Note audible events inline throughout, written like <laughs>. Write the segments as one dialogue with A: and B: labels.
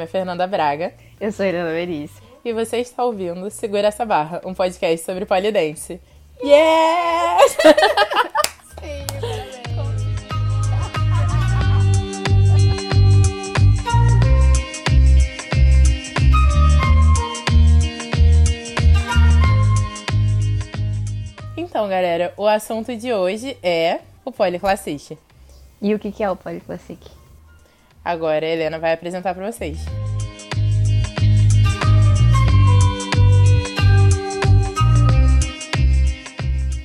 A: nome é Fernanda Braga.
B: Eu sou Helena Veríssimo.
A: E você está ouvindo Segura Essa Barra, um podcast sobre polidense. Yes! <laughs> Então, galera, o assunto de hoje é o Policlassic.
B: E o que é o Policlassic?
A: Agora a Helena vai apresentar para vocês.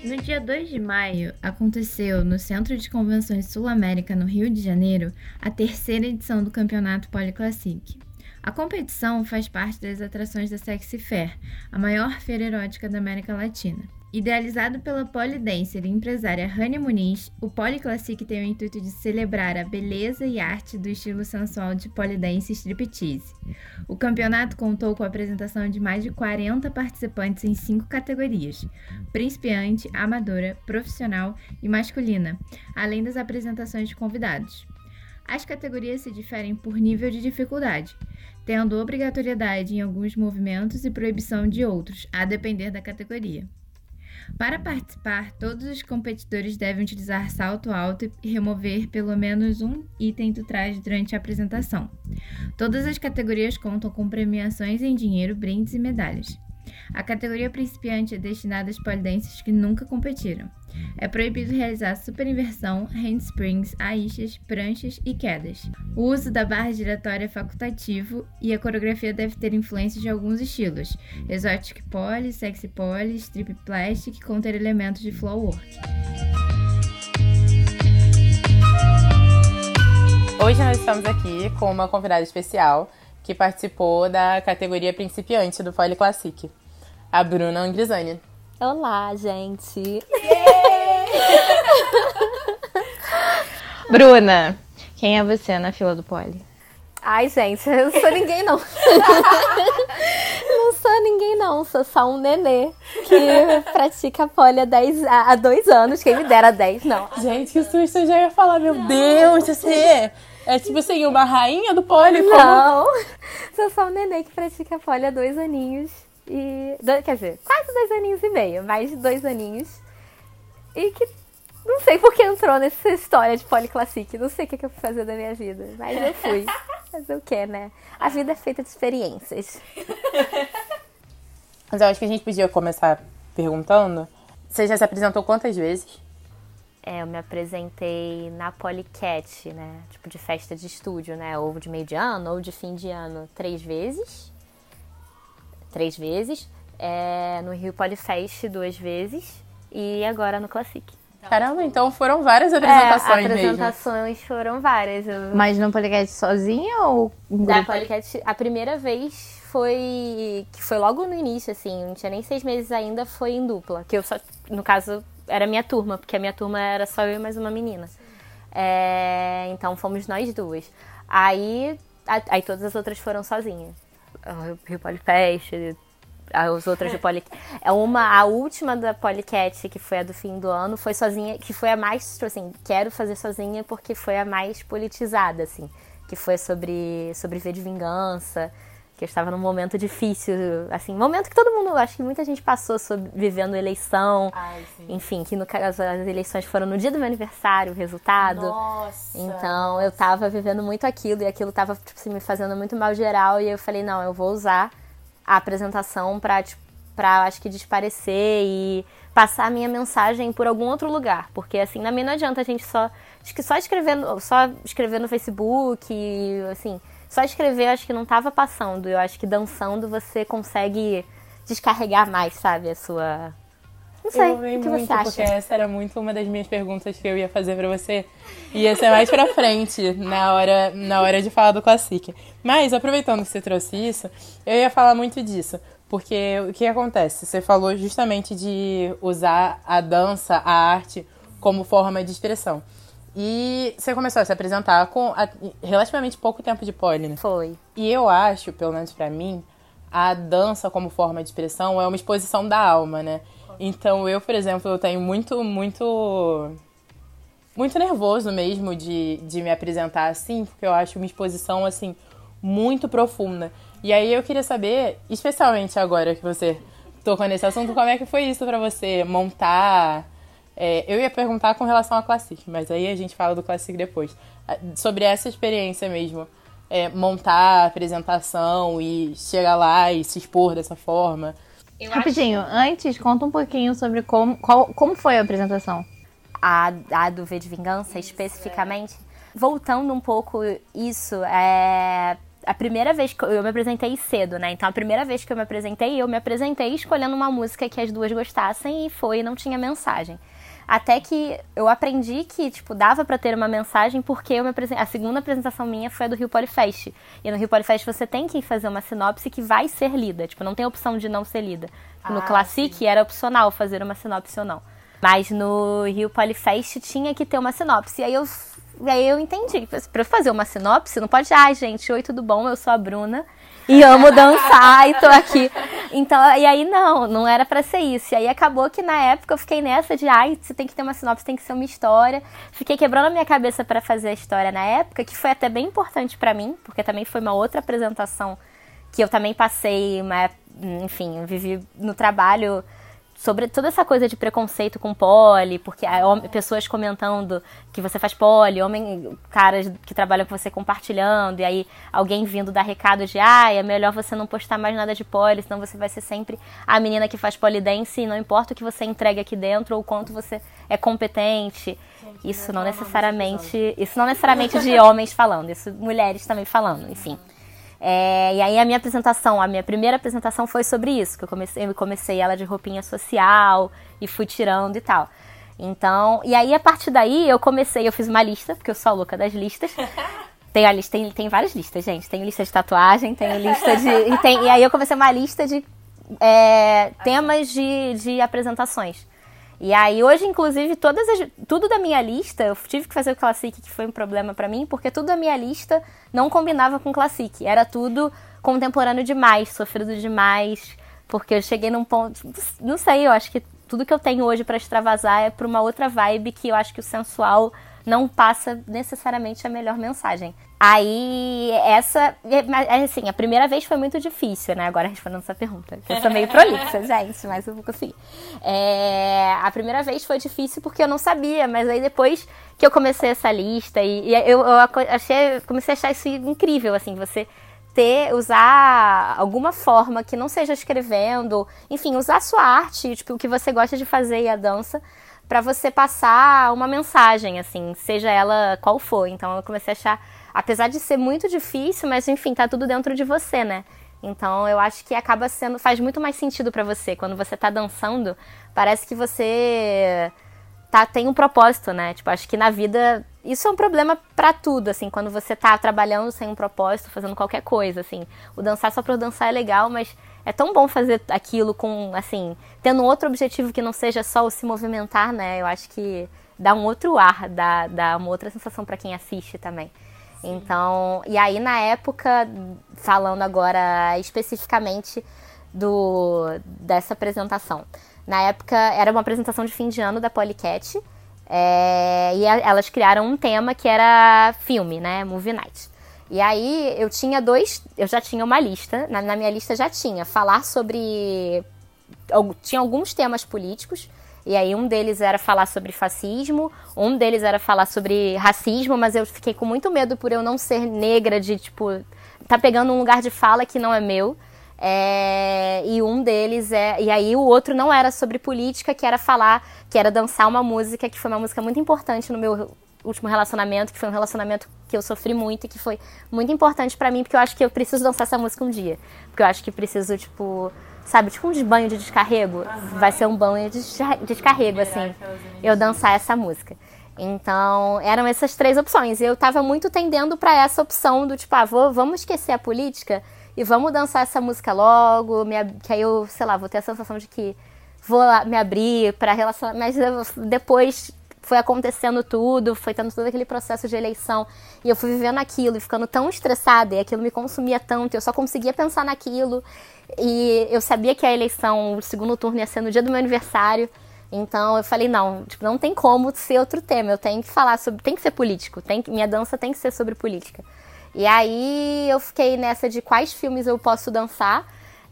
C: No dia 2 de maio, aconteceu no Centro de Convenções Sul-América, no Rio de Janeiro, a terceira edição do Campeonato Policlassic. A competição faz parte das atrações da Sexy Fair, a maior feira erótica da América Latina. Idealizado pela polidancer e empresária Rani Muniz, o Polyclassic tem o intuito de celebrar a beleza e arte do estilo sensual de polidense striptease. O campeonato contou com a apresentação de mais de 40 participantes em cinco categorias: principiante, amadora, profissional e masculina, além das apresentações de convidados. As categorias se diferem por nível de dificuldade, tendo obrigatoriedade em alguns movimentos e proibição de outros, a depender da categoria. Para participar, todos os competidores devem utilizar salto alto e remover pelo menos um item do traje durante a apresentação. Todas as categorias contam com premiações em dinheiro, brindes e medalhas. A categoria principiante é destinada às polidenses que nunca competiram. É proibido realizar superinversão, handsprings, aixas, pranchas e quedas. O uso da barra giratória é facultativo e a coreografia deve ter influência de alguns estilos: exotic poly, sexy poly, strip plastic, conter elementos de flow work.
A: Hoje nós estamos aqui com uma convidada especial que participou da categoria principiante do Poli Classic, a Bruna Angrisani.
D: Olá, gente! <laughs>
B: Bruna, quem é você na fila do Poli?
D: Ai, gente, eu não sou ninguém, não. não sou ninguém, não. Sou só um nenê que pratica poli há, 10, há dois anos. Quem me dera 10, não.
A: Gente, que susto. Eu já ia falar, meu Deus, você é tipo assim, uma rainha do poli.
D: Não, sou só um nenê que pratica poli há dois aninhos. E. Quer dizer, quase dois aninhos e meio, mais de dois aninhos. E que não sei por que entrou nessa história de policlassic. Não sei o que, eu fui fazer da minha vida. Mas eu fui. <laughs> Fazer o que, né? A vida é feita de experiências. <laughs>
A: Mas eu acho que a gente podia começar perguntando. Você já se apresentou quantas vezes?
D: É, eu me apresentei na Polycat, né? Tipo de festa de estúdio, né? Ou de meio de ano, ou de fim de ano, três vezes. Três vezes. É, no Rio Polyfest, duas vezes. E agora no Classic.
A: Caramba, então foram várias apresentações
D: é, apresentações mesmo. foram várias. Eu...
B: Mas no Polycat sozinha ou
D: grupo? Polycat, a primeira vez foi... Que foi logo no início, assim. Não tinha nem seis meses ainda, foi em dupla. Que eu só... No caso, era minha turma, porque a minha turma era só eu e mais uma menina. É, então fomos nós duas. Aí, aí todas as outras foram sozinhas. Rio Polifest, as outras do Poly. É uma, a última da Polycat, que foi a do fim do ano, foi sozinha, que foi a mais, tipo assim, quero fazer sozinha porque foi a mais politizada, assim. Que foi sobre, sobre ver de vingança que eu estava num momento difícil, assim, momento que todo mundo, acho que muita gente passou sobre, vivendo eleição, Ai, enfim, que no caso as eleições foram no dia do meu aniversário, o resultado.
A: Nossa.
D: Então eu tava vivendo muito aquilo e aquilo tava tipo, assim, me fazendo muito mal geral e eu falei, não, eu vou usar a apresentação para tipo, para acho que desparecer e passar a minha mensagem por algum outro lugar, porque assim, na minha não adianta a gente só acho que só escrevendo, só escrever no Facebook, assim, só escrever acho que não tava passando. Eu acho que dançando você consegue descarregar mais, sabe? A sua. Não sei. Eu o que
A: muito,
D: você acha?
A: Porque essa era muito uma das minhas perguntas que eu ia fazer para você. Ia ser mais pra frente, na hora, na hora de falar do Classic. Mas, aproveitando que você trouxe isso, eu ia falar muito disso. Porque o que acontece? Você falou justamente de usar a dança, a arte, como forma de expressão. E você começou a se apresentar com relativamente pouco tempo de pole, né?
D: Foi.
A: E eu acho, pelo menos para mim, a dança como forma de expressão é uma exposição da alma, né? Então eu, por exemplo, eu tenho muito, muito muito nervoso mesmo de, de me apresentar assim, porque eu acho uma exposição assim muito profunda. E aí eu queria saber, especialmente agora que você tocou nesse assunto, como é que foi isso para você montar? É, eu ia perguntar com relação a Classic, mas aí a gente fala do Classic depois. Sobre essa experiência mesmo, é, montar a apresentação e chegar lá e se expor dessa forma.
C: Eu Rapidinho, acho... antes conta um pouquinho sobre como, qual, como foi a apresentação.
D: A, a do V de Vingança, especificamente. Voltando um pouco isso, é, a primeira vez que eu me apresentei cedo, né? Então a primeira vez que eu me apresentei, eu me apresentei escolhendo uma música que as duas gostassem e foi, não tinha mensagem. Até que eu aprendi que, tipo, dava para ter uma mensagem porque me apresentei. A segunda apresentação minha foi a do Rio Polifest. E no Rio Polifest você tem que fazer uma sinopse que vai ser lida. Tipo, não tem opção de não ser lida. Ah, no Classic sim. era opcional fazer uma sinopse ou não. Mas no Rio Polifest tinha que ter uma sinopse. E aí eu e aí eu entendi. Pra fazer uma sinopse, não pode, ai, ah, gente, oi, tudo bom? Eu sou a Bruna e amo dançar e tô aqui. Então, e aí não, não era para ser isso. E aí acabou que na época eu fiquei nessa de, ai, você tem que ter uma sinopse, tem que ser uma história. Fiquei quebrando a minha cabeça para fazer a história na época, que foi até bem importante para mim, porque também foi uma outra apresentação que eu também passei, uma, enfim, vivi no trabalho sobre toda essa coisa de preconceito com poli, porque pessoas comentando que você faz poli, homem, caras que trabalham com você compartilhando, e aí alguém vindo dar recado de ah, é melhor você não postar mais nada de poli, senão você vai ser sempre a menina que faz polidense e não importa o que você entregue aqui dentro ou o quanto você é competente. Isso não necessariamente, isso não necessariamente de homens falando, isso mulheres também falando, enfim. É, e aí a minha apresentação, a minha primeira apresentação foi sobre isso, que eu comecei, eu comecei ela de roupinha social e fui tirando e tal. Então, e aí a partir daí eu comecei, eu fiz uma lista, porque eu sou a louca das listas. <laughs> Tem a lista, tem, tem várias listas, gente. Tem lista de tatuagem, tem lista de. E, tem, e aí eu comecei uma lista de é, temas de, de apresentações. E aí, hoje, inclusive, todas as, tudo da minha lista, eu tive que fazer o Classic, que foi um problema para mim, porque tudo da minha lista não combinava com Classic. Era tudo contemporâneo demais, sofrido demais, porque eu cheguei num ponto. Não sei, eu acho que tudo que eu tenho hoje para extravasar é pra uma outra vibe que eu acho que o sensual não passa necessariamente a melhor mensagem. Aí, essa, é, assim, a primeira vez foi muito difícil, né? Agora respondendo essa pergunta. Eu sou meio prolixa, <laughs> gente, mas eu vou conseguir. É, a primeira vez foi difícil porque eu não sabia, mas aí depois que eu comecei essa lista e, e eu, eu achei, comecei a achar isso incrível, assim, você ter, usar alguma forma que não seja escrevendo, enfim, usar a sua arte, tipo, o que você gosta de fazer e a dança para você passar uma mensagem, assim, seja ela qual for. Então eu comecei a achar, apesar de ser muito difícil, mas enfim, tá tudo dentro de você, né? Então eu acho que acaba sendo, faz muito mais sentido para você quando você tá dançando, parece que você tá tem um propósito, né? Tipo, acho que na vida isso é um problema para tudo, assim, quando você tá trabalhando sem um propósito, fazendo qualquer coisa, assim. O dançar só pra dançar é legal, mas é tão bom fazer aquilo com, assim, tendo outro objetivo que não seja só o se movimentar, né? Eu acho que dá um outro ar, dá, dá uma outra sensação para quem assiste também. Sim. Então, e aí na época, falando agora especificamente do dessa apresentação. Na época era uma apresentação de fim de ano da Polycat. É, e a, elas criaram um tema que era filme, né? Movie Night. E aí eu tinha dois, eu já tinha uma lista, na, na minha lista já tinha, falar sobre. Tinha alguns temas políticos, e aí um deles era falar sobre fascismo, um deles era falar sobre racismo, mas eu fiquei com muito medo por eu não ser negra, de tipo, tá pegando um lugar de fala que não é meu. É, e um deles é. E aí o outro não era sobre política, que era falar, que era dançar uma música, que foi uma música muito importante no meu último relacionamento, que foi um relacionamento que eu sofri muito e que foi muito importante para mim, porque eu acho que eu preciso dançar essa música um dia. Porque eu acho que preciso, tipo, sabe, tipo um banho de descarrego. Uhum. Vai ser um banho de descarrego, assim, eu dançar essa música. Então, eram essas três opções. Eu tava muito tendendo para essa opção do tipo, ah, vou, vamos esquecer a política e vamos dançar essa música logo, me, que aí eu, sei lá, vou ter a sensação de que vou me abrir para relacionar, mas depois foi acontecendo tudo, foi tendo todo aquele processo de eleição, e eu fui vivendo aquilo e ficando tão estressada, e aquilo me consumia tanto, eu só conseguia pensar naquilo, e eu sabia que a eleição, o segundo turno ia ser no dia do meu aniversário, Então eu falei, não, tipo, não tem como ser outro tema. Eu tenho que falar sobre. Tem que ser político. Tem minha dança tem que ser sobre política. E aí eu fiquei nessa de quais filmes eu posso dançar.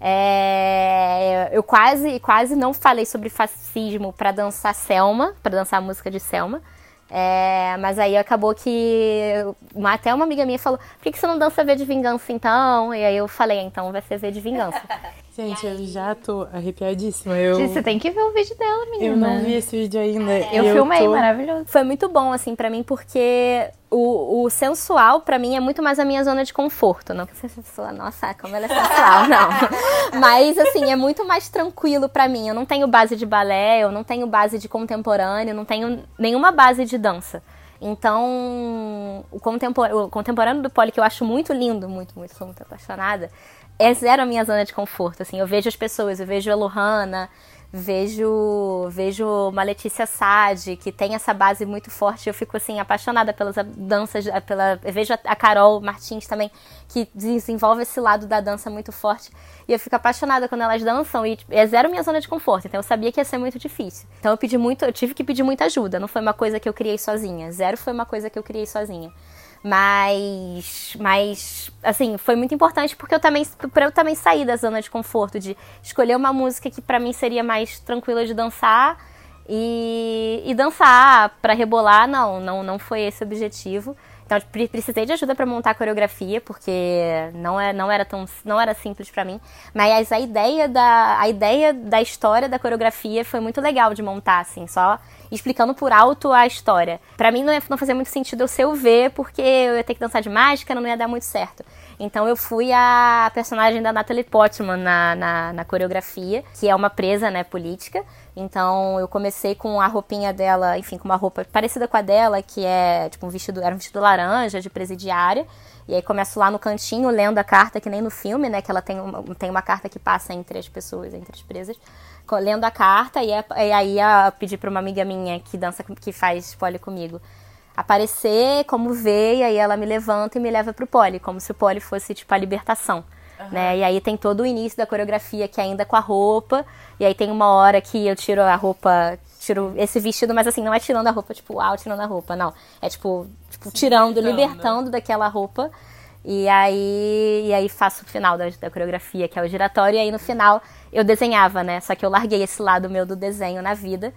D: É, eu quase, quase não falei sobre fascismo para dançar Selma, para dançar a música de Selma. É, mas aí acabou que uma, até uma amiga minha falou: por que, que você não dança V de Vingança então? E aí eu falei: então vai ser V de Vingança. <laughs>
A: Gente, eu já tô arrepiadíssima. Eu,
C: Você tem que ver o vídeo dela, menina.
A: eu não vi esse vídeo ainda.
C: Eu,
A: e
C: filmei,
A: tô-
C: maravilhoso.
D: Foi muito bom, assim, pra mim, porque o, o sensual, pra mim, é muito mais a minha zona de conforto. Não que você sensual, nossa, como ela é sensual, <laughs> não. Mas, assim, é muito mais tranquilo pra mim. Eu não tenho base de balé, eu não tenho base de contemporâneo, eu não tenho nenhuma base de dança. Então, o, contempor o contemporâneo do Poli, que eu acho muito lindo, muito, muito, sou muito apaixonada, é zero a minha zona de conforto, assim. Eu vejo as pessoas, eu vejo a Lohana, vejo vejo uma Letícia Sade, que tem essa base muito forte. Eu fico, assim, apaixonada pelas danças, pela... Eu vejo a- Carol Martins também, que desenvolve esse lado da dança muito forte. E eu fico apaixonada quando elas dançam e tipo, é zero minha zona de conforto. Então eu sabia que ia ser muito difícil. Então eu pedi muito, eu tive que pedir muita ajuda. Não foi uma coisa que eu criei sozinha. Zero foi uma coisa que eu criei sozinha. Mas, mas, assim, foi muito importante porque eu também, para eu também sair da zona de conforto, de escolher uma música que pra mim seria mais tranquila de dançar e, e dançar pra rebolar, não, não, não foi esse o objetivo. Então, precisei de ajuda pra montar a coreografia, porque não, é, não era tão não era simples pra mim. Mas a ideia da a ideia da história da coreografia foi muito legal de montar, assim, só explicando por alto a história. Pra mim não, ia, não fazia muito sentido eu ser o V, porque eu ia ter que dançar de máscara, não ia dar muito certo. Então eu fui a personagem da Natalie Portman na, na, na coreografia, que é uma presa, né, política. Então eu comecei com a roupinha dela, enfim, com uma roupa parecida com a dela, que é tipo um vestido, era um vestido laranja de presidiária. E aí começo lá no cantinho lendo a carta, que nem no filme, né? Que ela tem uma, tem uma carta que passa entre as pessoas, entre as presas. Lendo a carta, e, é- aí eu pedi pra uma amiga minha que dança, que faz pole comigo, aparecer, como ver, e aí ela me levanta e me leva pro pole, como se o pole fosse, tipo, a libertação. Né? E aí tem todo o início da coreografia, que é ainda com a roupa, e aí tem uma hora que eu tiro a roupa, tiro esse vestido, mas assim, não é tirando a roupa, tipo, uau, tirando a roupa, não. É tipo, tipo tirando,
A: libertando
D: daquela roupa. E aí, e aí faço o final da, da coreografia, que é o giratório, e aí no final eu desenhava, né? Só que eu larguei esse lado meu do desenho na vida.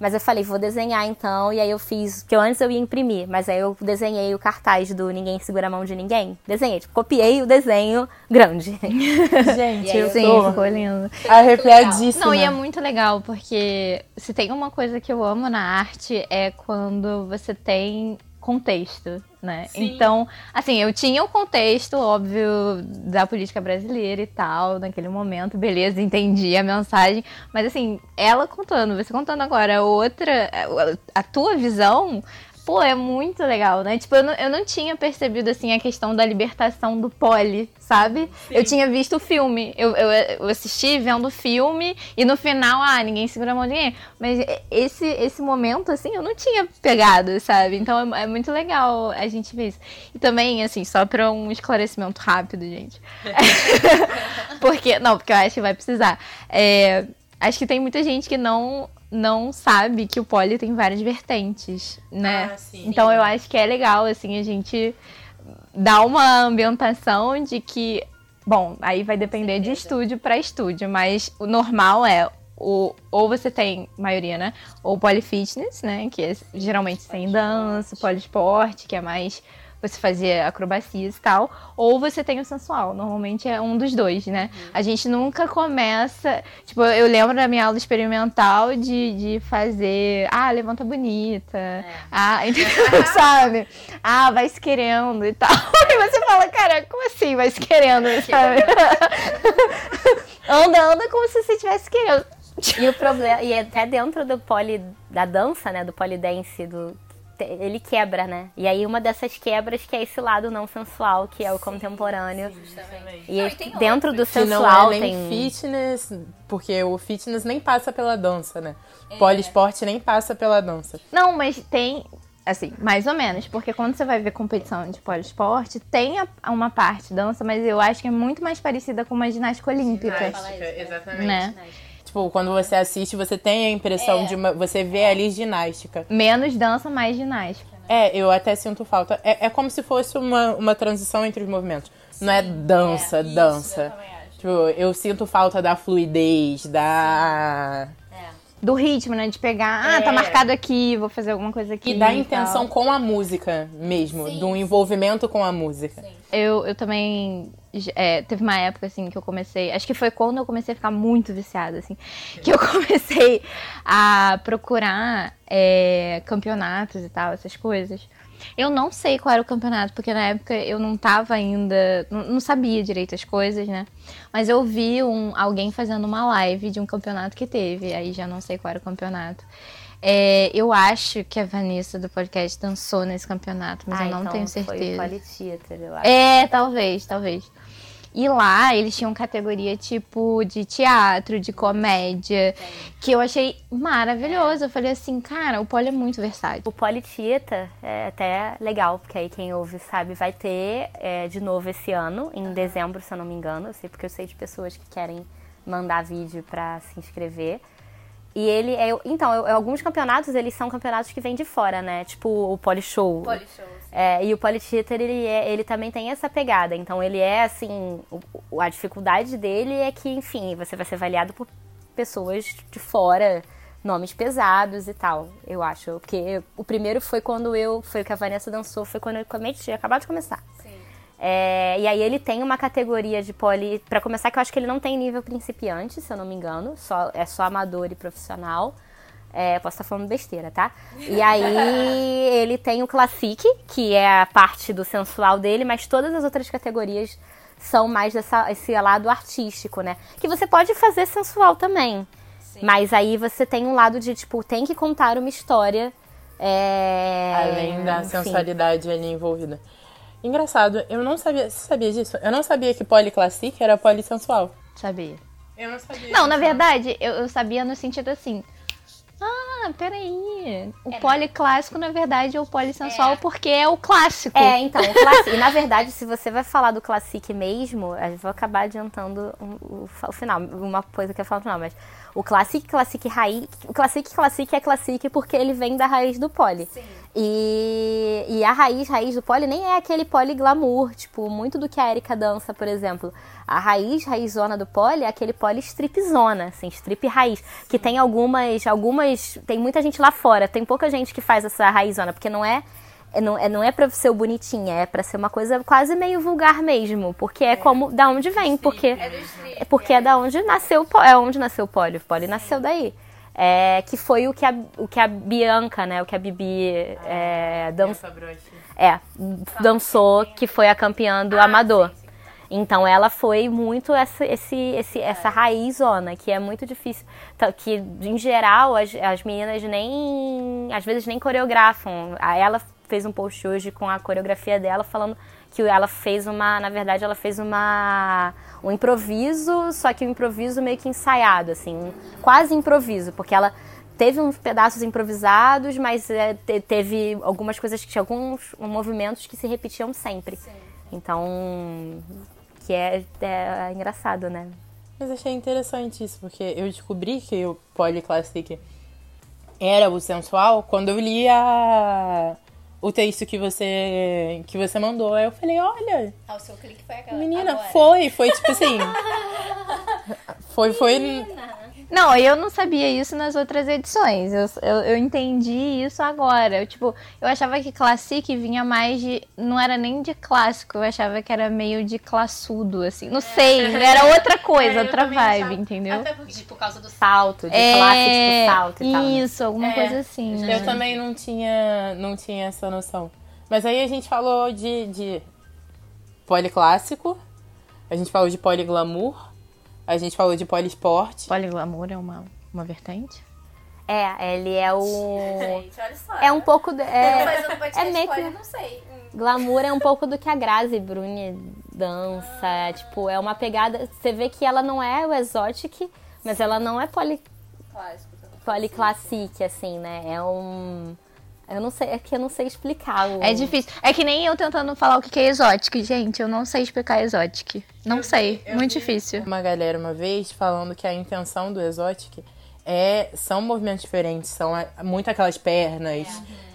D: Mas eu falei, vou desenhar então, e aí eu fiz, que antes eu ia imprimir, mas aí eu desenhei o cartaz do Ninguém Segura a Mão de Ninguém. Desenhei, tipo, copiei o desenho grande. <laughs>
A: Gente, eu
C: Sim,
A: tô
C: ficou lindo.
A: arrepiadíssima.
C: Não, e é muito legal, porque se tem uma coisa que eu amo na arte é quando você tem contexto, né? Então, assim, eu tinha o contexto, óbvio, da política brasileira e tal, naquele momento, beleza, <laughs> entendi a mensagem, mas assim, ela contando, você contando agora outra, a tua visão, pô, é muito legal, né? Tipo, eu não, eu não tinha percebido, assim, a questão da libertação do pole, sabe? Eu tinha visto o filme, eu, eu, eu assisti vendo o filme e no final, ah, ninguém segura a mão de ninguém. Mas esse, esse momento, assim, eu não tinha pegado, sabe? Então é, é muito legal a gente ver isso. E também, assim, só pra um esclarecimento rápido, gente. <laughs> <laughs> porque, não, porque eu acho que vai precisar. É, acho que tem muita gente que não não sabe que o pole tem várias vertentes, né?
A: Ah, sim.
C: Então eu acho que é legal, assim, a gente dar uma ambientação de que, bom, aí vai depender de estúdio para estúdio, mas o normal é o, ou você tem, maioria, né? Ou polyfitness, né? Que é, geralmente tem dança, poliesporte, que é mais você fazer acrobacias e tal, ou você tem o sensual. Normalmente é um dos dois, né? A gente nunca começa. Tipo, eu lembro da minha aula experimental de, de fazer. Ah, levanta bonita. Ah, <laughs> sabe? Ah, vai se querendo e tal. <laughs> E você fala, cara, como assim vai se querendo, sabe? <laughs> anda, anda como se você estivesse querendo.
D: E o problema, e até dentro do poli da dança, né, do polidense, do ele quebra, né? E aí uma dessas quebras que é esse lado não sensual, que é o contemporâneo. E, aí, dentro do
A: Que não
D: sensual
A: é nem
D: tem
A: fitness, porque o fitness nem passa pela dança, né? Poliesporte nem passa pela dança.
C: Não, mas tem. Assim, mais ou menos, porque quando você vai ver competição de poliesporte, tem a- uma parte dança, mas eu acho que é muito mais parecida com uma ginástica olímpica.
A: exatamente.
C: Né?
A: Tipo, quando você assiste, você tem a impressão
E: É.
A: de uma. Você vê ali ginástica.
C: Menos dança, mais ginástica.
A: É, eu até sinto falta. É, é como se fosse uma, uma transição entre os movimentos. Não é dança,
E: É, isso,
A: dança.
E: eu também acho.
A: Tipo, eu sinto falta da fluidez, da.
C: Do ritmo, né? De pegar, ah, tá
A: É.
C: marcado aqui, vou fazer alguma coisa aqui.
A: E da intenção
C: tal.
A: com a música mesmo.
E: Sim,
A: do envolvimento com a música.
C: Eu, eu também. É, teve uma época, assim, que eu comecei. Acho que foi quando eu comecei a ficar muito viciada, assim. <laughs> Que eu comecei a procurar é, campeonatos e tal, essas coisas. Eu não sei qual era o campeonato, porque na época eu não tava ainda. Não, não sabia direito as coisas, né? Mas eu vi um, alguém fazendo uma live de um campeonato que teve. Aí já não sei qual era o campeonato. É, eu acho que a Vanessa do podcast dançou nesse campeonato, mas
D: Ah,
C: eu não
D: então
C: tenho
D: Foi
C: certeza.
D: Poly Theater, eu acho.
C: É, talvez, talvez. E lá eles tinham categoria tipo de teatro, de comédia, que eu achei maravilhoso. Eu falei assim, cara, o pole é muito versátil.
D: O Politieta é até legal, porque aí quem ouve sabe, vai ter é, de novo esse ano, em dezembro, se eu não me engano. Eu sei porque eu sei de pessoas que querem mandar vídeo pra se inscrever. E ele é. Então, eu- alguns campeonatos, eles são campeonatos que vêm de fora, né? Tipo o. Polyshow,
E: sim.
D: É, e o Polytheater, ele, é, ele também tem essa pegada. Então, ele é, assim... o- a dificuldade dele é que, enfim, você vai ser avaliado por pessoas de fora, nomes pesados e tal, eu acho. Porque o primeiro foi quando eu... Foi o que a Vanessa dançou, foi quando eu come- tinha acabado de começar.
E: Sim.
D: É, e aí ele tem uma categoria de poli. Pra começar, que eu acho que ele não tem nível principiante, se eu não me engano. Só, é só amador e profissional. É, posso estar falando besteira, tá? E aí <laughs> ele tem o Classic, que é a parte do sensual dele, mas todas as outras categorias são mais dessa, esse lado artístico, né? Que você pode fazer sensual também. Mas aí você tem um lado de, tipo, tem que contar uma história. é,
A: Além da
D: enfim.
A: sensualidade ali envolvida. Engraçado, eu não sabia. Você sabia disso? Eu não sabia que poli classic era poli sensual.
C: Sabia?
A: Eu não sabia.
C: Não, na verdade, eu, eu sabia no sentido assim. Ah, peraí. O pole clássico, na verdade, é o pole sensual porque é o clássico.
D: É, então, o classi- e na verdade, se você vai falar do Classic mesmo, eu vou acabar adiantando um- o, o final, uma coisa que eu falo no final, mas o Classic, Classic Raiz, o Classic, Classic é Classic porque ele vem da raiz do pole. E, e a raiz, raiz do pole nem é aquele pole glamour, tipo, muito do que a Erika dança, por exemplo. A raiz, raizona do pole é aquele pole stripzona, assim, strip raiz, que tem algumas, algumas, tem muita gente lá fora, tem pouca gente que faz essa raizona, porque não é é, não, é, não é pra ser bonitinha, é pra ser uma coisa quase meio vulgar mesmo. Porque é, como. Da onde vem, porque.
E: É do strip.
D: É porque é da onde nasceu É onde nasceu o pólio. O pólio nasceu daí. É, que foi o que, a, o que a Bianca, né? O que a Bibi é, dan- é, dançou, que foi a campeã do Amador. Então ela foi muito essa, esse, esse, essa raízona, que é muito difícil. Que, em geral, as, as meninas nem. às vezes nem coreografam. Ela fez um post hoje com a coreografia dela falando que ela fez uma. Na verdade, ela fez uma. um improviso, só que um improviso meio que ensaiado, assim, um quase improviso, porque ela teve uns pedaços improvisados, mas é, te- teve algumas coisas que tinha alguns movimentos que se repetiam sempre. Então, que é, é engraçado, né?
A: Mas achei interessante isso, porque eu descobri que o Poly Classic era o sensual quando eu li a... o texto que você, que você mandou. Aí eu falei, olha,
E: Ah, o seu clique foi aquela.
A: menina,
E: agora.
A: foi, foi tipo assim. <laughs> foi, foi.
C: Não, eu não sabia isso nas outras edições. Eu, eu, eu entendi isso agora. Eu, tipo, eu achava que Classic vinha mais de. Não era nem de clássico, eu achava que era meio de classudo, assim. Não sei, era outra <laughs> coisa,
A: É,
C: outra vibe,
A: achava.
C: entendeu?
E: Até porque, por causa do
D: Salto, de
C: É,
D: classe, tipo salto e tal. né?
C: Isso, alguma
A: É,
C: coisa assim, né?
A: Eu também não tinha, não tinha essa noção. Mas aí a gente falou de, de policlássico, a gente falou de poliglamour, a gente falou de poliesporte.
C: Poliglamour é uma, uma vertente?
D: É, ele é o.
E: Gente, olha só.
D: É um pouco. do-
E: Eu
D: É, é meio que-
E: pode, não sei. Hum,
D: glamour é um pouco do que a Grazi Bruni dança. é, tipo, é uma pegada. Você vê que ela não é o exotic, mas ela não é poli,
E: Clássico também.
D: policlassique, assim, né? É um. Eu não sei, é que eu não sei explicar. O...
C: É difícil. É que nem eu tentando falar o que é exótico, gente. Eu não sei explicar exótico. Não sei. Muito difícil.
A: Uma galera uma vez falando que a intenção do Exotic é são movimentos diferentes, são muito aquelas pernas.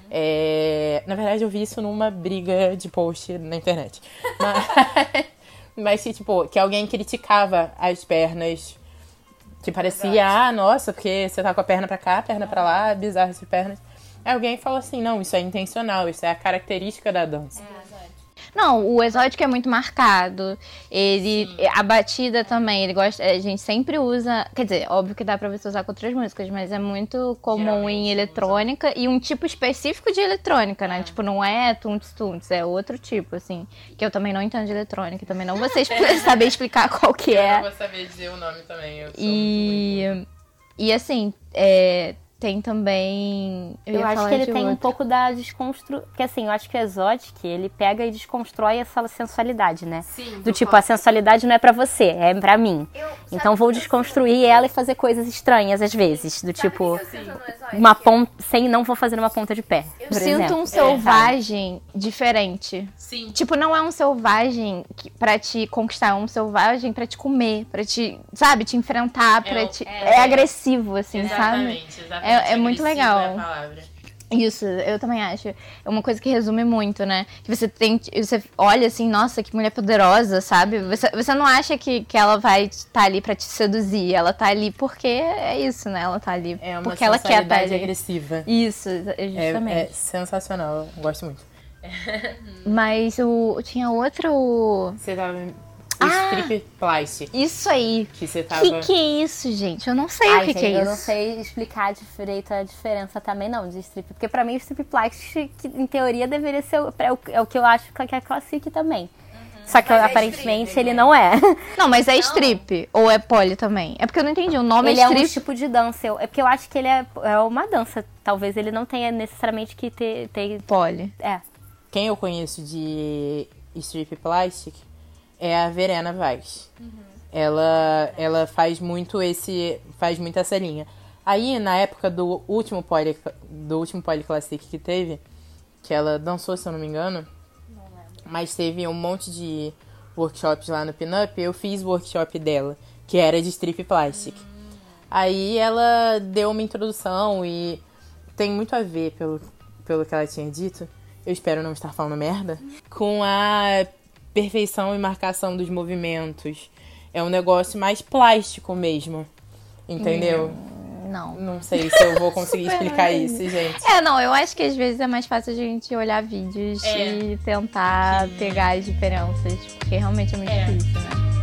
A: É, na verdade, eu vi isso numa briga de post na internet. <laughs> Mas, mas que, tipo, que alguém criticava as pernas. Que parecia, ah, nossa, porque você tá com a perna pra cá, a perna pra lá, bizarro essas pernas. Alguém falou assim, não, isso é intencional, isso é a característica da dança.
C: Não, o exótico é muito marcado. Ele. A batida também, ele gosta. A gente sempre usa. Quer dizer, óbvio que dá pra você usar com outras músicas, mas é muito comum em eletrônica e um tipo específico de eletrônica, né? Tipo, não é tunts tunts, é outro tipo, assim. Que eu também não entendo de eletrônica, também não vou ser <laughs> expli- saber explicar qual que é.
A: Eu não vou saber dizer o nome também. Eu sou
C: E. E assim, é, tem também. Eu,
D: Eu acho que ele tem um
C: outro.
D: pouco da desconstru... Porque assim, eu acho que o Exotic, ele pega e desconstrói essa sensualidade, né?
E: Sim.
D: Do tipo, a sensualidade não é pra você, é pra mim. Então vou desconstruir ela e fazer coisas estranhas às vezes. Do tipo, uma ponta. Sem não vou fazer uma ponta de pé.
C: Eu
D: por
C: sinto
D: exemplo.
C: um selvagem diferente.
A: Sim.
C: Tipo, não é um selvagem que, pra te conquistar, é um selvagem pra te comer, pra te, sabe, te enfrentar, pra
A: o-
C: te.
A: é,
C: É, agressivo, assim, sabe?
A: Exatamente, exatamente.
C: É- é muito legal.
A: é a palavra.
C: Isso, eu também acho. É uma coisa que resume muito, né? Que você tem. Você olha assim, nossa, que mulher poderosa, sabe? Você, você não acha que, que ela vai estar ali pra te seduzir. Ela tá ali porque é isso, né? Ela tá ali
A: É uma
C: porque ela quer estar
A: sensualidade
C: ali.
A: agressiva.
C: Isso,
A: É,
C: justamente.
A: é sensacional, eu gosto muito.
C: Mas o, tinha outro.
A: Você tava.
C: Ah!
A: Strip plastic.
C: Isso aí.
A: Que você tava.
C: Que que é isso, gente? Eu não sei
D: Ai,
C: o que,
D: gente,
C: que é
D: eu
C: isso.
D: não sei explicar direito a diferença também não de strip. Porque pra mim o strip plastic, que, em teoria, deveria ser o, é o, é o que eu acho que é classic também. Só que
E: Mas é
D: aparentemente
E: strip,
D: ele
E: né?
D: não é.
C: Não, mas é strip ou é pole também? É porque eu não entendi. O nome
D: ele
C: é
D: é um
C: strip.
D: tipo de dança. Eu- É porque eu acho que ele é, é uma dança. Talvez ele não tenha necessariamente que ter. ter
C: pole.
D: é.
A: Quem eu conheço de strip plastic é a Verena Weiss. Ela, ela faz muito esse. faz muito essa linha. Aí, na época do último poly, do último poly classic que teve, que ela dançou, se eu não me engano. Mas teve um monte de workshops lá no Pinup, eu fiz o workshop dela, que era de strip plastic. Aí ela deu uma introdução e tem muito a ver, pelo, pelo que ela tinha dito, eu espero não estar falando merda, com a perfeição e marcação dos movimentos. É um negócio mais plástico mesmo. Entendeu?
C: Não.
A: Não sei se eu vou conseguir <laughs> explicar isso, gente.
C: É, não, eu acho que às vezes é mais fácil a gente olhar vídeos
A: É.
C: e tentar pegar as diferenças, porque realmente é muito
A: É.
C: difícil, né?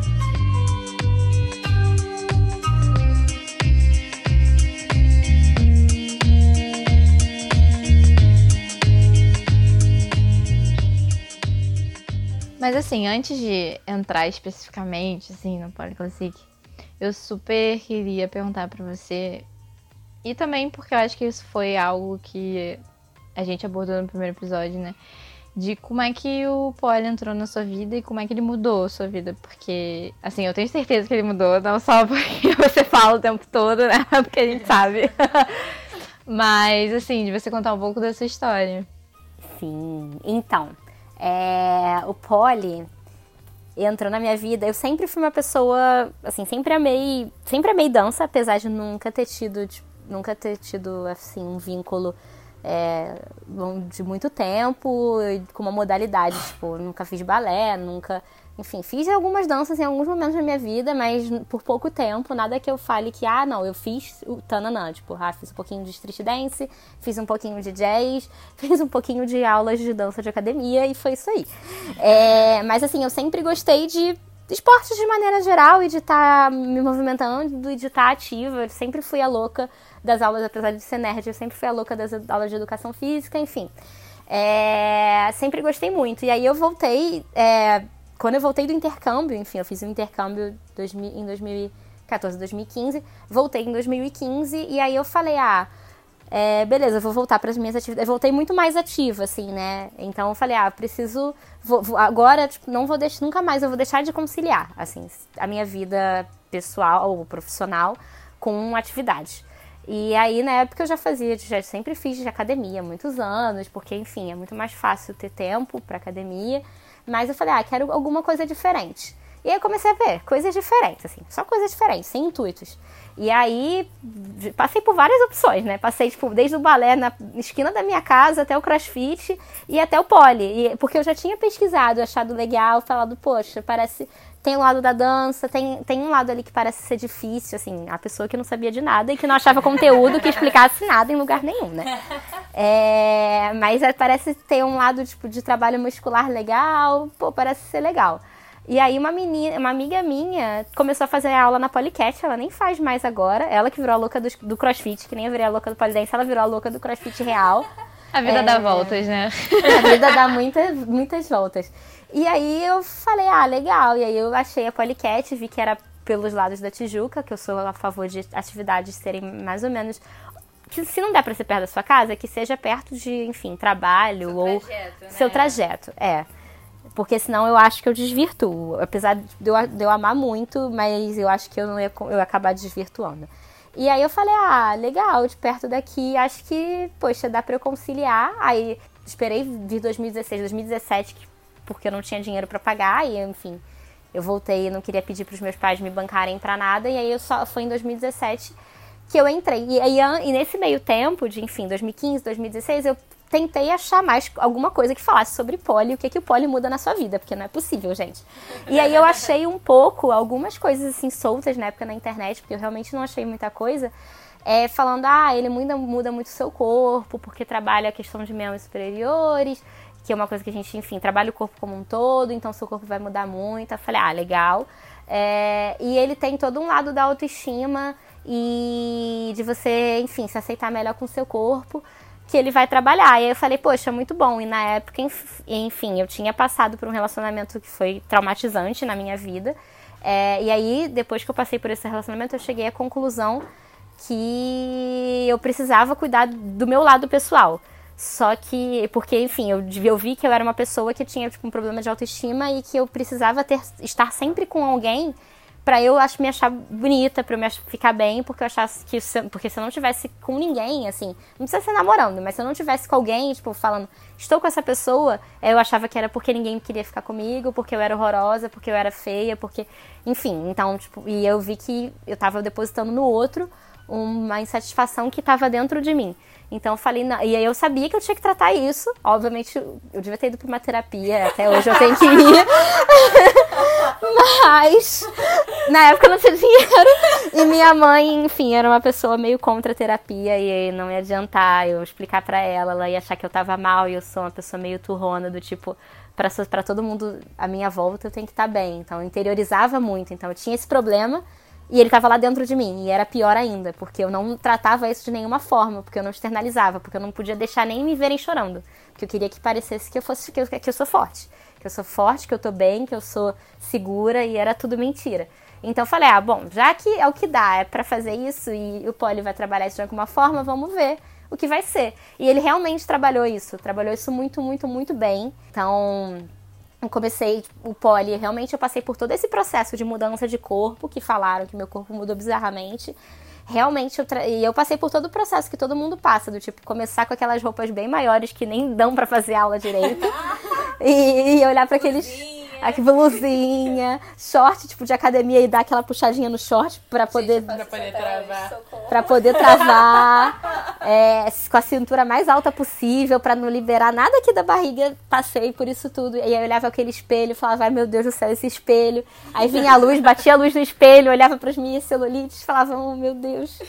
C: Mas assim, antes de entrar especificamente assim no Polyclassic, eu super queria perguntar pra você e também porque eu acho que isso foi algo que a gente abordou no primeiro episódio, né? De como é que o Poli entrou na sua vida e como é que ele mudou a sua vida. Porque, assim, eu tenho certeza que ele mudou, não só <laughs> porque você fala o tempo todo, né? <laughs> Porque a gente sabe. <laughs> Mas, assim, de você contar um pouco da sua história.
D: Sim. Então, é, o Poli entrou na minha vida. Eu sempre fui uma pessoa, assim, sempre amei, sempre amei dança, apesar de nunca ter tido, tipo, nunca ter tido assim um vínculo é, de muito tempo com uma modalidade, tipo, nunca fiz balé, nunca, enfim, fiz algumas danças em alguns momentos da minha vida, mas por pouco tempo, nada que eu fale que, ah, não, eu fiz o tananã, tipo, ah, fiz um pouquinho de street dance, fiz um pouquinho de jazz, <laughs> fiz um pouquinho de aulas de dança de academia e foi isso aí. É, mas assim, eu sempre gostei de esportes de maneira geral e de estar me movimentando e de estar ativa. Eu sempre fui a louca das aulas, apesar de ser nerd, eu sempre fui a louca das aulas de educação física, enfim. É, sempre gostei muito. E aí eu voltei, é, quando eu voltei do intercâmbio, enfim, eu fiz um intercâmbio 2000 em 2014, 2015, voltei em 2015 e aí eu falei, ah, é, beleza, vou voltar para as minhas atividades. Eu voltei muito mais ativa, assim, né? Então eu falei, ah, preciso. vou- vou- agora, tipo, não vou deixar, nunca mais, eu vou deixar de conciliar, assim, a minha vida pessoal ou profissional com atividade. E aí, na época, eu já fazia, já sempre fiz de academia muitos anos, porque, enfim, é muito mais fácil ter tempo para academia. Mas eu falei, ah, quero alguma coisa diferente. E aí eu comecei a ver coisas diferentes, assim, só coisas diferentes, sem intuitos. E aí passei por várias opções, né? Passei, tipo, desde o balé na esquina da minha casa até o crossfit e até o pole. E, porque eu já tinha pesquisado, achado legal, falado, poxa, parece tem o lado da dança, tem, tem um lado ali que parece ser difícil, assim, a pessoa que não sabia de nada e que não achava conteúdo que explicasse nada em lugar nenhum, né? É, mas é, parece ter um lado, tipo, de trabalho muscular legal, pô, parece ser legal. E aí uma menina, uma amiga minha começou a fazer aula na Polycat, ela nem faz mais agora, ela que virou a louca do, do crossfit, que nem eu virei a louca do polidense, ela virou a louca do crossfit real.
C: A vida
D: É.
C: dá voltas, né?
D: A vida dá muitas, muitas voltas. E aí eu falei, ah, legal. E aí eu achei a Polycat, vi que era pelos lados da Tijuca, que eu sou a favor de atividades serem mais ou menos. Se não der pra ser perto da sua casa, que seja perto de, enfim, trabalho ou
E: trajeto, né?
D: seu trajeto. É. Porque senão eu acho que eu desvirtuo. Apesar de eu, de eu amar muito, mas eu acho que eu não ia, eu ia acabar desvirtuando. E aí eu falei, ah, legal, de perto daqui, acho que, poxa, dá pra eu conciliar. Aí esperei vir 2016, 2017, que- porque eu não tinha dinheiro pra pagar, e enfim, eu voltei não queria pedir pros meus pais me bancarem pra nada, e aí eu só foi em 2017 que eu entrei. E, aí, e nesse meio tempo, de enfim, 2015, 2016, eu tentei achar mais alguma coisa que falasse sobre poli, o que, que o poli muda na sua vida, porque não é possível, gente. E aí eu achei um pouco, algumas coisas assim soltas na época na internet, porque eu realmente não achei muita coisa. É, falando, ah, ele muda, muda muito o seu corpo, porque trabalha a questão de membros superiores, que é uma coisa que a gente, enfim, trabalha o corpo como um todo, então seu corpo vai mudar muito. Eu falei, ah, legal. É, e ele tem todo um lado da autoestima e de você, enfim, se aceitar melhor com seu corpo, que ele vai trabalhar. E aí eu falei, poxa, muito bom. E na época, enf- enfim, eu tinha passado por um relacionamento que foi traumatizante na minha vida. É, e aí, depois que eu passei por esse relacionamento, eu cheguei à conclusão que eu precisava cuidar do meu lado pessoal. Só que, porque, enfim, eu, eu vi que eu era uma pessoa que tinha tipo, um problema de autoestima e que eu precisava ter, estar sempre com alguém pra eu acho, me achar bonita, pra eu me ach- ficar bem, porque eu achasse que se, porque se eu não tivesse com ninguém, assim, não precisa ser namorando, mas se eu não tivesse com alguém, tipo, falando, estou com essa pessoa, eu achava que era porque ninguém queria ficar comigo, porque eu era horrorosa, porque eu era feia, porque, enfim, então, tipo, e eu vi que eu tava depositando no outro uma insatisfação que estava dentro de mim. Então eu falei, não, e aí eu sabia que eu tinha que tratar isso. Obviamente, eu devia ter ido para uma terapia, até hoje eu tenho que ir. <laughs> Mas na época eu não tinha dinheiro. E minha mãe, enfim, era uma pessoa meio contra a terapia e não ia adiantar eu explicar pra ela, ela ia achar que eu tava mal e eu sou uma pessoa meio turrona do tipo pra pra todo mundo à minha volta eu tenho que estar bem. Então eu interiorizava muito, então eu tinha esse problema e ele tava lá dentro de mim, e era pior ainda, porque eu não tratava isso de nenhuma forma, porque eu não externalizava, porque eu não podia deixar nem me verem chorando. Porque eu queria que parecesse que eu fosse que eu, que eu sou forte. Que eu sou forte, que eu tô bem, que eu sou segura, e era tudo mentira. Então eu falei, ah, bom, já que é o que dá, é pra fazer isso e o Poli vai trabalhar isso de alguma forma, vamos ver o que vai ser. E ele realmente trabalhou isso, trabalhou isso muito, muito, muito bem. Então, eu comecei o poli, realmente eu passei por todo esse processo de mudança de corpo, que falaram que meu corpo mudou bizarramente. Realmente, eu tra- e eu passei por todo o processo que todo mundo passa, do tipo, começar com aquelas roupas bem maiores que nem dão pra fazer aula direito. <laughs> e, e olhar pra aqueles. Aqui, blusinha, short, tipo, de academia e dar aquela puxadinha no short pra poder
A: Pra poder travar.
D: Pra poder travar é, com a cintura mais alta possível, pra não liberar nada aqui da barriga. Passei por isso tudo. E aí eu olhava aquele espelho e falava, ai meu Deus do céu, esse espelho. Aí vinha a luz, batia a luz no espelho, olhava pras minhas celulites, falava, oh meu Deus,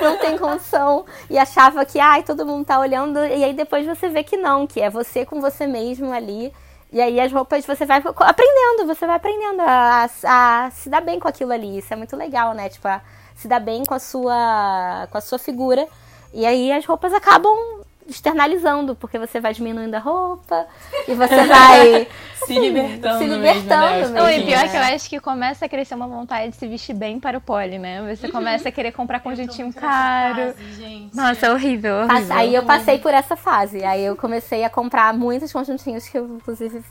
D: não tem condição. E achava que, ai, todo mundo tá olhando. E aí depois você vê que não, que é você com você mesmo ali. E aí as roupas você vai aprendendo, você vai aprendendo a, a se dar bem com aquilo ali. Isso é muito legal, né? Tipo, a se dar bem com a sua com a sua figura. E aí as roupas acabam externalizando, porque você vai diminuindo a roupa e você vai <laughs>
A: Se libertando
D: se
A: mesmo,
D: libertando
A: né, aos
D: mesmo.
C: Não, e pior que eu acho que começa a crescer uma vontade de se vestir bem para o pole, né? Você começa a querer comprar conjuntinho caro.
A: Gente.
C: Nossa, é horrível, horrível.
D: Aí eu passei por essa fase. Aí eu comecei a comprar muitos conjuntinhos que eu, inclusive,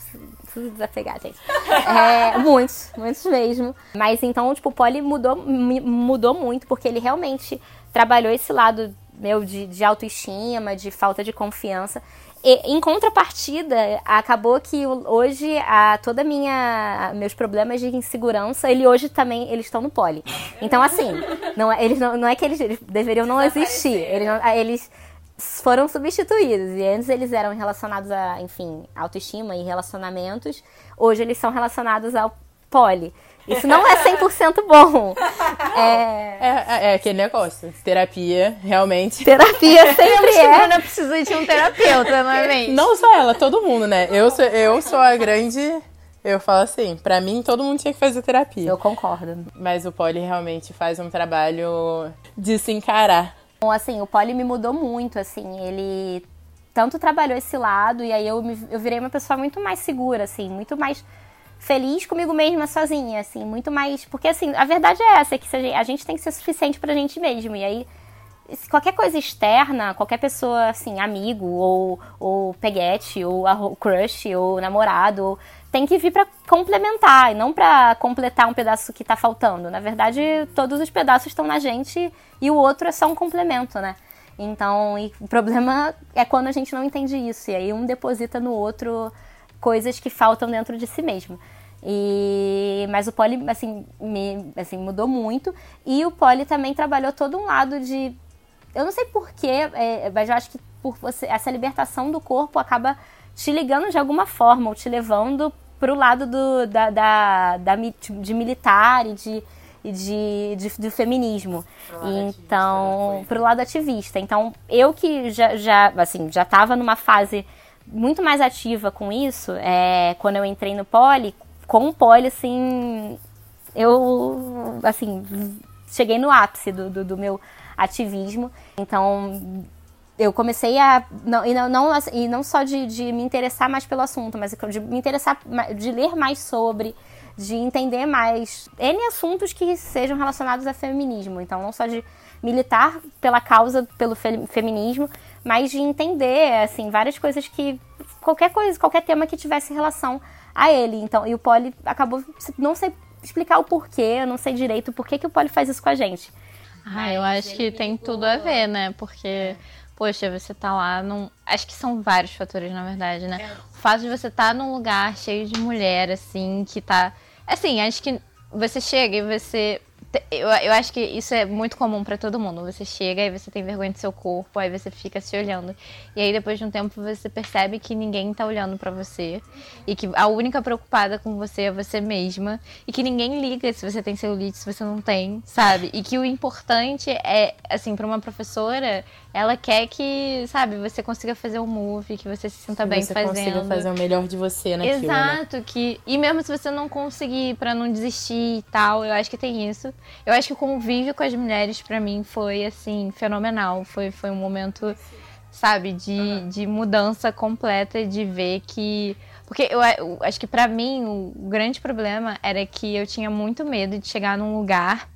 D: preciso desapegar, gente. <laughs> É, muitos, muitos mesmo. Mas então, tipo, o Poli mudou, mudou muito, porque ele realmente trabalhou esse lado meu de, de autoestima, de falta de confiança. E, em contrapartida, acabou que hoje a, toda minha meus problemas de insegurança, ele hoje também eles estão no poli. Então assim, não é, eles não, não é que eles, eles deveriam não existir, eles, não, eles foram substituídos. E antes eles eram relacionados a, enfim, autoestima e relacionamentos. Hoje eles são relacionados ao poli. Isso não é 100% bom.
A: É... É, é aquele negócio. Terapia, realmente.
D: Terapia <laughs> sempre é.
C: A Bruna precisa de um terapeuta, não é <laughs> mesmo?
A: Não só ela, todo mundo, né? Eu sou, eu sou a grande. Eu falo assim, pra mim todo mundo tinha que fazer terapia.
D: Eu concordo.
A: Mas o Poli realmente faz um trabalho de se encarar.
D: Bom, assim, o Poli me mudou muito, assim, ele tanto trabalhou esse lado e aí eu, me, eu virei uma pessoa muito mais segura, assim, muito mais feliz comigo mesma sozinha, assim, muito mais. Porque, assim, a verdade é essa, é que a gente tem que ser suficiente pra gente mesmo. E aí, qualquer coisa externa, qualquer pessoa, assim, amigo, ou, ou peguete, ou crush, ou namorado, tem que vir para complementar, e não para completar um pedaço que tá faltando. Na verdade, todos os pedaços estão na gente e o outro é só um complemento, né? Então, o problema é quando a gente não entende isso. E aí um deposita no outro coisas que faltam dentro de si mesmo. E, mas o Poli, assim, me, assim, mudou muito. E o Poli também trabalhou todo um lado de. Eu não sei porquê, é, mas eu acho que por você, essa libertação do corpo acaba te ligando de alguma forma, ou te levando pro lado do, da, da, da de militar e de, de, de, de feminismo. Pro então, ativista, pro lado ativista. Então, eu que já, já assim, já tava numa fase muito mais ativa com isso, é, quando eu entrei no Poli, com o Poli, assim, eu, assim, cheguei no ápice do, do, do meu ativismo. Então, eu comecei a. Não, e, não, não, e não só de, de me interessar mais pelo assunto, mas de me interessar, de ler mais sobre, de entender mais N assuntos que sejam relacionados a feminismo. Então, não só de militar pela causa, pelo fe, feminismo, mas de entender, assim, várias coisas que. qualquer coisa, qualquer tema que tivesse relação a ele. Então, e o Poli acabou. Não sei explicar o porquê, eu não sei direito por que, que o Poli faz isso com a gente.
C: Ah, eu acho que tem tudo a ver, né? Porque, poxa, você tá lá num. Acho que são vários fatores, na verdade, né? É. O fato de você estar tá num lugar cheio de mulher, assim, que tá. Assim, acho que você chega e você eu, eu acho que isso é muito comum para todo mundo. Você chega e você tem vergonha do seu corpo, aí você fica se olhando. E aí depois de um tempo você percebe que ninguém tá olhando para você e que a única preocupada com você é você mesma e que ninguém liga se você tem celulite, se você não tem, sabe? E que o importante é, assim, para uma professora, ela quer que, sabe, você consiga fazer um move, que você se sinta
A: que
C: bem
A: você
C: fazendo.
A: consiga fazer o melhor de você naquilo,
C: né? Exato, né? que e mesmo se você não conseguir para não desistir e tal, eu acho que tem isso. Eu acho que o convívio com as mulheres para mim foi assim fenomenal, foi foi um momento sabe, de, uhum. de mudança completa de ver que porque eu, eu acho que para mim o grande problema era que eu tinha muito medo de chegar num lugar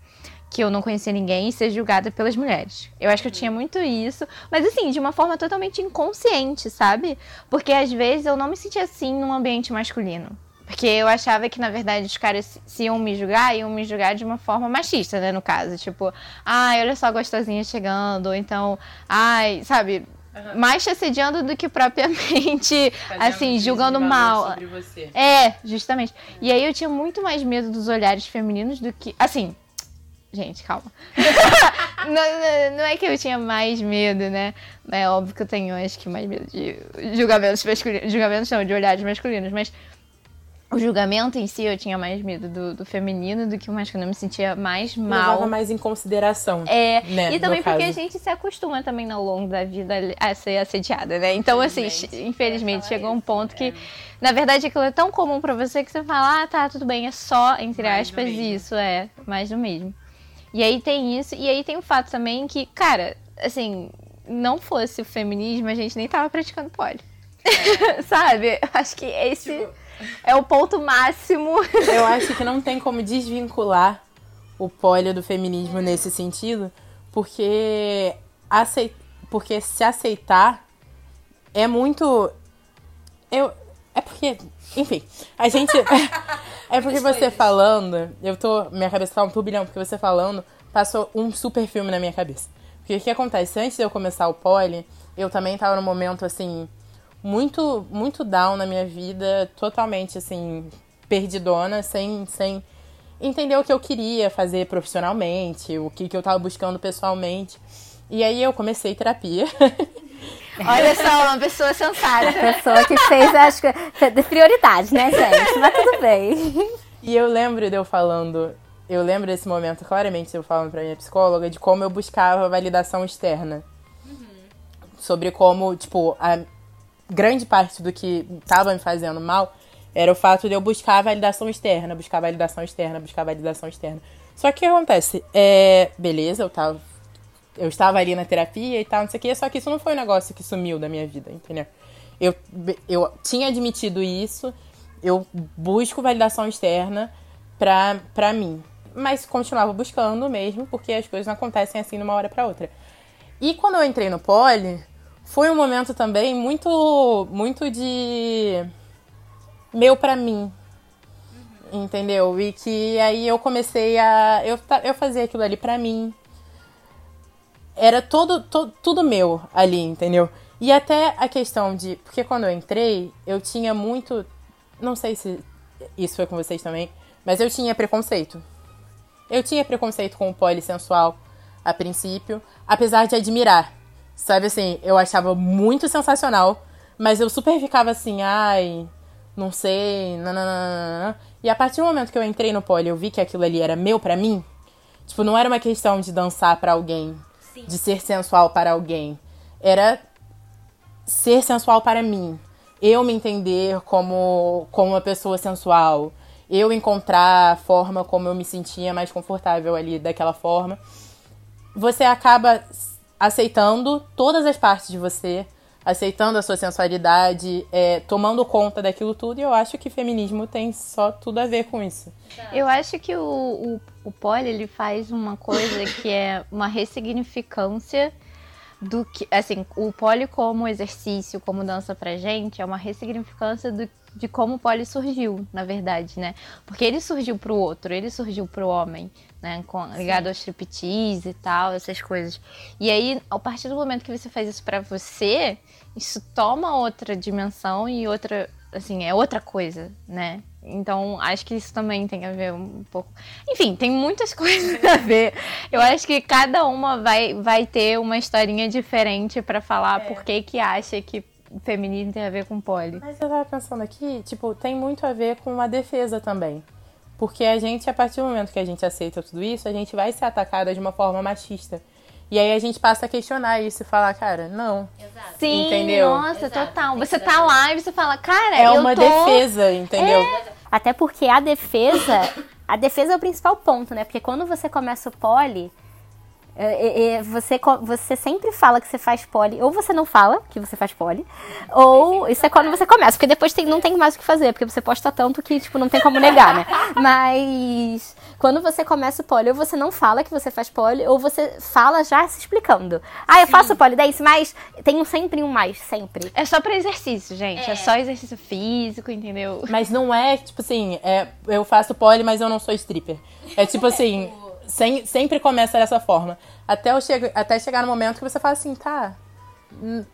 C: que eu não conhecia ninguém e ser julgada pelas mulheres. Eu acho que eu tinha muito isso, mas assim, de uma forma totalmente inconsciente, sabe? Porque às vezes eu não me sentia assim num ambiente masculino. Porque eu achava que, na verdade, os caras, se iam me julgar, iam me julgar de uma forma machista, né? No caso. Tipo, ai, olha só gostosinha chegando. Ou então, ai, sabe? Uhum. Mais te assediando do que propriamente, <laughs> Fazendo assim, julgando mal. É, justamente. E aí eu tinha muito mais medo dos olhares femininos do que. Assim, Gente, calma. <laughs> não, não, é que eu tinha mais medo, né? É óbvio que eu tenho, acho que, mais medo de julgamentos masculinos. Julgamentos não, de olhares masculinos, mas o julgamento em si eu tinha mais medo do, do feminino do que o masculino. Eu me sentia mais mal.
A: Levava mais em consideração.
C: É.
A: Né,
C: e também porque a gente se acostuma também ao longo da vida a ser assediada, né? Então, assim, infelizmente, chegou um ponto que, é. na verdade, aquilo é tão comum para você que você fala, ah, tá, tudo bem, é só, entre mais aspas, isso, é, mais do mesmo. E aí tem isso, e aí tem o fato também que, cara, assim, não fosse o feminismo, a gente nem tava praticando pole. É. <laughs> Sabe? Acho que esse tipo... é o ponto máximo. <laughs>
A: Eu acho que não tem como desvincular o pole do feminismo nesse sentido, porque, aceit... porque se aceitar é muito. Eu... É porque. Enfim, a gente. <laughs> É porque você falando, eu tô. Minha cabeça tá um turbilhão, porque você falando, passou um super filme na minha cabeça. Porque o que acontece? Antes de eu começar o pole, eu também tava num momento, assim, muito, muito down na minha vida, totalmente, assim, perdidona, sem, sem entender o que eu queria fazer profissionalmente, o que, que eu tava buscando pessoalmente. E aí eu comecei terapia. <laughs>
C: Olha só, uma pessoa sensata.
D: Pessoa que fez, acho que, de prioridade, né, gente? Mas tudo bem.
A: E eu lembro de eu falando, eu lembro desse momento claramente de eu falando pra minha psicóloga de como eu buscava validação externa. Sobre como, tipo, a grande parte do que tava me fazendo mal era o fato de eu buscar validação externa, buscar validação externa, buscar validação externa. Só que o que acontece? É, beleza, eu tava eu estava ali na terapia e tal, não sei o quê, só que isso não foi um negócio que sumiu da minha vida, entendeu? Eu, eu tinha admitido isso, eu busco validação externa pra, pra mim. Mas continuava buscando mesmo, porque as coisas não acontecem assim de uma hora pra outra. E quando eu entrei no pole, foi um momento também muito, muito de meu pra mim. Entendeu? E que aí eu comecei a. Eu, eu fazia aquilo ali pra mim era todo, tudo meu ali, entendeu? E até a questão de. Porque quando eu entrei, eu tinha muito. Não sei se isso foi com vocês também, mas eu tinha preconceito. Eu tinha preconceito com o polissensual a princípio, apesar de admirar. Sabe assim, eu achava muito sensacional, mas eu super ficava assim, ai, não sei, nananana. E a partir do momento que eu entrei no pole, eu vi que aquilo ali era meu para mim. Tipo, não era uma questão de dançar para alguém, de ser sensual para alguém. Era ser sensual para mim. Eu me entender como, como uma pessoa sensual. Eu encontrar a forma como eu me sentia mais confortável ali daquela forma. Você acaba aceitando todas as partes de você, aceitando a sua sensualidade, é, tomando conta daquilo tudo. E eu acho que feminismo tem só tudo a ver com isso.
C: Eu acho que o, o, o Poli, ele faz uma coisa que é uma ressignificância do que, assim, o pole como exercício, como dança pra gente, é uma ressignificância do, de como o pole surgiu, na verdade, né? Porque ele surgiu pro outro, ele surgiu pro homem, né? Com, ligado ao striptease e tal, essas coisas. E aí, a partir do momento que você faz isso para você, isso toma outra dimensão e outra, assim, é outra coisa, né? Então, acho que isso também tem a ver um pouco. Enfim, tem muitas <laughs> coisas a ver. Eu acho que cada uma vai, vai ter uma historinha diferente para falar é. por que que acha que o feminismo tem a ver com poli.
A: Mas eu tava pensando aqui, tipo, tem muito a ver com a defesa também. Porque a gente, a partir do momento que a gente aceita tudo isso, a gente vai ser atacada de uma forma machista. E aí a gente passa a questionar isso e falar, cara, não.
C: Exato. Sim, entendeu? Nossa, Exato. total. Você tá lá e você fala, cara,
A: é
C: eu
A: uma
C: tô...
A: defesa, entendeu?
D: É. Até porque a defesa, a defesa é o principal ponto, né? Porque quando você começa o pole, é, é, você, você sempre fala que você faz pole, ou você não fala que você faz pole, ou isso é quando você começa, porque depois tem, não tem mais o que fazer, porque você posta tanto que, tipo, não tem como negar, né? <laughs> Mas quando você começa o pole, ou você não fala que você faz pole, ou você fala já se explicando. Ah, eu Sim. faço pole dance, mas tem sempre um mais, sempre.
C: É só pra exercício, gente. É, é só exercício físico, entendeu?
A: Mas não é, tipo assim, é, eu faço pole, mas eu não sou stripper. É tipo assim <laughs> sem, sempre começa dessa forma. Até, eu chego, até chegar no momento que você fala assim, tá.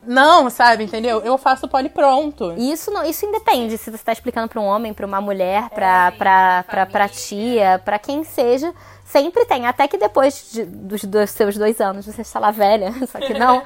A: Não, sabe, entendeu? Eu faço pole pronto.
D: Isso não, isso independe se você está explicando para um homem, para uma mulher, para é, pra, pra, pra tia, para quem seja. Sempre tem, até que depois de, dos, dos, seus dois anos você está lá velha, <laughs> só que não,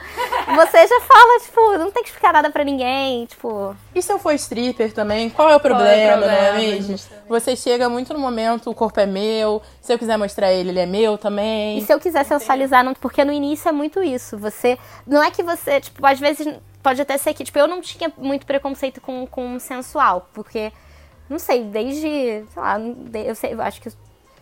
D: você já fala, tipo, não tem que explicar nada pra ninguém, tipo...
A: E se eu for stripper também, qual é o problema, é o problema não é mesmo? Você chega muito no momento, o corpo é meu, se eu quiser mostrar ele, ele é meu também.
D: E se eu quiser sensualizar, não, porque no início é muito isso, você... Não é que você, tipo, às vezes pode até ser que, tipo, eu não tinha muito preconceito com, com sensual, porque, não sei, desde, sei lá, eu, sei, eu acho que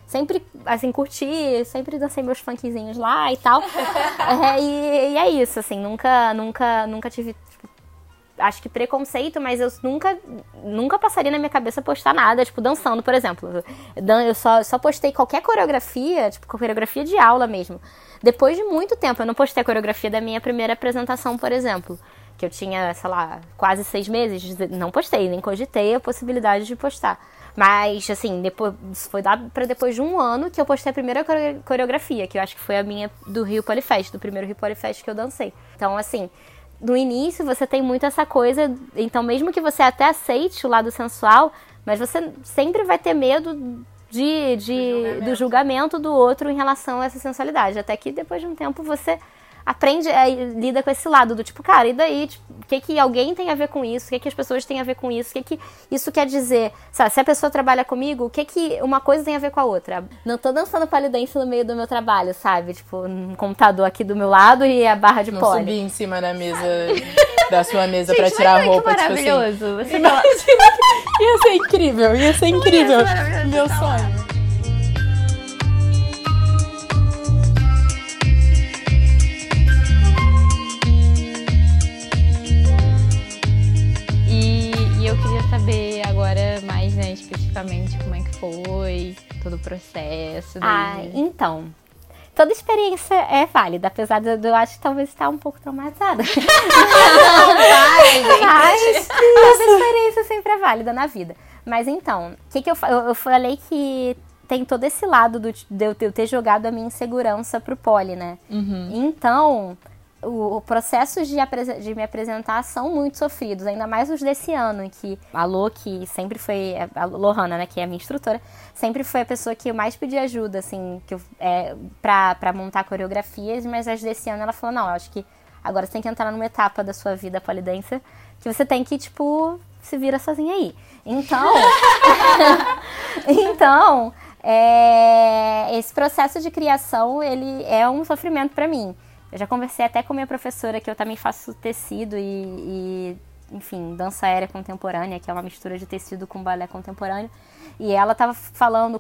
D: sempre, assim, curti, sempre dancei meus funkzinhos lá e tal. <laughs> é, e, e, é isso, assim, nunca, nunca, nunca tive, tipo, acho que preconceito, mas eu nunca, nunca passaria na minha cabeça postar nada, tipo, dançando, por exemplo. Eu só, só postei qualquer coreografia, tipo, coreografia de aula mesmo. Depois de muito tempo, eu não postei a coreografia da minha primeira apresentação, por exemplo. Que eu tinha, sei lá, quase seis meses, não postei, nem cogitei a possibilidade de postar. Mas, assim, depois, foi dado pra depois de um ano que eu postei a primeira core- coreografia, que eu acho que foi a minha do Rio Polyfest, do primeiro Rio Polyfest que eu dancei. Então, assim, no início você tem muito essa coisa, então mesmo que você até aceite o lado sensual, mas você sempre vai ter medo de, de do, julgamento. do outro em relação a essa sensualidade. Até que depois de um tempo você aprende, é, lida com esse lado do tipo, cara, e daí? Tipo, o que, que alguém tem a ver com isso? O que, que as pessoas têm a ver com isso? O que, que isso quer dizer? Sabe, se a pessoa trabalha comigo, o que, que uma coisa tem a ver com a outra? Não tô dançando palidense no meio do meu trabalho, sabe? Tipo, um computador aqui do meu lado e a barra de
A: Não
D: pole.
A: subir em cima da mesa, da sua mesa <laughs> pra tirar a roupa,
C: que
A: tipo assim.
C: maravilhoso. Você
A: Imagina que ia ser incrível, ia ser incrível.
C: maravilhoso,
A: Meu sonho.
C: Eu queria saber agora mais, né, especificamente como é que foi todo o processo.
D: Ah,
C: desde-
D: então. Toda experiência é válida, apesar de eu, acho que talvez estar um pouco traumatizada. <laughs> Mas <laughs> toda experiência sempre é válida na vida. Mas então, o que, que eu, eu, eu falei que tem todo esse lado do, de eu ter- jogado a minha insegurança pro pole, né? Então, o, processo de, de me apresentar são muito sofridos, ainda mais os desse ano, em que a que sempre foi, a Lohana, né, que é a minha instrutora, sempre foi a pessoa que eu mais pedi ajuda, assim, que eu, é, pra, pra montar coreografias, mas as desse ano ela falou, não, eu acho que agora você tem que entrar numa etapa da sua vida polidense que você tem que, tipo, se vira sozinha aí. Então, <laughs> <laughs> então, é, esse processo de criação, ele é um sofrimento pra mim. Eu já conversei até com minha professora que eu também faço tecido e, e, enfim, dança aérea contemporânea, que é uma mistura de tecido com balé contemporâneo. E ela tava falando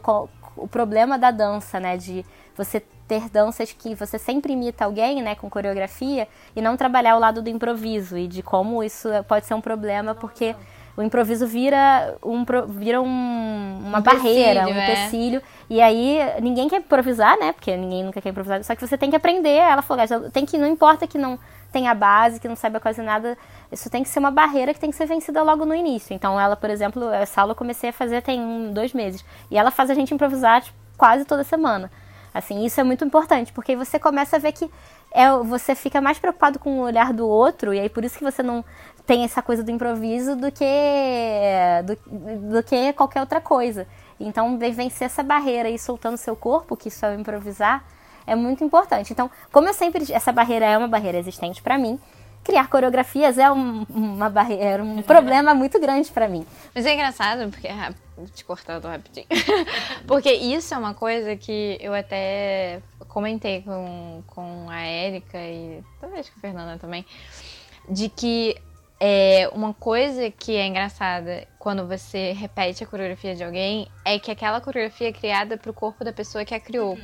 D: o problema da dança, né, de você ter danças que você sempre imita alguém, né, com coreografia, e não trabalhar o lado do improviso e de como isso pode ser um problema, porque o improviso vira, um, vira um- uma
C: Um
D: barreira, um
C: é.
D: empecilho. E aí ninguém quer improvisar, né? Porque ninguém nunca quer improvisar. Só que você tem que aprender. Ela falou, "Gaja, tem que não importa que não tenha base, que não saiba quase nada. Isso tem que ser uma barreira que tem que ser vencida logo no início. Então ela, por exemplo, essa aula eu comecei a fazer tem um, dois meses. E ela faz a gente improvisar tipo, quase toda semana. Assim, isso é muito importante, porque você começa a ver que é, você fica mais preocupado com o olhar do outro, e aí por isso que você não tem essa coisa do improviso do que do, do que qualquer outra coisa. Então, vencer essa barreira e soltando seu corpo, que isso é o improvisar, é muito importante. Então, como eu sempre essa barreira é uma barreira existente pra mim, criar coreografias é um, uma barreira, um problema muito grande pra mim.
C: Mas é engraçado, porque. rap- Te cortando rapidinho. <laughs> porque isso é uma coisa que eu até comentei com, com a Érica e talvez com a Fernanda também. De que é, uma coisa que é engraçada quando você repete a coreografia de alguém é que aquela coreografia é criada pro corpo da pessoa que a criou.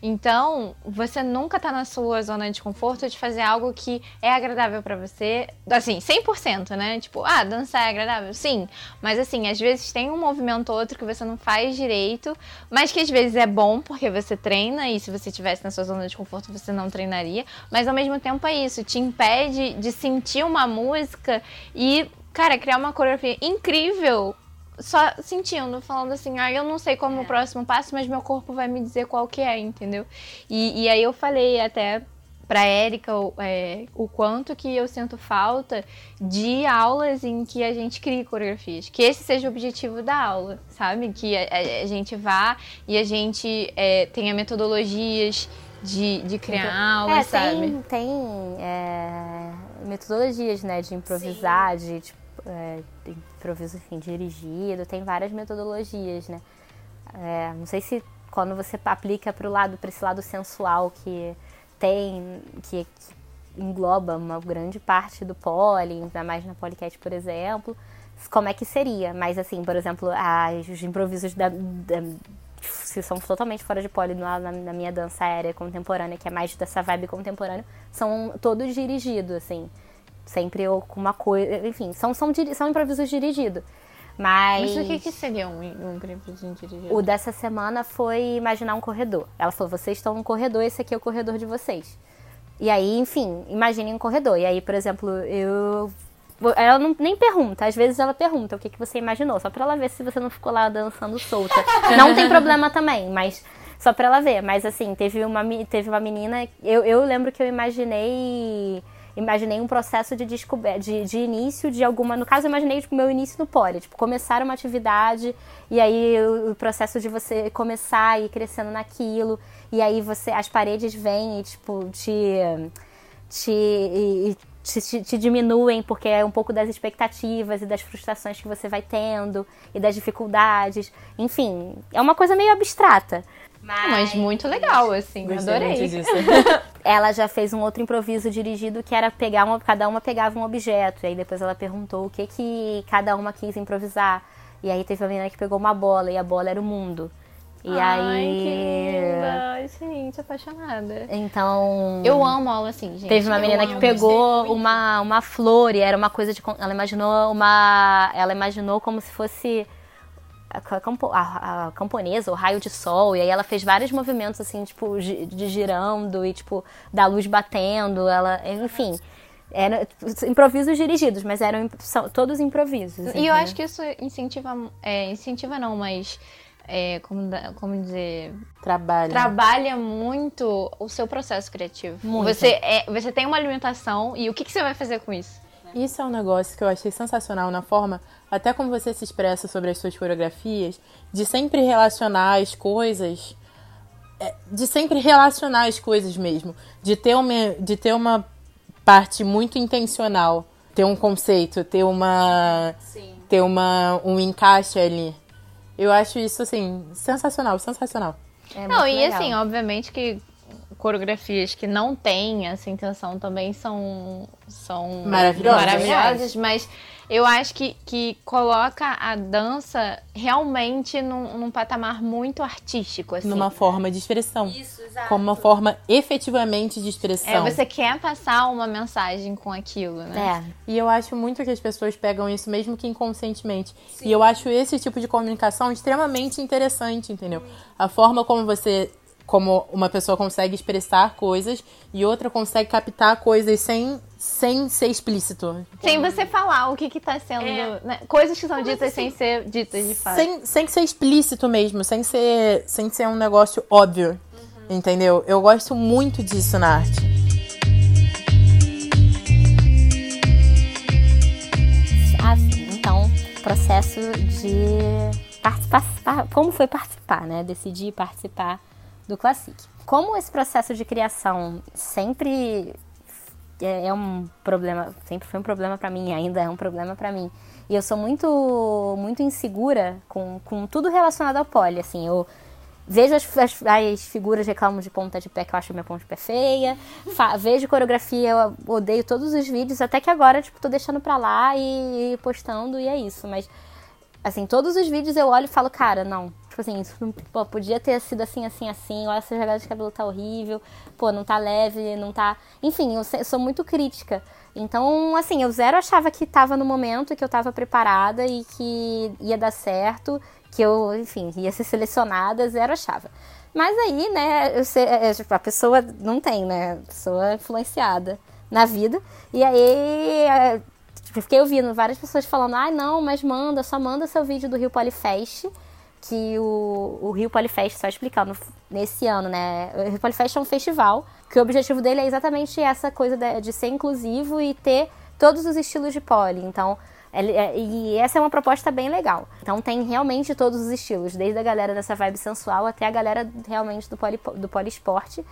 C: Então, você nunca tá na sua zona de conforto de fazer algo que é agradável pra você, assim, 100%, né? Tipo, ah, dançar é agradável? Sim. Mas assim, às vezes tem um movimento ou outro que você não faz direito, mas que às vezes é bom porque você treina e se você estivesse na sua zona de conforto você não treinaria, mas ao mesmo tempo é isso, te impede de sentir uma música e, cara, criar uma coreografia incrível só sentindo, falando assim, ah, eu não sei como é o próximo passo, mas meu corpo vai me dizer qual que é, entendeu? E, e aí eu falei até pra Érica o, é, o quanto que eu sinto falta de aulas em que a gente crie coreografias. Que esse seja o objetivo da aula, sabe? Que a, a- gente vá e a gente é, tenha metodologias de, de criar aulas,
D: é,
C: sabe?
D: tem, tem é, metodologias, né, de improvisar, de tipo, é, improviso, enfim, dirigido, tem várias metodologias, né. É, não sei se quando você aplica para o lado, para esse lado sensual que tem, que, que engloba uma grande parte do pole, ainda mais na Polycat, por exemplo, como é que seria? Mas assim, por exemplo, as, os improvisos da, da se são totalmente fora de pole na, na, minha dança aérea contemporânea, que é mais dessa vibe contemporânea, são todos dirigidos, assim. Sempre eu com uma coisa. Enfim, são, são, são improvisos dirigidos. Mas.
C: Mas o que, que seria um, um improviso dirigido?
D: O dessa semana foi imaginar um corredor. Ela falou: vocês estão num corredor, esse aqui é o corredor de vocês. E aí, enfim, imaginem um corredor. E aí, por exemplo, eu ela não, nem pergunta, às vezes ela pergunta o que, que você imaginou, só pra ela ver se você não ficou lá dançando solta. Não tem problema também, mas só pra ela ver. Mas assim, teve uma, teve uma menina, eu, eu lembro que eu imaginei imaginei um processo de descoberta, de, de início de alguma. No caso, eu imaginei tipo, meu início no pole, tipo, começar uma atividade e aí o, o processo de você começar e ir crescendo naquilo, e aí você. As paredes vêm e, tipo, te. te, e- e te, te- te diminuem porque é um pouco das expectativas e das frustrações que você vai tendo e das dificuldades. Enfim, é uma coisa meio abstrata.
C: Mas muito legal, assim,
A: Gostei
C: adorei.
A: muito disso. <laughs>
D: ela já fez um outro improviso dirigido que era pegar uma, cada uma pegava um objeto. E aí depois ela perguntou o que que cada uma quis improvisar. E aí teve uma menina que pegou uma bola e a bola era o mundo. E
C: Ai,
D: aí
C: que linda. Gente, apaixonada.
D: então
C: Eu amo aula assim, gente.
D: Teve uma
C: Eu
D: menina
C: amo.
D: que pegou uma, uma flor e era uma coisa de. Ela imaginou uma. Ela imaginou como se fosse a, campo- a- a camponesa, o raio de sol. E aí ela fez vários movimentos assim, tipo, gi- de girando e, tipo, da luz batendo. Ela. Enfim. Eram improvisos dirigidos, mas eram são todos improvisos.
C: E eu acho que isso incentiva. É, incentiva não, mas. É, como, como dizer.
A: Trabalho.
C: Trabalha muito o seu processo criativo.
D: Muito.
C: Você, é, você tem uma alimentação e o que, que você vai fazer com isso?
A: Isso é um negócio que eu achei sensacional na forma, até como você se expressa sobre as suas coreografias, de sempre relacionar as coisas, é, de sempre relacionar as coisas mesmo, de ter uma, de ter uma parte muito intencional, ter um conceito, ter uma, ter uma, um encaixe ali. Eu acho isso assim sensacional, sensacional.
D: É
C: não, e
D: legal.
C: assim, obviamente que coreografias que não têm essa intenção também são, são
A: Maravilhosas.
C: maravilhosas, mas eu acho que, que coloca a dança realmente num, num patamar muito artístico, assim.
A: Numa forma de expressão.
E: Isso, exato.
A: Como uma forma efetivamente de
C: É,
A: expressão.
C: você quer passar uma mensagem com aquilo, né?
D: É.
A: E eu acho muito que as pessoas pegam isso mesmo que inconscientemente. E eu acho esse tipo de comunicação extremamente interessante, entendeu? A forma como você, como uma pessoa consegue expressar coisas e outra consegue captar coisas sem, sem ser explícito.
C: Sem você falar o que que tá sendo. né? Coisas que são ditas sem ser ditas de fato.
A: Sem, sem ser explícito mesmo, sem ser, sem ser um negócio óbvio. Entendeu? Eu gosto muito disso na arte.
D: Ah, então, processo de participar, como foi participar, né? Decidir participar do Classic. Como esse processo de criação sempre é, é um problema, sempre foi um problema pra mim, ainda é um problema pra mim. E eu sou muito muito insegura com, com tudo relacionado ao pole, assim, eu Vejo as, as, as figuras reclamam de ponta de pé, que eu acho minha ponta de pé feia. Vejo coreografia, eu odeio todos os vídeos. Até que agora, tipo, tô deixando pra lá e, e postando e é isso. Mas, assim, todos os vídeos eu olho e falo, cara, não. Tipo assim, pô, podia ter sido assim, assim, assim. Olha, essa jogada de cabelo tá horrível. Pô, não tá leve, não tá... Enfim, eu sou muito crítica. Então, assim, eu zero achava que tava no momento, que eu tava preparada e que ia dar certo que eu, enfim, ia ser selecionada, zero achava. Mas aí, né, eu sei, é, tipo, a pessoa não tem, né? A pessoa é influenciada na vida. E aí, é, tipo, fiquei ouvindo várias pessoas falando, ai, não, mas manda, só manda seu vídeo do Rio Polifest, que o, o Rio Polifest, só explicando, nesse ano, né? O Rio Polifest é um festival, que o objetivo dele é exatamente essa coisa de, de ser inclusivo e ter todos os estilos de pole. Então, ele- é- e essa é uma proposta bem legal. Então tem realmente todos os estilos, desde a galera dessa vibe sensual até a galera realmente do, poli, do poliesporte.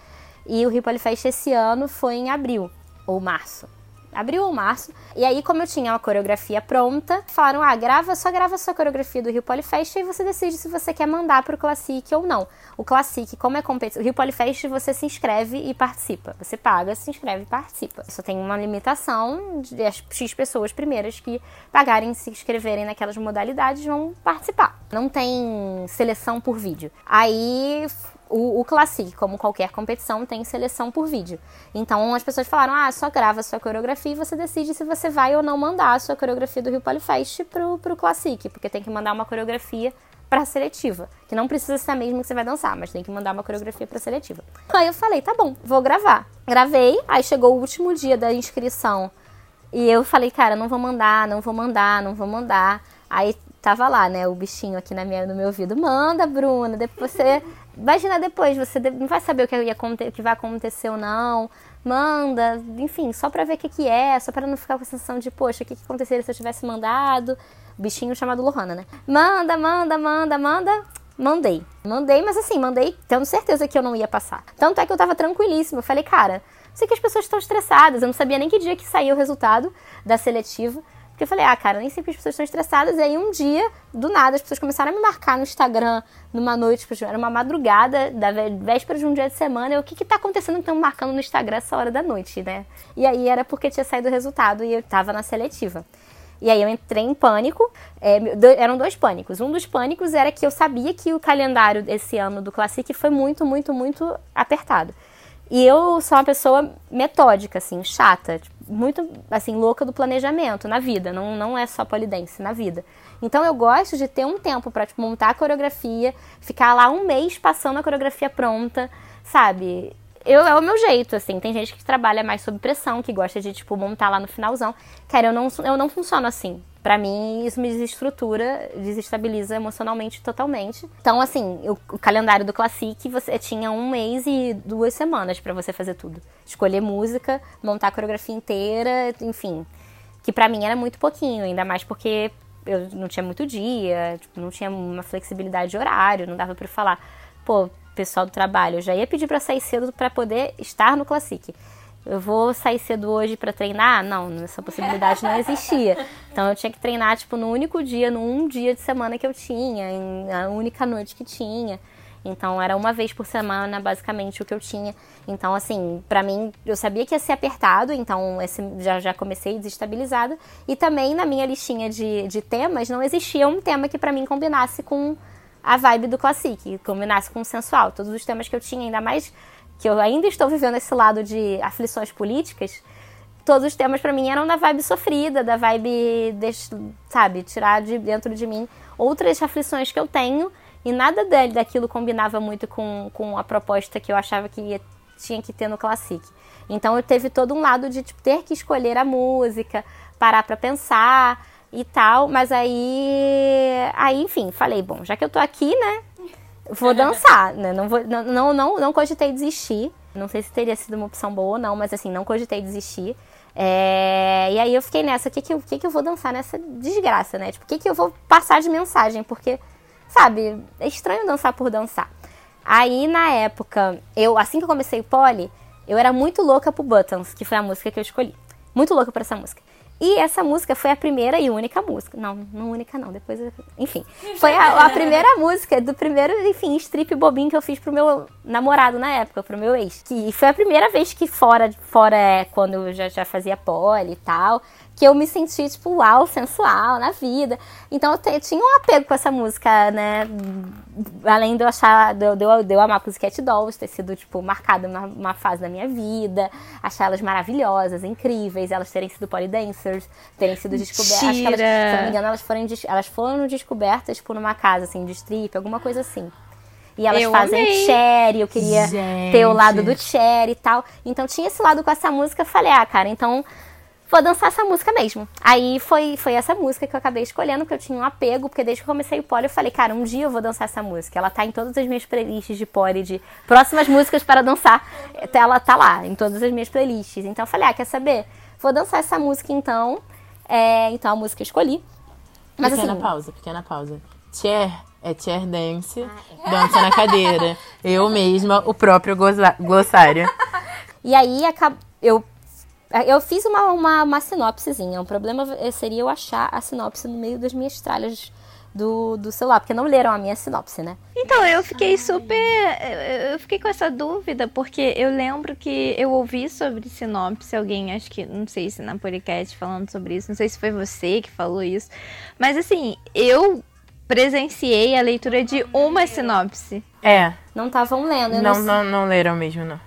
D: E o Rio Polifest esse ano foi em abril ou março. Abril ou março. E aí, como eu tinha uma coreografia pronta, falaram: ah, grava, só grava sua coreografia do Rio Polifest e você decide se você quer mandar pro Classic ou não. O Classic, como é competição, o Rio Polifest você se inscreve e participa. Você paga, se inscreve e participa. Só tem uma limitação de as X pessoas primeiras que pagarem se inscreverem naquelas modalidades vão participar. Não tem seleção por vídeo. Aí o, o Classic, como qualquer competição, tem seleção por vídeo. Então as pessoas falaram: ah, só grava a sua coreografia e você decide se você vai ou não mandar a sua coreografia do Rio Polifest pro, pro Classic, porque tem que mandar uma coreografia pra seletiva, que não precisa ser a mesma que você vai dançar, mas tem que mandar uma coreografia pra seletiva. Aí eu falei: tá bom, vou gravar. Gravei, aí chegou o último dia da inscrição E eu falei, cara, não vou mandar, não vou mandar, não vou mandar. Aí tava lá, né, o bichinho aqui na minha, no meu ouvido. Manda, Bruna, depois você. <laughs> Imagina depois, você não vai saber o que, ia, o que vai acontecer ou não. Manda, enfim, só pra ver o que, que é, só pra não ficar com a sensação de, poxa, o que, que aconteceria se eu tivesse mandado? Bichinho chamado Lohana, né? Manda, manda, manda, manda. Mandei. Mandei, mas assim, mandei tendo certeza que eu não ia passar. Tanto é que eu tava tranquilíssima. Eu falei, cara, sei que as pessoas estão estressadas. Eu não sabia nem que dia que saía o resultado da seletiva. Porque eu falei, ah, cara, nem sempre as pessoas estão estressadas. E aí um dia, do nada, as pessoas começaram a me marcar no Instagram numa noite, tipo, era uma madrugada, da vé- véspera de um dia de semana. Eu, o que que tá acontecendo que estão marcando no Instagram essa hora da noite, né? E aí era porque tinha saído o resultado e eu tava na seletiva. E aí eu entrei em pânico. É, eram dois pânicos. Um dos pânicos era que eu sabia que o calendário desse ano do Classic foi muito, muito, muito apertado. E eu sou uma pessoa metódica, assim, chata, tipo, muito, assim, louca do planejamento na vida. Não, não é só polidense, na vida. Então eu gosto de ter um tempo pra tipo, montar a coreografia, ficar lá um mês passando a coreografia pronta, sabe? Eu, é o meu jeito, assim. Tem gente que trabalha mais sob pressão, que gosta de, tipo, montar lá no finalzão. Cara, eu não, eu não funciono assim. Pra mim, isso me desestrutura, desestabiliza emocionalmente totalmente. Então, assim, eu- o calendário do Classic, você tinha um mês e duas semanas pra você fazer tudo. Escolher música, montar a coreografia inteira, enfim. Que pra mim era muito pouquinho, ainda mais porque eu não tinha muito dia, tipo, não tinha uma flexibilidade de horário, não dava eu falar, pô, pessoal do trabalho, eu já ia pedir pra sair cedo pra poder estar no Classic. Eu vou sair cedo hoje pra treinar? Não, essa possibilidade não existia. Então eu tinha que treinar, tipo, no único dia, no um dia de semana que eu tinha, em- a única noite que tinha. Então era uma vez por semana, basicamente, o que eu tinha. Então, assim, pra mim, eu sabia que ia ser apertado, então esse, já, já comecei desestabilizada. E também na minha listinha de, de temas, não existia um tema que pra mim combinasse com a vibe do Classic, combinasse com o sensual. Todos os temas que eu tinha, ainda mais que eu ainda estou vivendo esse lado de aflições políticas, todos os temas pra mim eram da vibe sofrida, da vibe, sabe, tirar de dentro de mim outras aflições que eu tenho e nada dele, daquilo combinava muito com, com a proposta que eu achava que ia- tinha que ter no Classic. Então eu teve todo um lado de tipo, ter que escolher a música, parar pra pensar e tal, mas aí, aí enfim, falei, bom, já que eu tô aqui, né, vou dançar, né? Não, vou, não, não, não, não cogitei desistir. Não sei se teria sido uma opção boa ou não, mas assim, não cogitei desistir. É, e aí eu fiquei nessa, o que que, eu- que que eu vou dançar nessa desgraça, né? Tipo, o que que eu vou passar de mensagem? Porque, sabe, é estranho dançar por dançar. Aí, na época, eu, assim que eu comecei o pole, eu era muito louca pro Buttons, que foi a música que eu escolhi. Muito louca por essa música. E essa música foi a primeira e única música. Não, não única não, depois... eu- Enfim, <laughs> foi a, a primeira música do primeiro, enfim, strip bobinho que eu fiz pro meu namorado na época, pro meu ex. Que foi a primeira vez que fora, fora é, quando eu já, já fazia pole e tal, que eu me senti, tipo, uau, sensual na vida. Então eu, eu tinha um apego com essa música, né? Além de eu achar, de, eu- de, eu- de eu amar Pussycat Dolls, ter sido, tipo, marcada uma, uma fase da minha vida, achar elas maravilhosas, incríveis, elas terem sido polydancers, terem sido descobertas. Acho que elas, se eu não me engano, elas foram, elas foram descobertas, tipo, numa casa, assim, de strip, alguma coisa assim. E elas
C: Eu
D: fazem
C: amei.
D: cherry, eu queria
A: Gente.
D: ter o lado do cherry e tal. Então tinha esse lado com essa música, eu falei, ah, cara, então vou dançar essa música mesmo. Aí foi, foi essa música que eu acabei escolhendo, porque eu tinha um apego, porque desde que eu comecei o pole eu falei, cara, um dia eu vou dançar essa música. Ela tá em todas as minhas playlists de pole, de próximas músicas para dançar. Ela tá lá, em todas as minhas playlists. Então eu falei, ah, quer saber? Vou dançar essa música então. É, então a música eu escolhi. Mas
A: pequena
D: assim,
A: pausa, pequena pausa. Chair é chair dance, dança na cadeira. Eu mesma, o próprio glossário.
D: E aí eu, eu fiz uma, uma, uma sinopsezinha. O problema seria eu achar a sinopse no meio das minhas tralhas do, do celular, porque não leram a minha sinopse, né?
C: Então, eu fiquei super. eu- Eu fiquei com essa dúvida, porque eu lembro que eu ouvi sobre sinopse, alguém, acho que, não sei se na podcast falando sobre isso, não sei se foi você que falou isso, mas assim, eu presenciei a leitura de uma sinopse.
A: É,
D: Não estavam lendo. Eu
A: não,
D: não,
A: não, não leram mesmo, não.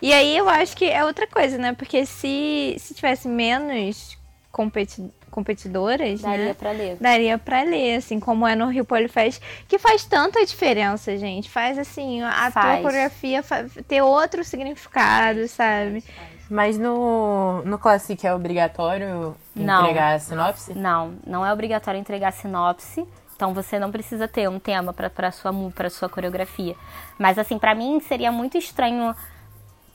C: E aí eu acho que é outra coisa, né? Porque se, se tivesse menos competi competidoras,
D: daria
C: né?
D: pra ler.
C: Daria pra ler, assim, como é no Rio Polifest, que faz tanta diferença, gente. Faz, assim, a tua
D: Faz.
C: coreografia fa- ter outro significado, sabe?
A: Mas no, no Classic é obrigatório
D: Não.
A: entregar a sinopse?
D: Não, não é obrigatório entregar sinopse. Então você não precisa ter um tema para sua pra sua coreografia. Mas assim, pra mim seria muito estranho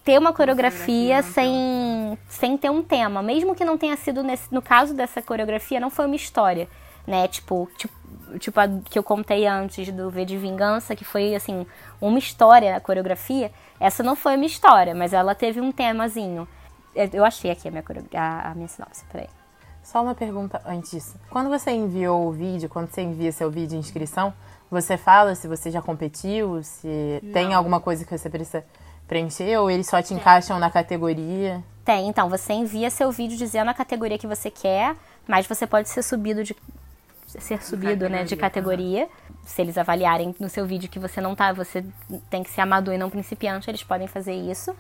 D: ter uma coreografia sem, sem ter um tema, mesmo que não tenha sido nesse, no caso dessa coreografia não foi uma história, né? Tipo, tipo, tipo a que eu contei antes do V de Vingança, que foi assim, uma história a coreografia. Essa não foi uma história, mas ela teve um temazinho. Eu eu achei aqui a minha, a, a minha sinopse, peraí.
A: Só uma pergunta antes disso. Quando você enviou o vídeo, quando você envia seu vídeo de inscrição, você fala se você já competiu, se tem alguma coisa que você precisa preencher, ou eles só te encaixam na categoria?
D: Tem, então você envia seu vídeo dizendo a categoria que você quer, mas você pode ser subido de ser subido, né, de categoria. Se eles avaliarem no seu vídeo que você não tá, você tem que ser amador e não principiante, eles podem fazer isso.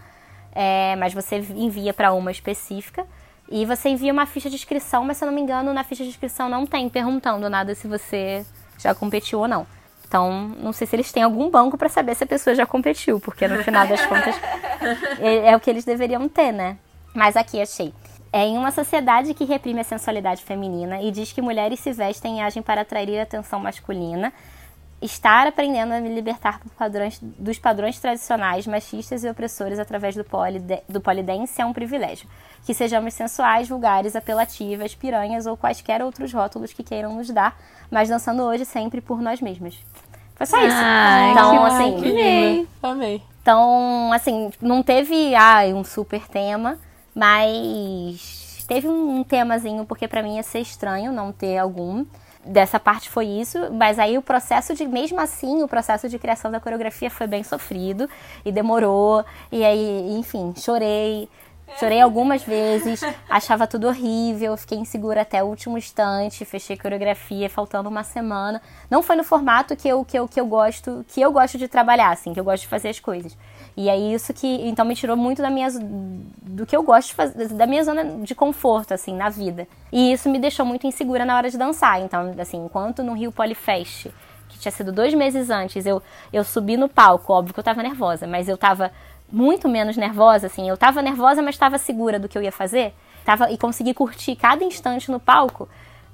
D: É, mas você envia para uma específica e você envia uma ficha de inscrição, mas se eu não me engano, na ficha de inscrição não tem perguntando nada se você já competiu ou não. Então, não sei se eles têm algum banco para saber se a pessoa já competiu, porque no final das contas <laughs> é, é o que eles deveriam ter, né? Mas aqui achei. É em uma sociedade que reprime a sensualidade feminina e diz que mulheres se vestem e agem para atrair a atenção masculina, estar aprendendo a me libertar por padrões- dos padrões tradicionais, machistas e opressores através do, polide, do polidense é um privilégio. Que sejamos sensuais, vulgares, apelativas, piranhas ou quaisquer outros rótulos que queiram nos dar, mas dançando hoje sempre por nós mesmas. Foi só isso.
C: Ai,
D: então,
C: que
D: assim,
A: que lindo. Amei.
D: então, assim, não teve ah, um super tema, mas teve um, temazinho, porque pra mim ia ser estranho não ter algum. Dessa parte foi isso, mas aí o processo de, mesmo assim, o processo de criação da coreografia foi bem sofrido e demorou. E aí, enfim, chorei. Chorei algumas vezes, <laughs> achava tudo horrível, fiquei insegura até o último instante, fechei coreografia, faltando uma semana. Não foi no formato que eu, que eu, que eu gosto, que eu gosto de trabalhar, assim, que eu gosto de fazer as coisas. E aí isso que então me tirou muito da minha do que eu gosto de fazer, da minha zona de conforto assim na vida. E isso me deixou muito insegura na hora de dançar. Então, assim, enquanto no Rio Polyfest, que tinha sido dois meses antes, eu eu subi no palco, óbvio que eu tava nervosa, mas eu tava muito menos nervosa, assim. Eu tava nervosa, mas tava segura do que eu ia fazer. Tava, e consegui curtir cada instante no palco.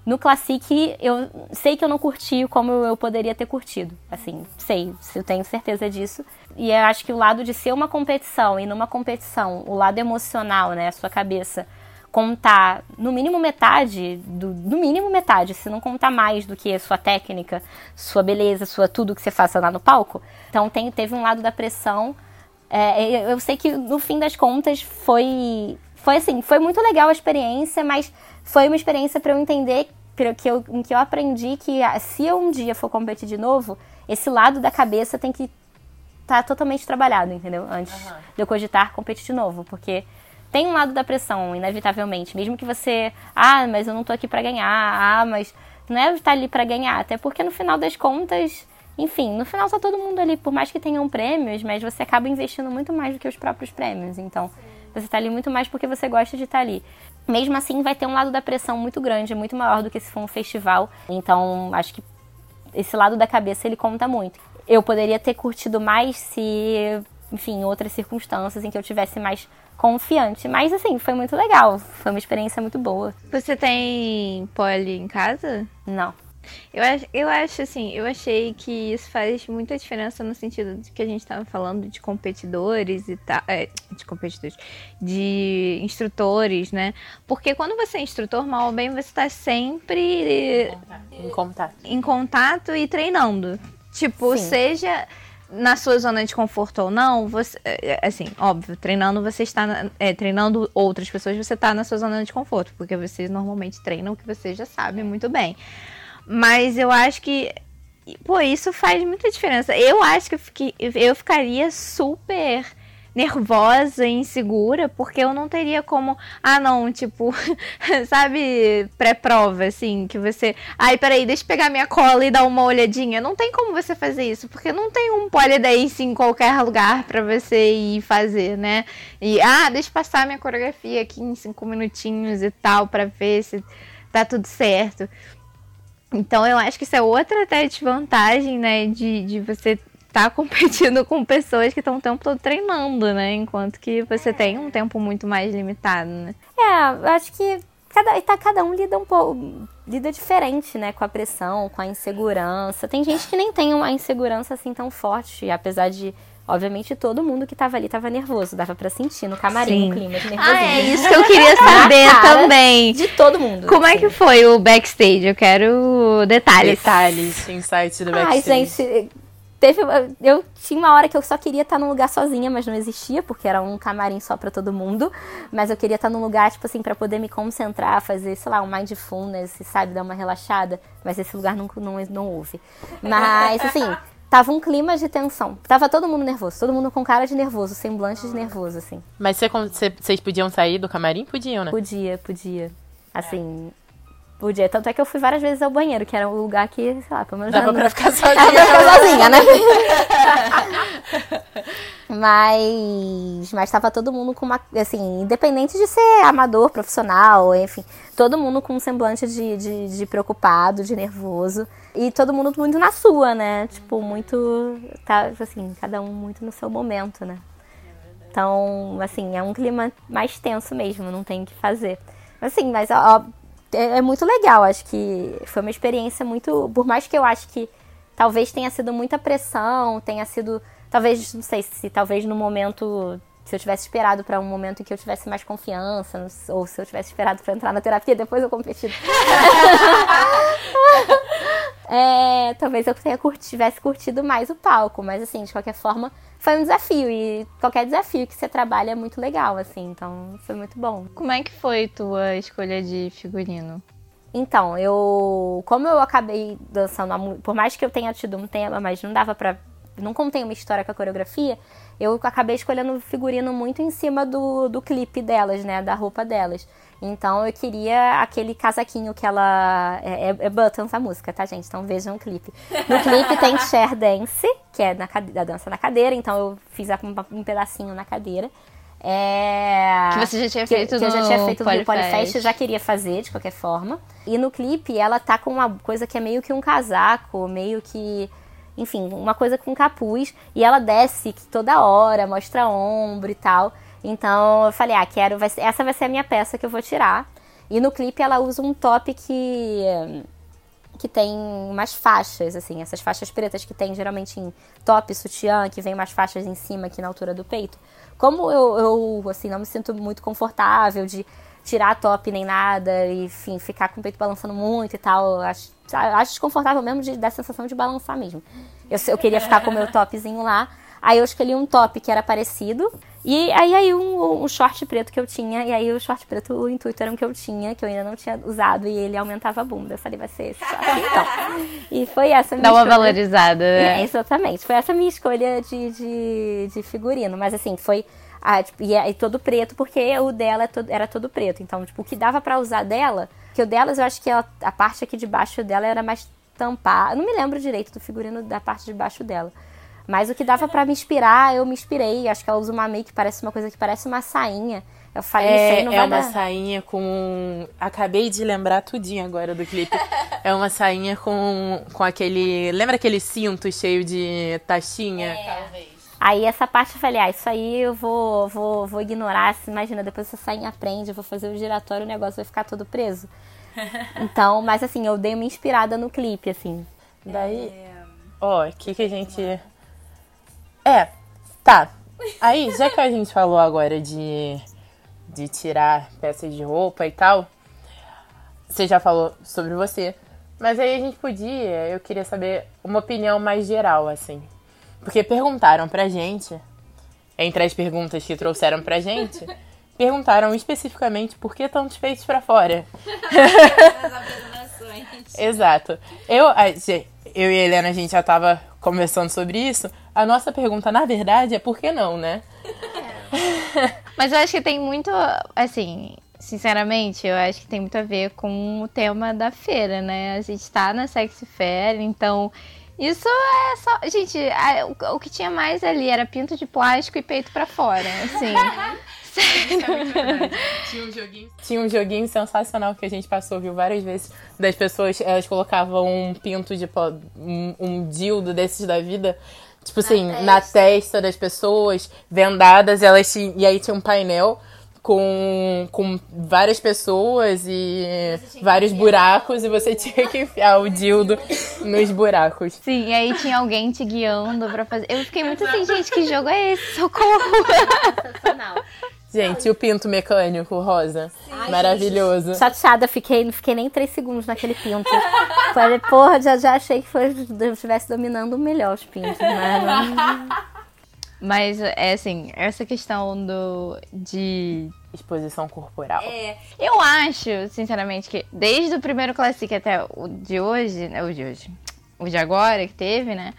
D: No Classic, eu sei que eu não curti como eu poderia ter curtido. Assim, sei, eu tenho certeza disso. E eu acho que o lado de ser uma competição, e numa competição, o lado emocional, né, a sua cabeça, contar no mínimo metade, do, no mínimo metade, se não contar mais do que sua técnica, sua beleza, sua tudo que você faça lá no palco. Então tem, teve um lado da pressão. É, eu sei que no fim das contas foi foi assim, foi muito legal a experiência, mas foi uma experiência para eu entender que eu, em que eu aprendi que ah, se eu um dia for competir de novo, esse lado da cabeça tem que estar totalmente trabalhado, entendeu? Antes de eu cogitar competir de novo, porque tem um lado da pressão, inevitavelmente, mesmo que você, ah, mas eu não tô aqui para ganhar, ah, mas não é estar ali para ganhar, até porque no final das contas, enfim, no final tá todo mundo ali, por mais que tenham prêmios, mas você acaba investindo muito mais do que os próprios prêmios, então você tá ali muito mais porque você gosta de estar ali. Mesmo assim, vai ter um lado da pressão muito grande, muito maior do que se for um festival. Então, acho que esse lado da cabeça ele conta muito. Eu poderia ter curtido mais se, enfim, em outras circunstâncias em que eu tivesse mais confiante. Mas assim, foi muito legal. Foi uma experiência muito boa.
C: Você tem pole em casa?
D: Não.
C: Eu acho, eu acho assim, eu achei que isso faz muita diferença no sentido de que a gente estava falando de competidores e tal, é, de competidores, de instrutores, né? Porque quando você é instrutor, mal ou bem, você está sempre
A: Em contato.
C: em contato e treinando. Tipo,
D: Sim.
C: seja na sua zona de conforto ou não, você, é, é, assim, óbvio, treinando você está, é, treinando outras pessoas, você está na sua zona de conforto, porque você normalmente treina o que você já sabe muito bem. Mas eu acho que, pô, isso faz muita diferença. Eu acho que eu, fiquei- eu ficaria super nervosa e insegura, porque eu não teria como, ah, não, tipo, <laughs> sabe, pré-prova, assim, que você, ai, peraí, deixa eu pegar minha cola e dar uma olhadinha. Não tem como você fazer isso, porque não tem um polidense em qualquer lugar pra você ir fazer, né? E, ah, deixa eu passar minha coreografia aqui em cinco minutinhos e tal, pra ver se tá tudo certo. Então eu acho que isso é outra até desvantagem, né, de, de você tá <laughs> competindo com pessoas que estão o tempo todo treinando, né? Enquanto que você tem um tempo muito mais limitado, né?
D: É, eu acho que cada, tá, cada um lida um pouco. lida diferente, né? Com a pressão, com a insegurança. Tem gente que nem tem uma insegurança assim tão forte, apesar de. Obviamente, todo mundo que tava ali tava nervoso, dava pra sentir no camarim
C: Sim.
D: o clima de nervosismo.
C: Ah, é isso que eu queria <laughs> saber também.
D: De todo mundo.
C: Como é
D: assim.
C: que foi o backstage? Eu quero detalhes.
A: Detalhes, insights do
D: Ai,
A: backstage.
D: gente, teve. Eu tinha uma hora que eu só queria estar num lugar sozinha, mas não existia, porque era um camarim só pra todo mundo. Mas eu queria estar num lugar, tipo assim, pra poder me concentrar, fazer, sei lá, um mindfulness, sabe, dar uma relaxada. Mas esse lugar não, não, não houve. Mas, assim. Tava um clima de tensão. Tava todo mundo nervoso, todo mundo com cara de nervoso, semblante de nervoso, assim.
A: Mas você- você- vocês podiam sair do camarim? Podiam, né?
D: Podia, podia. Assim, podia. Tanto é que eu fui várias vezes ao banheiro, que era um lugar que, sei lá, pelo menos
A: Dava
D: não-
A: pra ficar
D: Dava <laughs> pra
A: sozinha.
D: ficar sozinha, né? <laughs> mas, mas tava todo mundo com uma, assim, independente de ser amador, profissional, enfim, todo mundo com um semblante de, de, de preocupado, de nervoso. E todo mundo muito na sua, né? Tipo, muito, tá, assim, cada um muito no seu momento, né? Então, assim, é um clima mais tenso mesmo, não tem o que fazer. Assim, mas ó, é, é muito legal, acho que foi uma experiência muito. Por mais que eu acho que talvez tenha sido muita pressão, tenha sido. Talvez, não sei se talvez no momento. Se eu tivesse esperado para um momento em que eu tivesse mais confiança, ou se eu tivesse esperado para entrar na terapia, depois eu competi. <laughs> É, talvez eu tenha curti- tivesse curtido mais o palco, mas assim, de qualquer forma, foi um desafio. E qualquer desafio que você trabalha é muito legal, assim, então foi muito bom.
C: Como é que foi tua escolha de figurino?
D: Então, eu. Como eu acabei dançando, por mais que eu tenha tido um tema, mas não dava pra. Não contei uma história com a coreografia, eu acabei escolhendo o figurino muito em cima do, do clipe delas, né? Da roupa delas. Então eu queria aquele casaquinho que ela. É, é, é Buttons a música, tá, gente? Então vejam o clipe. No clipe tem <laughs> chair dance, que é na, da dança na cadeira, então eu fiz um, um pedacinho na cadeira. É...
C: Que você já tinha
D: que-
C: feito
D: que eu já
C: no
D: tinha feito no
C: Polyfest.
D: Polyfest, eu já queria fazer de qualquer forma. E no clipe ela tá com uma coisa que é meio que um casaco, meio que. Enfim, uma coisa com capuz. E ela desce toda hora, mostra ombro e tal. Então eu falei, ah, quero. Vai essa vai ser a minha peça que eu vou tirar. E no clipe ela usa um top que. que tem umas faixas, assim, essas faixas pretas que tem geralmente em top, sutiã, que vem umas faixas em cima aqui na altura do peito. Como eu, eu assim, não me sinto muito confortável de tirar top nem nada, e, enfim, ficar com o peito balançando muito e tal, acho, acho desconfortável mesmo de dar a sensação de balançar mesmo. Eu, eu queria ficar com o meu topzinho lá, aí eu escolhi um top que era parecido, e aí, aí um, um short preto que eu tinha, e aí o short preto, o intuito era um que eu tinha, que eu ainda não tinha usado, e ele aumentava a bunda. Eu falei, vai ser esse short então. <laughs> E foi essa a minha
C: Dá uma
D: escolha.
C: valorizada,
D: É,
C: né?
D: exatamente. Foi essa a minha escolha de, de, de figurino. Mas assim, foi. ah, tipo, e, é- e todo preto, porque o dela é todo- era todo preto. Então, tipo, o que dava pra usar dela, que o delas eu acho que ela- a parte aqui de baixo dela era mais tampar. Eu não me lembro direito do figurino da parte de baixo dela. Mas o que dava pra me inspirar, eu me inspirei. Acho que ela usa uma make que parece uma coisa que parece uma sainha. Eu falei, isso
A: É,
D: aí não
A: é
D: vai
A: uma
D: dar.
A: sainha com. Acabei de lembrar tudinho agora do clipe. <laughs> é uma sainha com, com aquele. Lembra aquele cinto cheio de taxinha?
E: Talvez.
D: Aí essa parte eu falei, ah, isso aí eu vou, vou, vou ignorar. Se Imagina, depois essa sainha aprende, eu vou fazer o giratório, o negócio vai ficar todo preso. <laughs> Então, mas assim, eu dei uma inspirada no clipe, assim.
A: Daí. Ó, o que, que a gente. É, tá. Aí, já que a gente falou agora de, de tirar peças de roupa e tal, você já falou sobre você. Mas aí a gente podia, eu queria saber uma opinião mais geral, assim. Porque perguntaram pra gente, entre as perguntas que trouxeram pra gente, <laughs> perguntaram especificamente por que tantos peitos pra fora. Exato. Eu, a eu e a Helena, a gente já tava conversando sobre isso. A nossa pergunta, na verdade, é por que não, né? <laughs>
C: Mas eu acho que tem muito, assim, sinceramente, eu acho que tem muito a ver com o tema da feira, né? A gente tá na Sexy Fair, então isso é só. Gente, a- o, o que tinha mais ali era pinto de plástico e peito pra fora, assim. <laughs>
A: Tinha um joguinho. Tinha um joguinho sensacional que a gente passou, viu, várias vezes. Das pessoas, elas colocavam um pinto de pó, um, um dildo desses da vida. Tipo assim, na testa das pessoas, vendadas, elas tinham, e aí tinha um painel com, com várias pessoas e vários buracos e você tinha que enfiar o dildo nos buracos.
C: Sim, e aí tinha alguém te guiando pra fazer. Eu fiquei muito assim, gente, que jogo é esse? <laughs> Socorro!
D: Sensacional.
A: Gente, e o pinto mecânico rosa? Maravilhoso.
D: Chateada, fiquei, não fiquei nem três segundos naquele pinto. <laughs> Falei, porra, já, já achei que foi, eu estivesse dominando melhor os pintos, mas <laughs> não-
C: Mas é assim, essa questão do de
A: Exposição corporal.
C: Eu acho, sinceramente, que desde o primeiro Classic até o de hoje, né, o de hoje, o de agora que teve, né?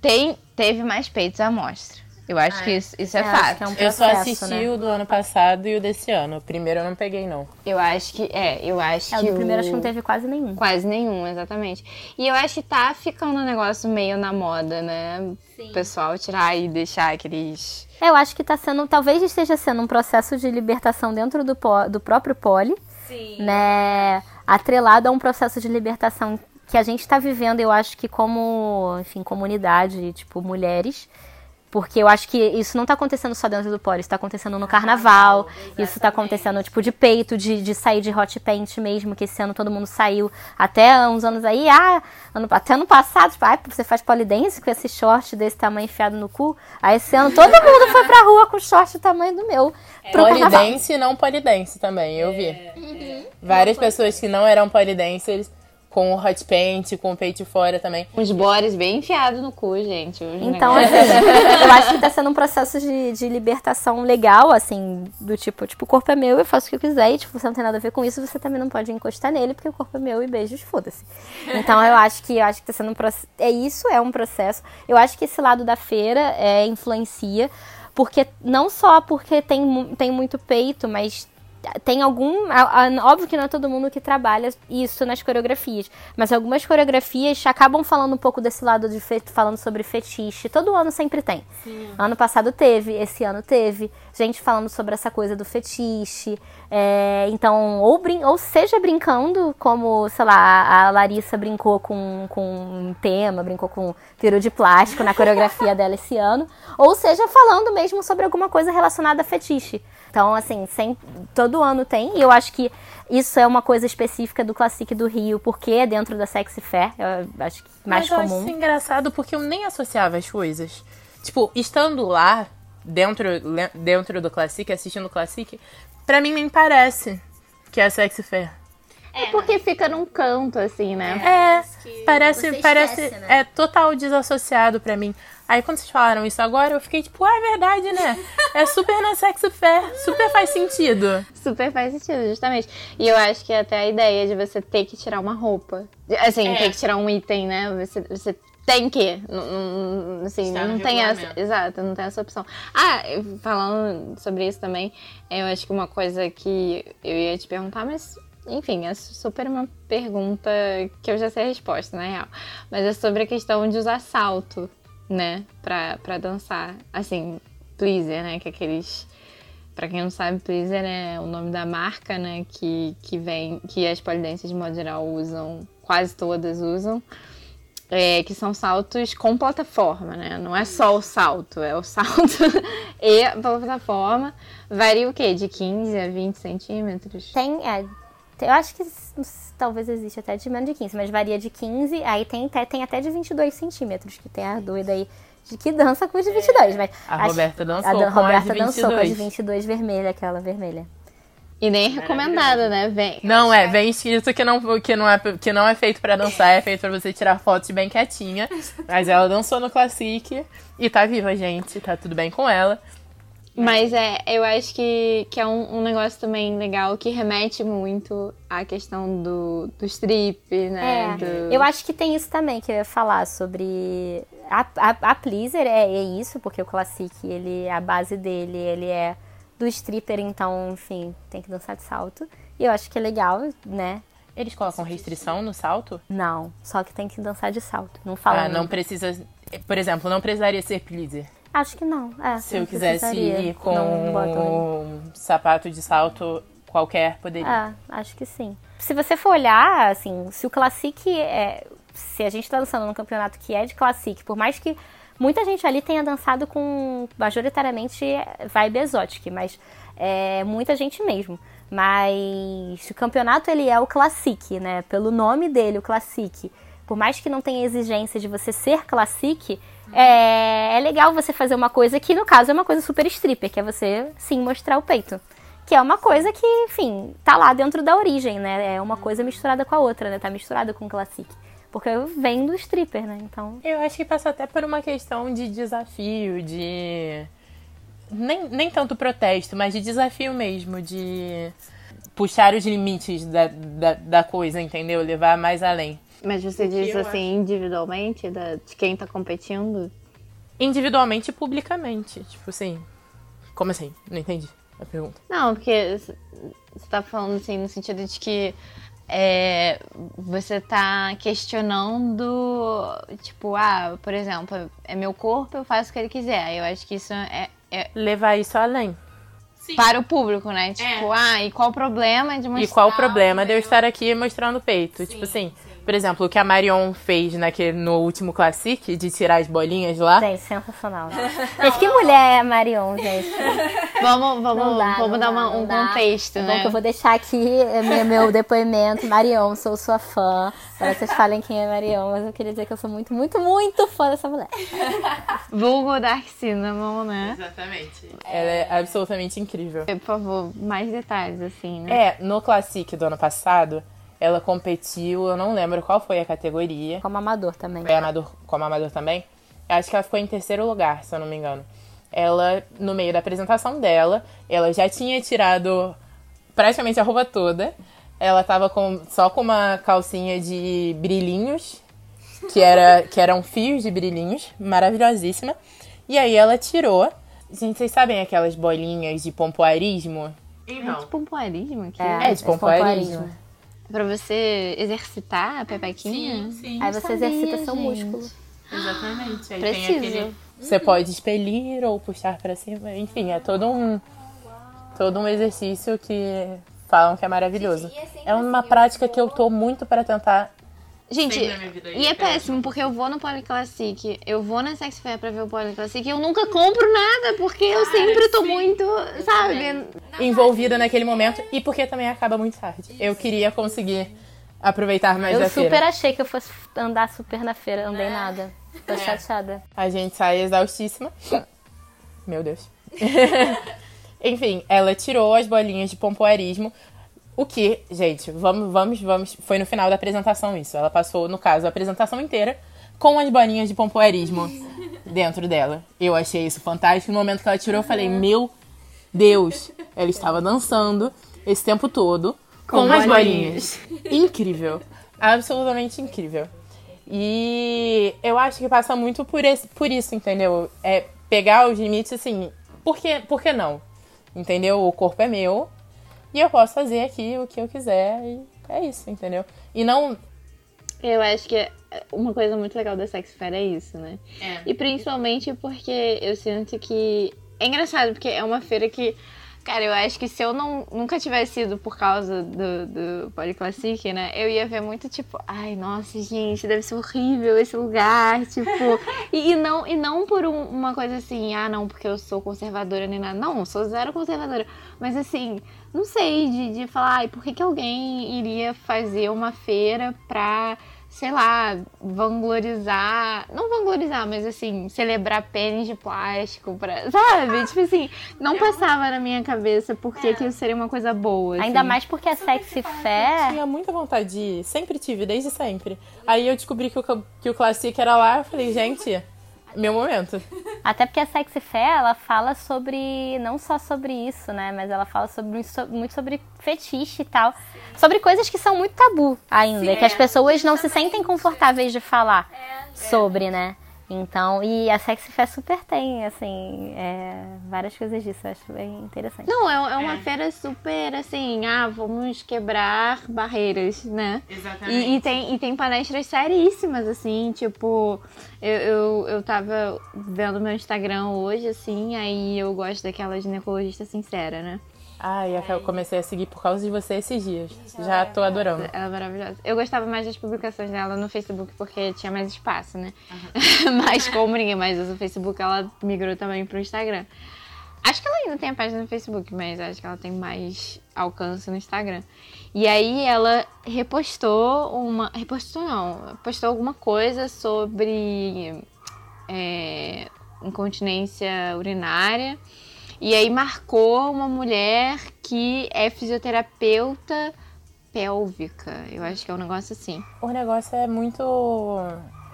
C: Tem, teve mais peitos à mostra. Eu acho que isso, isso é,
D: É,
C: fato.
D: é um
A: Eu só
D: processo,
A: assisti
D: né?
A: o do ano passado e o desse ano. O primeiro eu não peguei, não.
C: Eu acho que. É, eu acho
D: É, o
C: que.
D: do primeiro acho que
C: o-
D: não teve quase nenhum.
C: Quase nenhum, exatamente. E eu acho que tá ficando um negócio meio na moda, né? O pessoal tirar e deixar aqueles.
D: É, Eu acho que tá sendo, talvez esteja sendo um processo de libertação dentro do, po- do próprio poli, né? Atrelado a um processo de libertação que a gente está vivendo, eu acho que como, enfim, comunidade, tipo, mulheres. Porque eu acho que isso não tá acontecendo só dentro do poli, isso tá acontecendo no carnaval, isso tá acontecendo, tipo, de peito, de, de sair de hot paint mesmo, que esse ano todo mundo saiu. Até uns anos aí, ah, ano, até ano passado, tipo, ah, você faz polidense com esse short desse tamanho enfiado no cu. Aí esse ano todo mundo foi pra rua com short do tamanho do meu. Pro carnaval.
A: Polidense e não polidense também, eu vi. Várias pessoas que não eram polidenses com o hot paint, com o peito fora também.
C: Uns bores bem enfiados no cu, gente.
D: Então, assim, eu acho que tá sendo um processo de, de libertação legal, assim, do tipo, tipo, o corpo é meu, eu faço o que eu quiser, e tipo, você não tem nada a ver com isso, você também não pode encostar nele, porque o corpo é meu e beijos, foda-se. Então eu acho que eu acho que tá sendo um processo. É isso, é um processo. Eu acho que esse lado da feira é, influencia, porque não só porque tem, tem muito peito, mas tem algum. Óbvio que não é todo mundo que trabalha isso nas coreografias, mas algumas coreografias acabam falando um pouco desse lado de falando sobre fetiche. Todo ano sempre tem. Ano passado teve, esse ano teve. Gente falando sobre essa coisa do fetiche. É, então, ou, brin ou seja brincando, como, sei lá, a a Larissa brincou com, com um tema, brincou com peru de plástico na coreografia <laughs> dela esse ano, ou seja falando mesmo sobre alguma coisa relacionada a fetiche. Então, assim, sem, todo ano tem, e eu acho que isso é uma coisa específica do Classic do Rio, porque é dentro da Sexy Fair, eu acho que mais
A: Mas eu acho
D: comum.
A: isso engraçado porque eu nem associava as coisas. Tipo, estando lá, dentro, dentro do Classic, assistindo o Classic, pra mim nem parece que é a Sexy Fair.
C: É porque fica num canto, assim, né?
A: É, parece,
D: você
A: parece,
D: esquece, né?
A: é total desassociado pra mim. Aí quando vocês falaram isso agora, eu fiquei tipo, ah, é verdade, né? É super na Sexy Fair, super faz sentido.
C: Super faz sentido, justamente. E eu acho que até a ideia de você ter que tirar uma roupa. Assim,
A: É.
C: ter que tirar um item, né? Você, você tem que. Não, não- assim,
A: Está
C: não tem essa. Exato, não tem essa opção. Ah, falando sobre isso também, eu acho que uma coisa que eu ia te perguntar, mas. Enfim, é super uma pergunta que eu já sei a resposta, na real. Mas é sobre a questão de usar salto, né? Pra, pra dançar. Assim, pleaser, né? Que é aqueles. Pra quem não sabe, Pleaser é o nome da marca, né? Que, que vem, que as polidenses de modo geral usam, quase todas usam. É, que são saltos com plataforma, né? Não é só o salto, é o salto <laughs> e a plataforma. Varia o quê? De 15 a 20 centímetros?
D: Tem, é, eu acho que talvez existe até de menos de 15, mas varia de 15, aí tem, até- tem até de 22 centímetros, que tem a doida aí de que dança com os de 22, mas...
A: A
D: acho-
A: Roberta dançou
D: a Dan-
A: com
D: Roberta
A: de
D: dançou com as de
A: 22.
D: 22 vermelha, aquela vermelha.
C: E nem recomendada, né? Vem.
A: Não, é, vem escrito que não, que não, é, que não é feito pra dançar, é feito pra você tirar fotos bem quietinha. Mas ela dançou no Classic e tá viva, gente. Tá tudo bem com ela.
C: Mas é, eu acho que, que é um, um negócio também legal que remete muito à questão do, do strip, né?
D: É,
C: do-
D: eu acho que tem isso também que eu ia falar sobre a, a, a Pleaser é, é isso, porque o Classic, ele a base dele, ele é do stripper, então, enfim, tem que dançar de salto. E eu acho que é legal, né?
A: Eles colocam restrição no salto?
D: Não, só que tem que dançar de salto. Não fala.
A: Ah, não precisa. Por exemplo, não precisaria ser pleaser.
D: Acho que não. É,
A: Se eu quisesse ir com um sapato de salto qualquer, poderia.
D: É, acho que sim. Se você for olhar, assim, se o Classic é. Se a gente tá dançando num campeonato que é de Classic, por mais que muita gente ali tenha dançado com majoritariamente vibe exótica, mas é, muita gente mesmo. Mas o campeonato ele é o Classic, né? Pelo nome dele, o Classic. Por mais que não tenha exigência de você ser Classic, é, é legal você fazer uma coisa que, no caso, é uma coisa super stripper, que é você, sim, mostrar o peito. Que é uma coisa que, enfim, tá lá dentro da origem, né? É uma coisa misturada com a outra, né? Tá misturada com o Classic. Porque vem do stripper, né? Então.
A: Eu acho que passa até por uma questão de desafio, de. Nem, nem tanto protesto, mas de desafio mesmo, de puxar os limites da, da, da coisa, entendeu? Levar mais além.
C: Mas você diz assim, individualmente, da, de quem tá competindo?
A: Individualmente e publicamente. Tipo assim. Como assim? Não entendi a pergunta.
C: Não, porque você tá falando assim, no sentido de que é, você tá questionando, tipo, ah, por exemplo, é meu corpo, eu faço o que ele quiser. Eu acho que isso é. é
A: Levar isso além.
C: Sim. Para o público, né? Tipo, ah, e qual o problema de mostrar.
A: E qual o problema de eu estar aqui mostrando o peito? Sim, tipo assim. Sim. Por exemplo, o que a Marion fez naquele, no último Classic, de tirar as bolinhas lá.
D: Gente, sensacional. Mas que mulher é a Marion, gente?
C: Vamos, vamos, dá, vamos dar dá, uma, um contexto, né?
D: Bom, que eu vou deixar aqui é, meu, meu depoimento. Marion, sou sua fã. Para vocês falem quem é Marion, mas eu queria dizer que eu sou muito, muito, muito fã dessa mulher.
C: Vulgo Dark Cinnamon, né?
A: Exatamente. Ela é absolutamente incrível.
C: Por favor, mais detalhes, assim, né?
A: É, no Classic do ano passado, ela competiu, eu não lembro qual foi a categoria.
D: Como amador também.
A: Foi amador, como amador também? Acho que ela ficou em terceiro lugar, se eu não me engano. Ela, no meio da apresentação dela, ela já tinha tirado praticamente a roupa toda. Ela tava com, só com uma calcinha de brilhinhos, que, era, que eram fios de brilhinhos, maravilhosíssima. E aí ela tirou. Gente, vocês sabem aquelas bolinhas de pompoarismo?
C: Não. É de pompoarismo aqui?
A: É, é de pompoarismo.
C: Pra você exercitar a pepequinha?
A: Sim, sim.
D: Aí você
C: sabia,
D: exercita
C: gente.
D: seu músculo.
A: Exatamente. Aí
C: Preciso.
A: tem aquele. Você pode expelir ou puxar pra cima. Enfim, é todo um. Todo um exercício que falam que é maravilhoso. É uma prática que eu tô muito para tentar
C: Gente,
A: Sempre na minha vida
C: e é
A: isso, cara.
C: péssimo, porque eu vou no Polyclassic, eu vou na Sex Fair pra ver o Polyclassic e eu nunca compro nada, porque eu sempre tô muito, sabe?
A: envolvida naquele momento e porque também acaba muito tarde. Eu queria conseguir aproveitar mais
D: Eu super
A: feira.
D: achei que eu fosse andar super na feira, andei nada. Tô chateada.
A: A gente sai exaustíssima. Meu Deus. <laughs> Enfim, ela tirou as bolinhas de pompoarismo. O que, gente, vamos, vamos, vamos. Foi no final da apresentação isso. Ela passou, no caso, a apresentação inteira com as bolinhas de pompoarismo <laughs> dentro dela. Eu achei isso fantástico. No momento que ela tirou, eu falei, meu Deus, ela estava dançando esse tempo todo com,
C: Com
A: as
C: bolinhas.
A: bolinhas. <laughs> Incrível. Absolutamente incrível. E eu acho que passa muito por, esse, por isso, entendeu? É pegar os limites assim. Por que, por que não? Entendeu? O corpo é meu. E eu posso fazer aqui o que eu quiser. E é isso, entendeu? E não.
C: Eu acho que uma coisa muito legal da Sex Fair é isso, né? E principalmente porque eu sinto que. É engraçado, porque é uma feira que. Cara, eu acho que se eu não, nunca tivesse ido por causa do, do Polyclassic, né? Eu ia ver muito tipo, ai, nossa, gente, deve ser horrível esse lugar, <laughs> tipo. e, e não, e não por um- uma coisa assim, ah, não, porque eu sou conservadora nem nada. Não, sou zero conservadora. Mas assim, não sei, de, de falar, ai, por que, que alguém iria fazer uma feira pra, sei lá, vanglorizar. Não vanglorizar, mas assim, celebrar pênis de plástico pra. <laughs> Sabe? Tipo assim, não passava na minha cabeça por que, que isso seria uma coisa boa.
D: Ainda
C: assim.
D: mais porque a Sexy Fair.
A: Tinha muita vontade de ir. Sempre tive, desde sempre. Aí eu descobri que o, que o Classic era lá. Eu falei, gente, meu momento.
D: Até porque a Sexy Fair, ela fala sobre. Não só sobre isso, né? Mas ela fala sobre, so- muito sobre fetiche e tal. Sobre coisas que são muito tabu ainda. que as pessoas não se sentem confortáveis de falar sobre, né? Então, e a Sexy Fair super tem, assim, é, várias coisas disso. Eu acho bem interessante.
C: Não, é, é uma feira super assim, ah, vamos quebrar barreiras, né?
A: Exatamente.
C: E, e tem, e tem palestras seríssimas, assim, tipo, eu, eu, eu tava vendo meu Instagram hoje, assim, aí eu gosto daquela ginecologista sincera, né?
A: Ai, eu comecei a seguir por causa de você esses dias. Já tô adorando.
C: Ela é maravilhosa. Eu gostava mais das publicações dela no Facebook porque tinha mais espaço, né? <laughs> Mas como ninguém mais usa o Facebook, ela migrou também pro Instagram. Acho que ela ainda tem a página no Facebook, mas acho que ela tem mais alcance no Instagram. E aí ela repostou uma. Repostou não, postou alguma coisa sobre é, incontinência urinária. E aí marcou uma mulher que é fisioterapeuta pélvica. Eu acho que é um negócio assim.
A: O negócio é muito.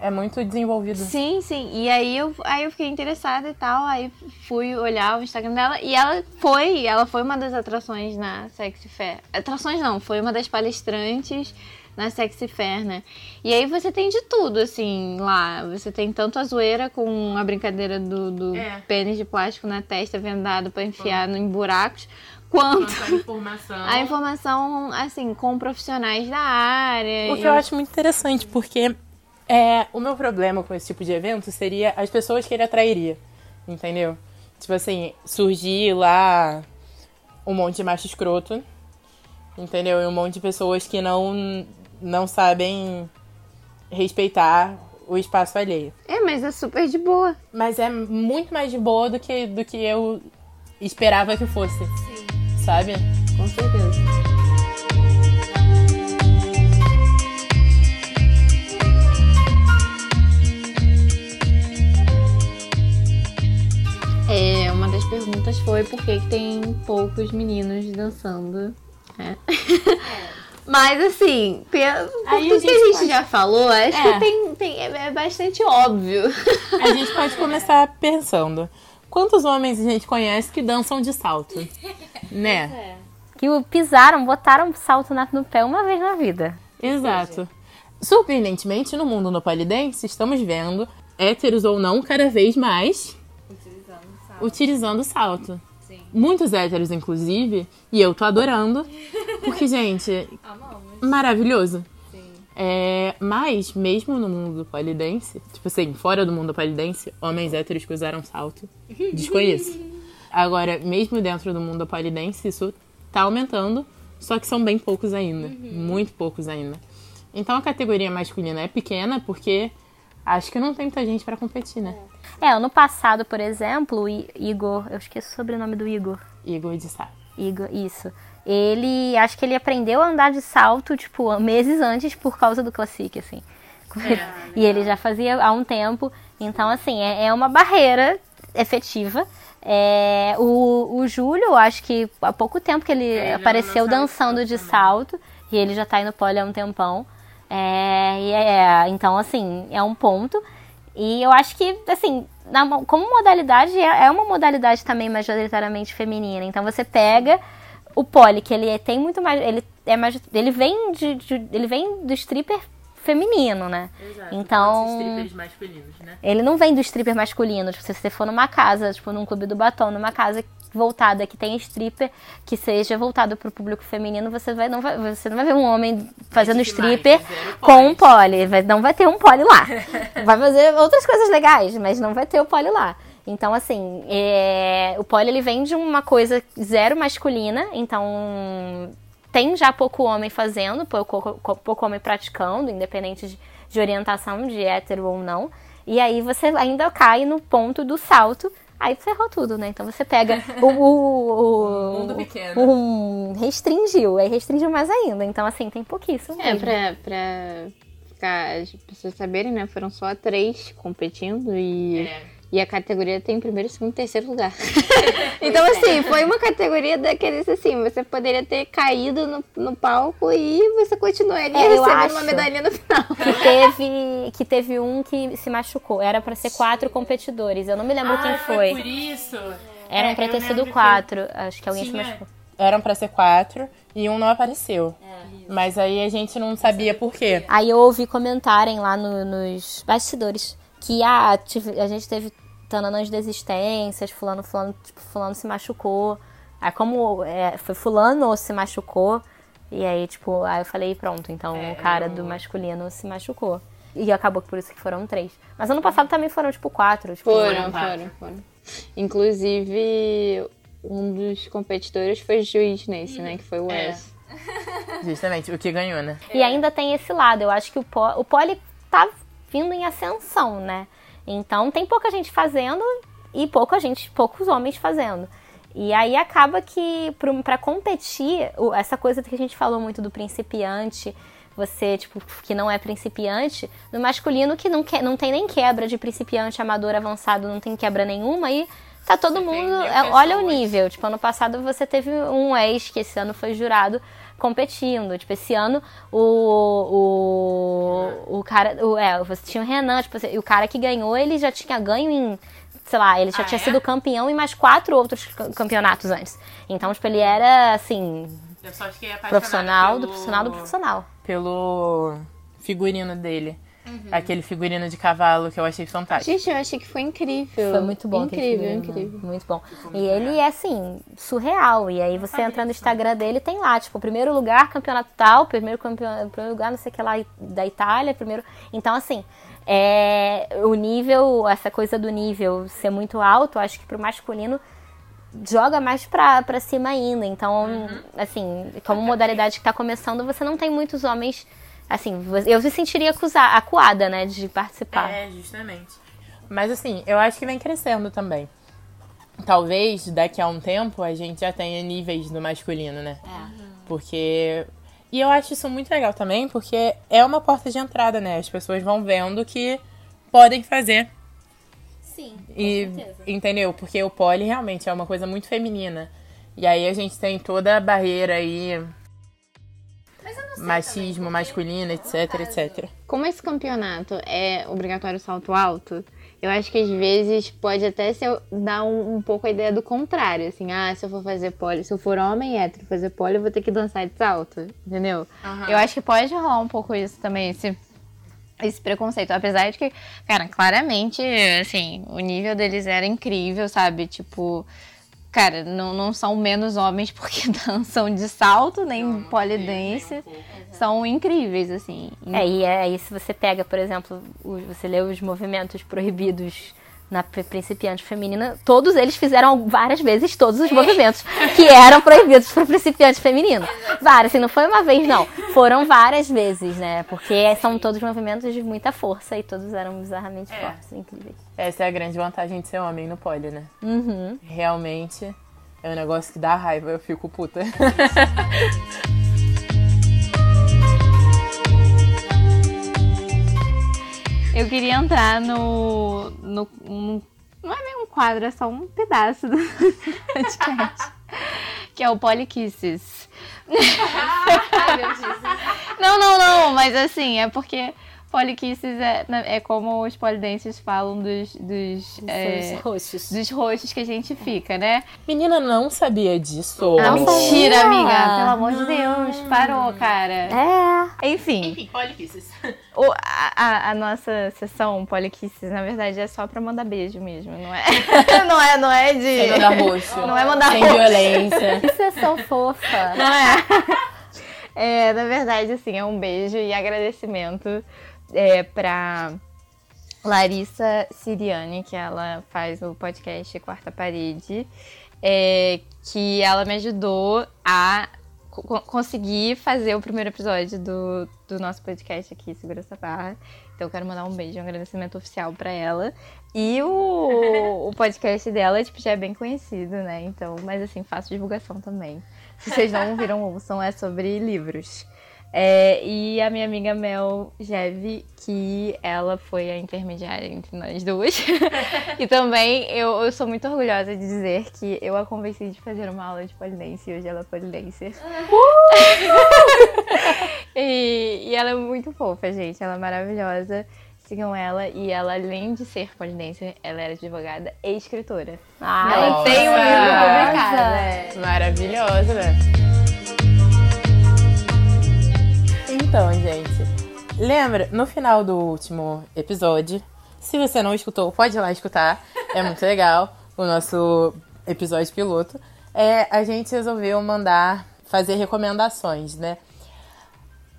A: É muito desenvolvido.
C: Sim, sim. E aí eu, aí eu fiquei interessada e tal. Aí fui olhar o Instagram dela. E ela foi, ela foi uma das atrações na Sexy Fair. Atrações não, foi uma das palestrantes na Sexy Fair, né? E aí você tem de tudo, assim, lá. Você tem tanto a zoeira com a brincadeira do, do
A: É.
C: pênis de plástico na testa vendado pra enfiar no, em buracos, quanto
A: a informação. <laughs>
C: a informação, assim, com profissionais da área.
A: O que
C: E
A: eu acho muito interessante, porque é, o meu problema com esse tipo de evento seria as pessoas que ele atrairia. Entendeu? Tipo assim, surgir lá um monte de macho escroto. Entendeu? E um monte de pessoas que não, não sabem respeitar o espaço alheio.
C: É, mas é super de boa.
A: Mas é muito mais de boa do que, do que eu esperava que fosse. Sabe?
C: Com certeza. É, uma das perguntas foi por que, que tem poucos meninos dançando. né? <laughs> <laughs> Mas assim, pelo
A: Aí a
C: tudo que a
A: gente pode-
C: já falou, acho
A: É.
C: que tem, tem, é é bastante óbvio.
A: A gente pode começar pensando. Quantos homens a gente conhece que dançam de salto? <laughs> Né?
D: Que o- pisaram, botaram salto no pé uma vez na vida.
A: Exato. Surpreendentemente, no mundo no polidense, estamos vendo, héteros ou não, cada vez mais
E: Utilizando salto.
A: utilizando salto. Muitos héteros, inclusive, e eu tô adorando, porque, <laughs> gente,
E: Amamos.
A: maravilhoso.
E: Sim.
A: É, mas, mesmo no mundo do polidense, tipo assim, fora do mundo do polidense, homens héteros que usaram salto, <laughs> desconheço. Agora, mesmo dentro do mundo do polidense, isso tá aumentando, só que são bem poucos ainda. Muito poucos ainda. Então a categoria masculina é pequena porque acho que não tem muita gente pra competir, né?
D: É, ano passado, por exemplo, o Igor, eu esqueci o sobrenome do Igor.
A: Igor de Sá.
D: Igor, isso. Ele, acho que ele aprendeu a andar de salto, tipo, meses antes por causa do Classic, assim. <laughs> e ele já fazia há um tempo. Então, assim, é, é uma barreira efetiva. É, o, o Júlio, acho que há pouco tempo que ele
A: ele já
D: apareceu
A: de
D: dançando
A: salto
D: de
A: também.
D: salto. E ele já tá indo pole há um tempão. É, e é, então, assim, é um ponto. E eu acho que, assim, na mo- como modalidade, é é uma modalidade também majoritariamente feminina. Então você pega o pole, que ele é- tem muito mais. Ele, é mais, ele, vem de, de- ele vem do stripper feminino, né?
A: Exato.
D: Então-
A: masculinos, né?
D: Ele não vem do stripper masculino. Tipo, se você for numa casa, tipo, num clube do batom, numa casa voltada que tem stripper, que seja voltado pro público feminino, você, vai, não, vai, você não vai ver um homem fazendo
A: que mais,
D: stripper
A: zero
D: com um pole. Vai- Não vai ter um pole lá. <laughs> vai fazer outras coisas legais, mas não vai ter o pole lá. Então, assim, é, o pole ele vem de uma coisa zero masculina, então tem já pouco homem fazendo, pouco, pouco homem praticando, independente de, de orientação de hétero ou não. E aí você ainda cai no ponto do salto, aí ferrou tudo, né? Então você pega o. o, <laughs> o
A: Mundo pequeno.
D: um, restringiu, aí restringiu mais ainda. Então, assim, tem pouquíssimo.
C: É,
D: mesmo.
C: pra, pra ficar, as pessoas saberem, né? Foram só três competindo e, e a categoria tem primeiro, segundo e terceiro lugar. <laughs> então, assim, foi uma categoria daqueles assim, você poderia ter caído no, no palco e você continuaria
D: É,
C: recebendo
D: acho.
C: uma medalhinha no final.
D: que teve que teve um que se machucou. Era pra ser quatro competidores. Eu não me lembro quem foi.
A: por isso.
D: Eram
A: É,
D: pra ter sido
A: lembro que
D: quatro. Acho que alguém se
A: tinha-
D: machucou.
A: Eram pra ser quatro e um não apareceu. Mas aí a gente não sabia por quê.
D: Aí eu ouvi comentarem lá no- nos bastidores que ah, tive- a gente teve tananãs desistências, fulano, fulano, tipo, fulano se machucou. Aí como é, foi fulano se machucou, e aí, tipo, aí eu falei, pronto, então
A: É,
D: o cara
A: eu-
D: do masculino se machucou. E acabou por isso que foram três. Mas ano passado também foram, tipo, quatro. Tipo,
C: Foram,
A: quatro.
C: foram, foram. Inclusive, um dos competidores foi juiz nesse, né? Que foi o
A: É.
C: Wes. <laughs>
A: Justamente, o que ganhou, né?
D: E ainda tem esse lado. Eu acho que o, po o pole tá vindo em ascensão, né? Então tem pouca gente fazendo e pouca gente, poucos homens fazendo. E aí acaba que pra competir, essa coisa que a gente falou muito do principiante, você, tipo, que não é principiante, no masculino que não, que, não tem nem quebra de principiante, amador, avançado, não tem quebra nenhuma, e tá todo
A: Você
D: mundo. é, olha o nível. Tipo, ano passado você teve um ex que esse ano foi jurado competindo. Tipo, esse ano o. O, o cara. O, é, você tinha o Renan, tipo, assim, e o cara que ganhou, ele já tinha ganho em. Sei lá, ele já
A: Ah,
D: tinha
A: é?
D: sido campeão em mais quatro outros ca- campeonatos antes. Então, tipo, ele era assim,
A: Eu só fiquei
D: profissional do
A: pelo-
D: profissional do profissional.
A: Pelo figurino dele. Aquele figurino de cavalo que eu achei fantástico.
C: Gente, eu achei que foi incrível.
D: Foi muito bom.
C: Incrível,
D: figurino,
C: incrível.
D: Muito bom. E ele é, assim, surreal. E aí você entra no Instagram dele tem lá, tipo, primeiro lugar, campeonato tal, primeiro, campeonato, primeiro lugar, não sei o que lá, da Itália, primeiro... Então, assim, é, o nível, essa coisa do nível ser muito alto, eu acho que pro masculino joga mais pra, pra cima ainda. Então, assim, como modalidade que tá começando, você não tem muitos homens... Assim, eu me sentiria acusa- acuada, né, de participar.
A: É, justamente. Mas assim, eu acho que vem crescendo também. Talvez daqui a um tempo a gente já tenha níveis do masculino, né? Porque. E eu acho isso muito legal também, porque é uma porta de entrada, né? As pessoas vão vendo que podem fazer.
E: Sim, com
A: E,
E: certeza.
A: entendeu? Porque o pole realmente é uma coisa muito feminina. E aí a gente tem toda a barreira aí, machismo,
E: também,
A: masculino, etc, etc.
C: Como esse campeonato é obrigatório salto alto, eu acho que às vezes pode até ser, dar um, um pouco a ideia do contrário. Assim, ah, se eu for fazer pole, se eu for homem hétero fazer pole, eu vou ter que dançar de salto, entendeu? Eu acho que pode rolar um pouco isso também, esse, esse preconceito. Apesar de que, cara, claramente, assim, o nível deles era incrível, sabe? Tipo, cara, não, não são menos homens porque <laughs> dançam de salto, nem pole dance. São incríveis, assim.
D: É, e é, aí se você pega, por exemplo, o- você lê os movimentos proibidos na pri- principiante feminina, todos eles fizeram várias vezes todos os movimentos que eram proibidos para principiante feminino. Várias, assim, não foi uma vez, não. Foram várias vezes, né? Porque são todos movimentos de muita força e todos eram bizarramente
A: É.
D: fortes, incríveis.
A: Essa é a grande vantagem de ser homem no pole, né?
D: Uhum.
A: Realmente é um negócio que dá raiva, eu fico puta. <laughs>
C: Eu queria entrar no. no um- não é bem um quadro, é só um pedaço do <laughs> podcast. que é o Polikisses. <laughs> não, não, não, mas assim, é porque Polikisses é, é como os polidenses falam dos. dos é,
D: rostos.
C: dos rostos que a gente fica, né?
A: Menina, não sabia disso.
C: Ah, mentira,
D: sabia.
C: amiga. Pelo amor de Deus, parou, cara.
D: É.
C: Enfim,
A: Enfim, pole kisses.
C: o- a, a- nossa sessão Polikisses, na verdade, é só pra mandar beijo mesmo, não é? <laughs> não é, não é de.
A: Sem mandar roxo.
C: Não é mandar
A: Sem
C: roxo.
A: violência. <laughs>
D: Que sessão fofa.
C: Não é? <laughs> É, na verdade, assim, é um beijo e agradecimento é, pra Larissa Siriani, que ela faz o podcast Quarta Parede, é, que ela me ajudou a co- conseguir fazer o primeiro episódio do, do nosso podcast aqui, Segura essa barra. Então eu quero mandar um beijo, um agradecimento oficial pra ela. E o, <laughs> o podcast dela, tipo, já é bem conhecido, né? Então, mas assim, faço divulgação também. Se vocês não ouviram, ouçam, é sobre livros. É, e a minha amiga Mel Jeve, que ela foi a intermediária entre nós duas. <laughs> e também eu, eu sou muito orgulhosa de dizer que eu a convenci de fazer uma aula de polidense e hoje ela é polidense. <laughs> <laughs> e, e ela é muito fofa, gente. Ela é maravilhosa. Sigam ela. E ela, além de ser polidense, ela era advogada e escritora.
D: Ah,
C: ela tem um livro publicado. né?
A: Maravilhosa, Então, gente, lembra, no final do último episódio, se você não escutou, pode ir lá escutar, é muito legal, o nosso episódio piloto, é, a gente resolveu mandar fazer recomendações, né?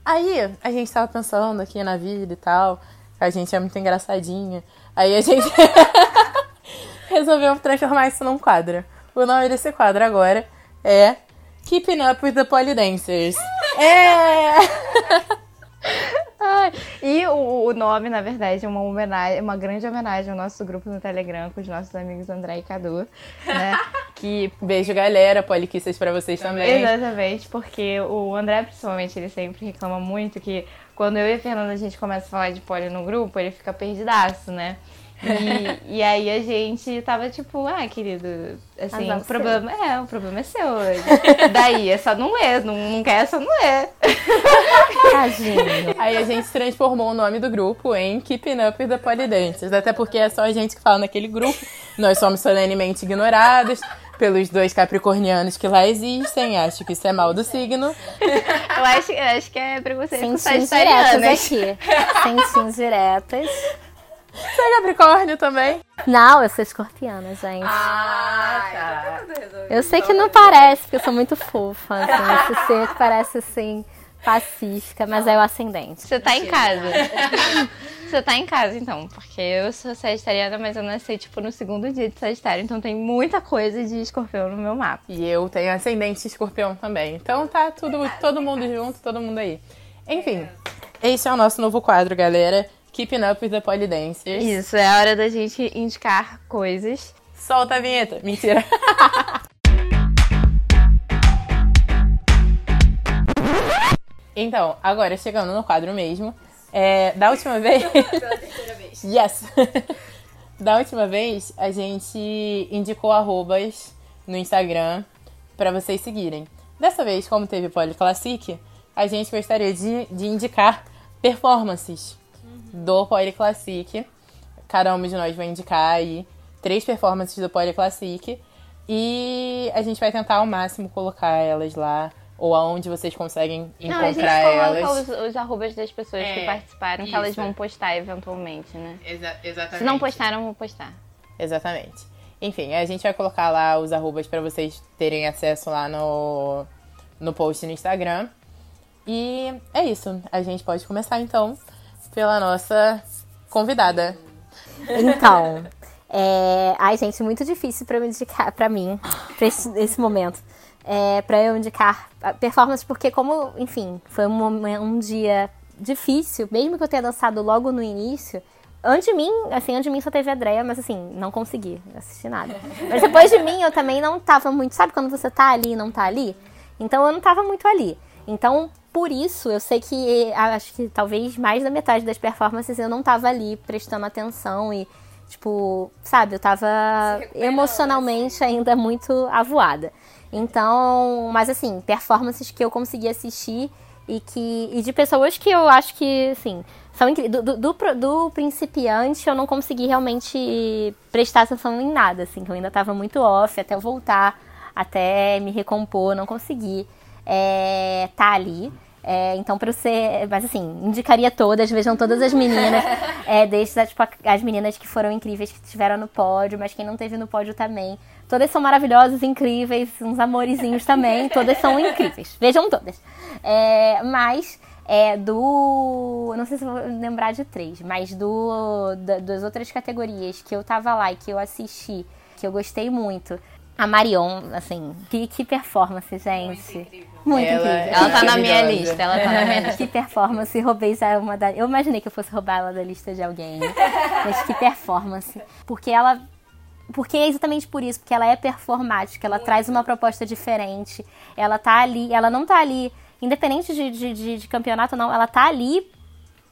A: Aí, a gente tava pensando aqui na vida e tal, a gente é muito engraçadinha, aí a gente <laughs> resolveu transformar isso num quadro. o nome desse quadro agora é Keeping Up with the Polydancers. É! <laughs>
C: Ai, e o, o nome, na verdade, é uma homenagem, uma grande homenagem ao nosso grupo no Telegram com os nossos amigos André e Cadu, né? <laughs>
A: Que beijo, galera, poliquistas pra vocês também.
C: Exatamente, porque o André, principalmente, ele sempre reclama muito que quando eu e a Fernanda a gente começa a falar de poli no grupo, ele fica perdidaço, né? E, e aí a gente tava tipo, ah, querido, assim, o problema, é, o problema é seu. Daí é só não ler, não, não quer, é só não ler.
A: Tadinho. Aí a gente transformou o nome do grupo em Keeping Up with the Polidances, até porque é só a gente que fala naquele grupo. Nós somos solenemente ignorados pelos dois capricornianos que lá existem. Acho que isso é mal do signo.
C: Eu acho, eu acho que é preconceito com
D: sagitarianas. aqui. Sem diretas.
A: Você é Capricórnio também?
D: Não, eu sou escorpiana, gente.
A: Ah, tá.
D: Eu sei que não parece, porque eu sou muito fofa. Assim, esse ser que parece assim, pacífica, mas é o ascendente.
C: Você tá em casa. <laughs> Você tá em casa, então, porque eu sou sagitariana, mas eu nasci, tipo, no segundo dia de Sagitário, então tem muita coisa de escorpião no meu mapa.
A: E eu tenho ascendente escorpião também. Então tá tudo, todo mundo junto, todo mundo aí. Enfim, esse é o nosso novo quadro, galera. Keeping Up with the Polydancers.
C: Isso, é a hora da gente indicar coisas.
A: Solta a vinheta. Mentira. <laughs> então, agora chegando no quadro mesmo. É, da última vez. <laughs>
E: Pela terceira vez.
A: Yes! <laughs> da última vez, a gente indicou arrobas no Instagram para vocês seguirem. Dessa vez, como teve Poly Classic, a gente gostaria de, de indicar performances do Poly Classic. Cada um de nós vai indicar aí três performances do Poly Classic. E a gente vai tentar ao máximo colocar elas lá. Ou aonde vocês conseguem encontrar Não, a gente
C: elas. Os, os arrobas das pessoas é, que participaram, isso. que elas vão postar eventualmente, né?
A: Exa exatamente.
C: Se não postaram, vou postar.
A: Exatamente. Enfim, a gente vai colocar lá os arrobas para vocês terem acesso lá no, no post no Instagram. E é isso. A gente pode começar então pela nossa convidada.
D: Então, é... ai gente, muito difícil para me indicar para mim para esse, esse, momento. É, para eu indicar performance porque como, enfim, foi um, um dia difícil, mesmo que eu tenha dançado logo no início, Antes de mim, assim, antes de mim só teve a Andrea, mas assim, não consegui assistir nada. Mas depois de mim, eu também não tava muito. Sabe quando você tá ali e não tá ali? Então eu não tava muito ali. Então, por isso, eu sei que acho que talvez mais da metade das performances eu não tava ali prestando atenção e, tipo, sabe, eu tava emocionalmente ainda muito avoada. Então, mas assim, performances que eu consegui assistir e que e de pessoas que eu acho que, assim, são incríveis. Do, do, do, principiante eu não consegui realmente prestar atenção em nada, assim, que eu ainda tava muito off até eu voltar, até me recompor, não consegui é, tá ali. É, então, para você. Mas assim, indicaria todas, vejam todas as meninas. É, desde tipo, as meninas que foram incríveis, que estiveram no pódio, mas quem não teve no pódio também. Todas são maravilhosas, incríveis, uns amorezinhos também. Todas são incríveis. Vejam todas. É, mas é, do. Não sei se vou lembrar de três, mas do da, das outras categorias que eu tava lá e que eu assisti, que eu gostei muito. A Marion, assim, que, que performance, gente. Muito incrível. Muito ela, incrível.
C: É ela tá na minha lista, ela tá na minha lista.
D: Que performance, roubei já uma da... Eu imaginei que eu fosse roubar ela da lista de alguém. Mas que performance. Porque ela... Porque é exatamente por isso, porque ela é performática, ela Muito. traz uma proposta diferente. Ela tá ali, ela não tá ali, independente de, de, de, de campeonato não, ela tá ali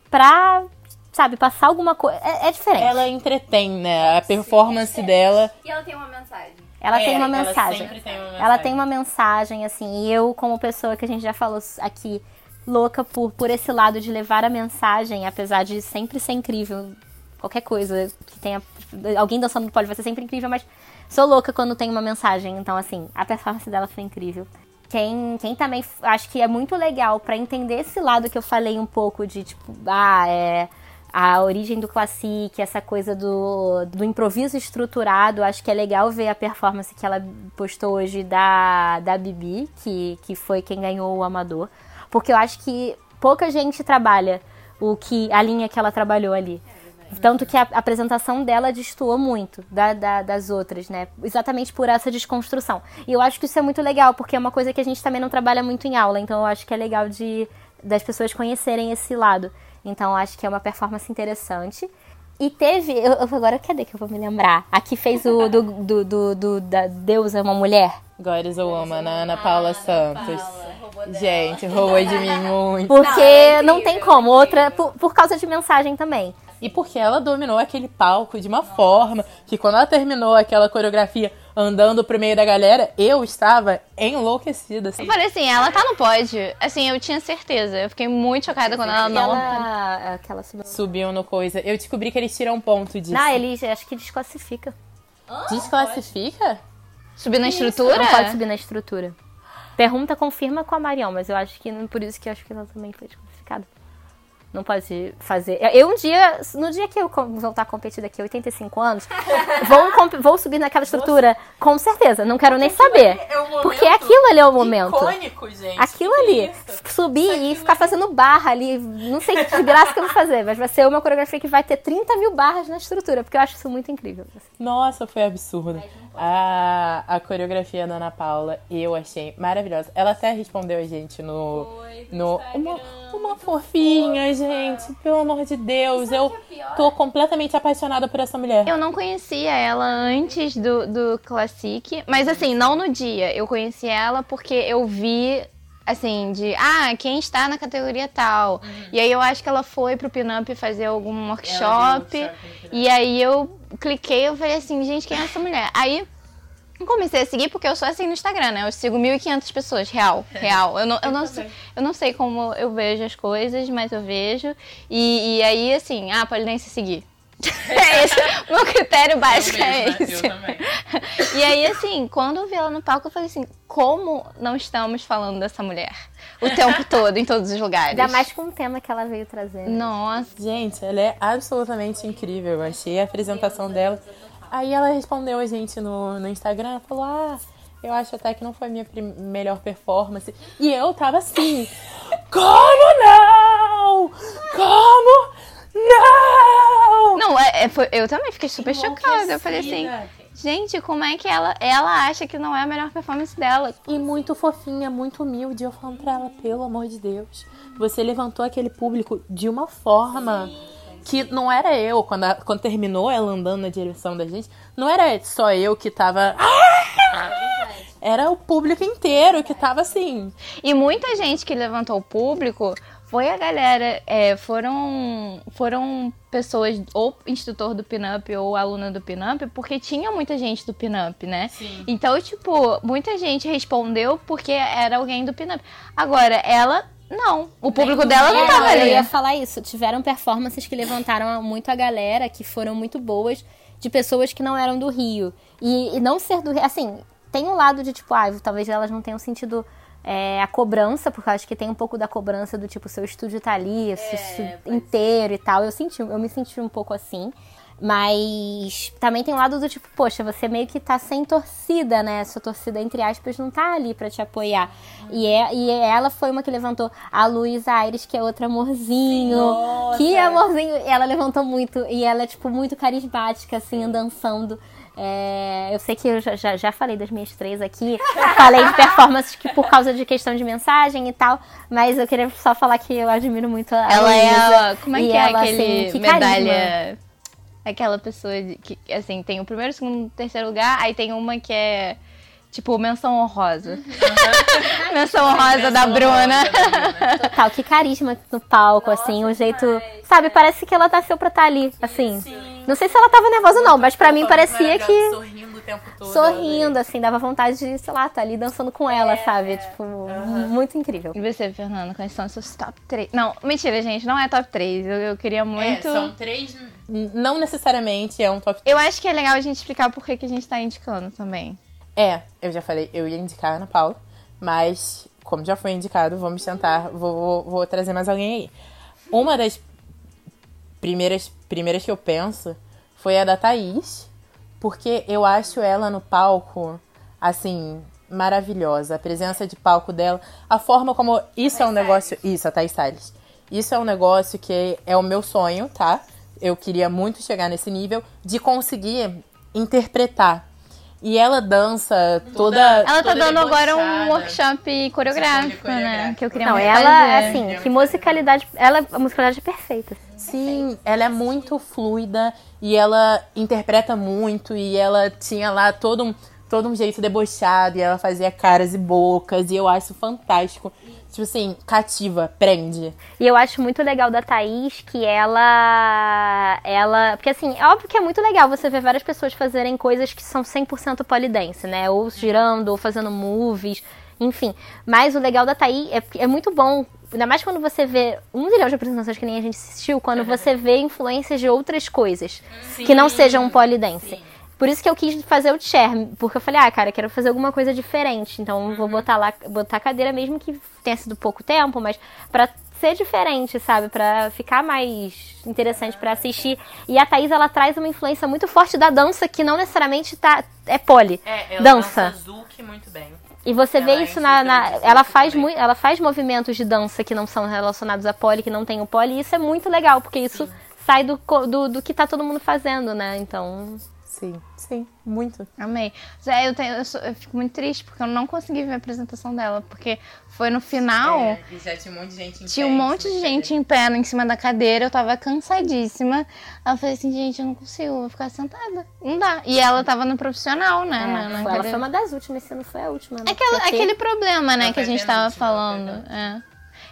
D: pra sabe, passar alguma coisa. É, é, diferente.
A: Ela entretém, né? A performance Sim, é dela.
E: E ela tem uma mensagem.
D: Ela é, tem uma mensagem.
A: Ela, tem uma mensagem.
D: ela tem uma mensagem, assim, e eu, como pessoa que a gente já falou aqui, louca por, por esse lado de levar a mensagem, apesar de sempre ser incrível. Qualquer coisa que tenha. Alguém dançando no pole vai ser sempre incrível, mas sou louca quando tem uma mensagem. Então, assim, a performance dela foi incrível. Quem, quem também acho que é muito legal para entender esse lado que eu falei um pouco de tipo, ah, é a origem do classic, essa coisa do, do improviso estruturado. Acho que é legal ver a performance que ela postou hoje da, da Bibi, que, que foi quem ganhou o Amador. Porque eu acho que pouca gente trabalha o que a linha que ela trabalhou ali. Tanto que a apresentação dela destoou muito da, da, das outras, né? Exatamente por essa desconstrução. E eu acho que isso é muito legal, porque é uma coisa que a gente também não trabalha muito em aula. Então eu acho que é legal de das pessoas conhecerem esse lado. Então acho que é uma performance interessante. E teve. Eu, agora cadê que eu vou me lembrar? Aqui fez o do, do, do, do da Deus é uma mulher.
A: God is a Woman, a Ana Paula Santos. Gente, roubou de mim muito.
D: Porque não, tem como. Outra, por, por causa de mensagem também.
A: E porque ela dominou aquele palco de uma forma que quando ela terminou aquela coreografia andando pro meio da galera, eu estava enlouquecida. Assim.
C: Eu falei assim, ela tá no pódio. Assim, eu tinha certeza. Eu fiquei muito chocada quando ela não.
D: Ela, aquela subiu.
A: Subiu no coisa. Eu descobri que eles tiram ponto disso.
D: Não, eles acho que desclassifica.
A: Desclassifica?
C: Subir na estrutura?
D: Não pode subir na estrutura. Pergunta confirma com a Marião, mas eu acho que por isso que eu acho que ela também foi desclassificada. Não pode fazer. Eu um dia, no dia que eu voltar a competir daqui a 85 anos, <laughs> vou, vou subir naquela estrutura, com certeza. Não quero nem saber.
A: É
D: porque aquilo ali é o momento.
A: Icônico, gente.
D: Aquilo ali. Subir e ficar fazendo barra ali. Não sei que graça que eu vou fazer, mas vai ser uma coreografia que vai ter 30 mil barras na estrutura, porque eu acho isso muito incrível.
A: Nossa, foi absurdo. A, a coreografia da Ana Paula eu achei maravilhosa. Ela até respondeu a gente no. no uma, uma fofinha, gente. Pelo amor de Deus. Eu tô completamente apaixonada por essa mulher.
C: Eu não conhecia ela antes do, do Classic, mas assim, não no dia. Eu conheci ela porque eu vi assim, de ah, quem está na categoria tal. Uhum. E aí eu acho que ela foi pro Pinup fazer algum workshop. E aí eu cliquei, eu falei assim, gente, quem é essa mulher? Aí comecei a seguir porque eu sou assim no Instagram, né? Eu sigo 1.500 pessoas, real, <laughs> real. Eu não, eu, não, eu não sei como eu vejo as coisas, mas eu vejo. E, e aí, assim, ah, Polidense seguir. <laughs> é esse, meu critério básico é mesmo, é esse. <laughs> e aí, assim, quando eu vi ela no palco, eu falei assim, como não estamos falando dessa mulher? O tempo todo, em todos os lugares.
D: Ainda mais com o tema que ela veio trazendo.
C: Nossa.
A: Gente, ela é absolutamente incrível. Eu achei a apresentação dela. Aí ela respondeu a gente no, no Instagram, falou, ah, eu acho até que não foi a minha melhor performance. E eu tava assim, como não? Como não?
C: Não, é, é, foi, eu também fiquei super chocada. Eu falei assim, gente, como é que ela, ela acha que não é a melhor performance dela?
A: E muito fofinha, muito humilde. Eu falando pra ela, pelo amor de Deus, você levantou aquele público de uma forma. Sim que não era eu, quando, a, quando terminou ela andando na direção da gente, não era só eu que tava. Era o público inteiro que tava assim.
C: E muita gente que levantou o público foi a galera, é, foram, foram pessoas, ou instrutor do Pinup ou aluna do Pinup, porque tinha muita gente do Pinup, né? Sim. Então, tipo, muita gente respondeu porque era alguém do Pinup. Agora, ela não, o público dela não tava ali.
D: Eu ia falar isso. Tiveram performances que levantaram muito a galera, que foram muito boas, de pessoas que não eram do Rio. E, e não ser do Rio. Assim, tem um lado de tipo, ah, talvez elas não tenham sentido é, a cobrança, porque eu acho que tem um pouco da cobrança do tipo, seu estúdio tá ali, é, inteiro e tal. Eu senti, eu me senti um pouco assim. Mas também tem o lado do tipo, poxa, você meio que tá sem torcida, né? Sua torcida, entre aspas, não tá ali para te apoiar. E, é, e ela foi uma que levantou a Luísa Aires, que é outro amorzinho. Que amorzinho. Ela levantou muito. E ela é, tipo, muito carismática, assim, dançando. É, eu sei que eu já, já, falei das minhas três aqui, <laughs> falei de performances que por causa de questão de mensagem e tal, mas eu queria só falar que eu admiro muito a
C: Ela
D: Luísa,
C: é ela, como é que é
D: ela,
C: aquele
D: assim, que
C: medalha
D: carisma.
C: aquela pessoa de, que assim tem o primeiro, segundo, terceiro lugar, aí tem uma que é tipo menção honrosa. Uhum. <laughs> menção honrosa da Bruna. <laughs>
D: Total, que carisma no palco, Nossa, assim, o jeito, sabe, parece que ela nasceu pra estar ali, assim. Sim. Não sei se ela tava nervosa não, mas pra mim parecia que
A: sorrindo o tempo todo.
D: sorrindo, assim, dava vontade de, sei lá, estar tá ali dançando com ela, sabe? Tipo, muito incrível.
C: E você, Fernanda, quais são os seus top 3? Não, mentira, gente, não é top 3. Eu, eu queria muito.
A: É, são três. Não necessariamente é um top 3.
C: Eu acho que é legal a gente explicar por que, que a gente tá indicando também.
A: É, eu já falei, eu ia indicar a Ana Paula, mas como já foi indicado, vamos tentar, vou, vou, vou trazer mais alguém aí. Uma das primeiras, primeiras que eu penso foi a da Thaís, porque eu acho ela no palco, assim, maravilhosa. A presença de palco dela, a forma como. Isso é um negócio. Isso, a Thaís Salles. Isso é um negócio que é o meu sonho, tá? eu queria muito chegar nesse nível de conseguir interpretar. E ela dança toda.
C: Ela tá
A: toda
C: dando agora um workshop coreográfico, né?
A: coreográfico.
C: Que eu queria
D: Não,
C: muito
D: ela,
C: fazer.
D: assim, que musicalidade. Ela, a musicalidade é perfeita.
A: Sim, ela é muito fluida e ela interpreta muito e ela tinha lá todo um, todo um jeito debochado e ela fazia caras e bocas e eu acho fantástico. Tipo assim, cativa, prende.
D: E eu acho muito legal da Thaís que ela. Ela. Porque assim, é óbvio que é muito legal você ver várias pessoas fazerem coisas que são 100% polidense, né? Ou girando, ou fazendo movies, enfim. Mas o legal da Thaís é, é muito bom. Ainda mais quando você vê um milhão de apresentações que nem a gente assistiu, quando você vê influências de outras coisas que não sejam polidense. Por isso que eu quis fazer o chair, porque eu falei, ah, cara, quero fazer alguma coisa diferente. Então vou botar lá, botar a cadeira mesmo que tenha sido pouco tempo, mas pra ser diferente, sabe? Pra ficar mais interessante pra assistir. E a Thaís, ela traz uma influência muito forte da dança que não necessariamente tá é pole. dança.
A: Zuki muito bem.
D: E você
A: Ela
D: vê
A: é
D: isso na, na- ela faz muito, ela faz movimentos de dança que não são relacionados a pole, que não tem o pole, e isso é muito legal, porque isso sai do, do, do que tá todo mundo fazendo, né? Então,
A: Sim, sim, muito.
C: Amei. Zé, eu, tenho- eu sou- eu fico muito triste porque eu não consegui ver a apresentação dela. Porque foi no final.
A: É, e já tinha um monte de gente em
C: Tinha
A: pé
C: um
A: em
C: monte
A: cima
C: de
A: da
C: gente em pé em cima da cadeira, eu tava cansadíssima. Aí eu falei assim, gente, eu não consigo, eu vou ficar sentada. Não dá. E ela tava no profissional, né? na, na
D: foi- ela
C: cadeira.
D: foi uma das últimas, se não foi a última. Né?
C: Aquela-
D: Porque-
C: aquele problema, né,
A: Ela
C: que a gente tava
A: penúltima, ela
C: falando. É.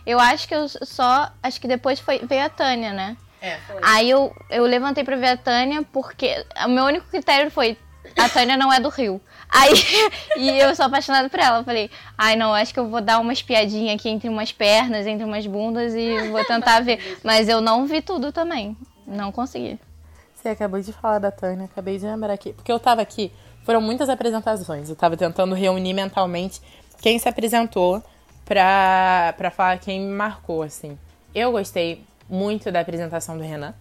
C: Eu acho que eu só. Acho que depois foi, veio a Tânia, né?
A: É.
C: Aí eu, eu levantei pra ver a Tânia porque o meu único critério foi a Tânia não é do Rio. Aí, <laughs> e eu sou apaixonada por ela. Falei, ai não, acho que eu vou dar uma espiadinha aqui entre umas pernas, entre umas bundas e vou tentar ver. <laughs> Mas eu não vi tudo também. Não consegui.
A: Você acabou de falar da Tânia, acabei de lembrar aqui. Porque eu tava aqui, foram muitas apresentações. Eu tava tentando reunir mentalmente quem se apresentou pra, pra falar quem me marcou, assim. Eu gostei muito da apresentação do Renan,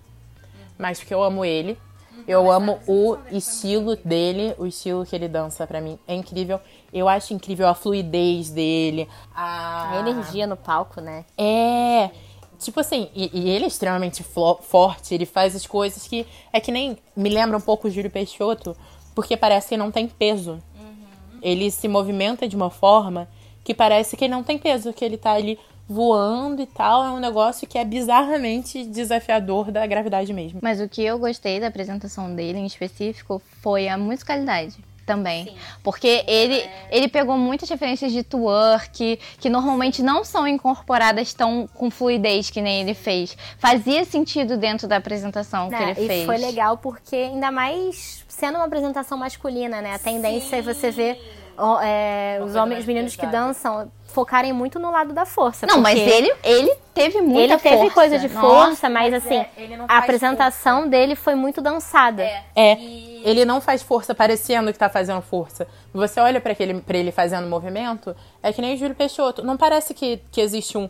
A: mas porque eu amo ele. Eu amo o estilo dele, o estilo que ele dança pra mim é incrível. Eu acho incrível a fluidez dele, a,
D: A energia no palco, né?
A: é. Tipo assim, e, e ele é extremamente forte, ele faz as coisas que. É que nem. Me lembra um pouco o Júlio Peixoto, porque parece que não tem peso. Ele se movimenta de uma forma que parece que ele não tem peso, que ele tá ali voando e tal. É um negócio que é bizarramente desafiador da gravidade mesmo.
C: Mas o que eu gostei da apresentação dele em específico foi a musicalidade também. Porque ele, ele pegou muitas referências de twerk que normalmente não são incorporadas tão com fluidez que nem ele fez. Fazia sentido dentro da apresentação que ele
D: e
C: fez.
D: foi legal porque, ainda mais sendo uma apresentação masculina, né? A tendência é você ver é, os homens, os meninos que dançam focarem muito no lado da força.
C: Não, mas ele, ele teve muita
D: ele teve
C: força.
D: coisa de
C: Nossa.
D: força, mas, assim,
A: é, ele
D: a apresentação dele foi muito dançada.
A: É, ele não faz força parecendo que tá fazendo força. Você olha pra aquele- pra ele fazendo movimento, é que nem o Júlio Peixoto. Não parece que, que existe um,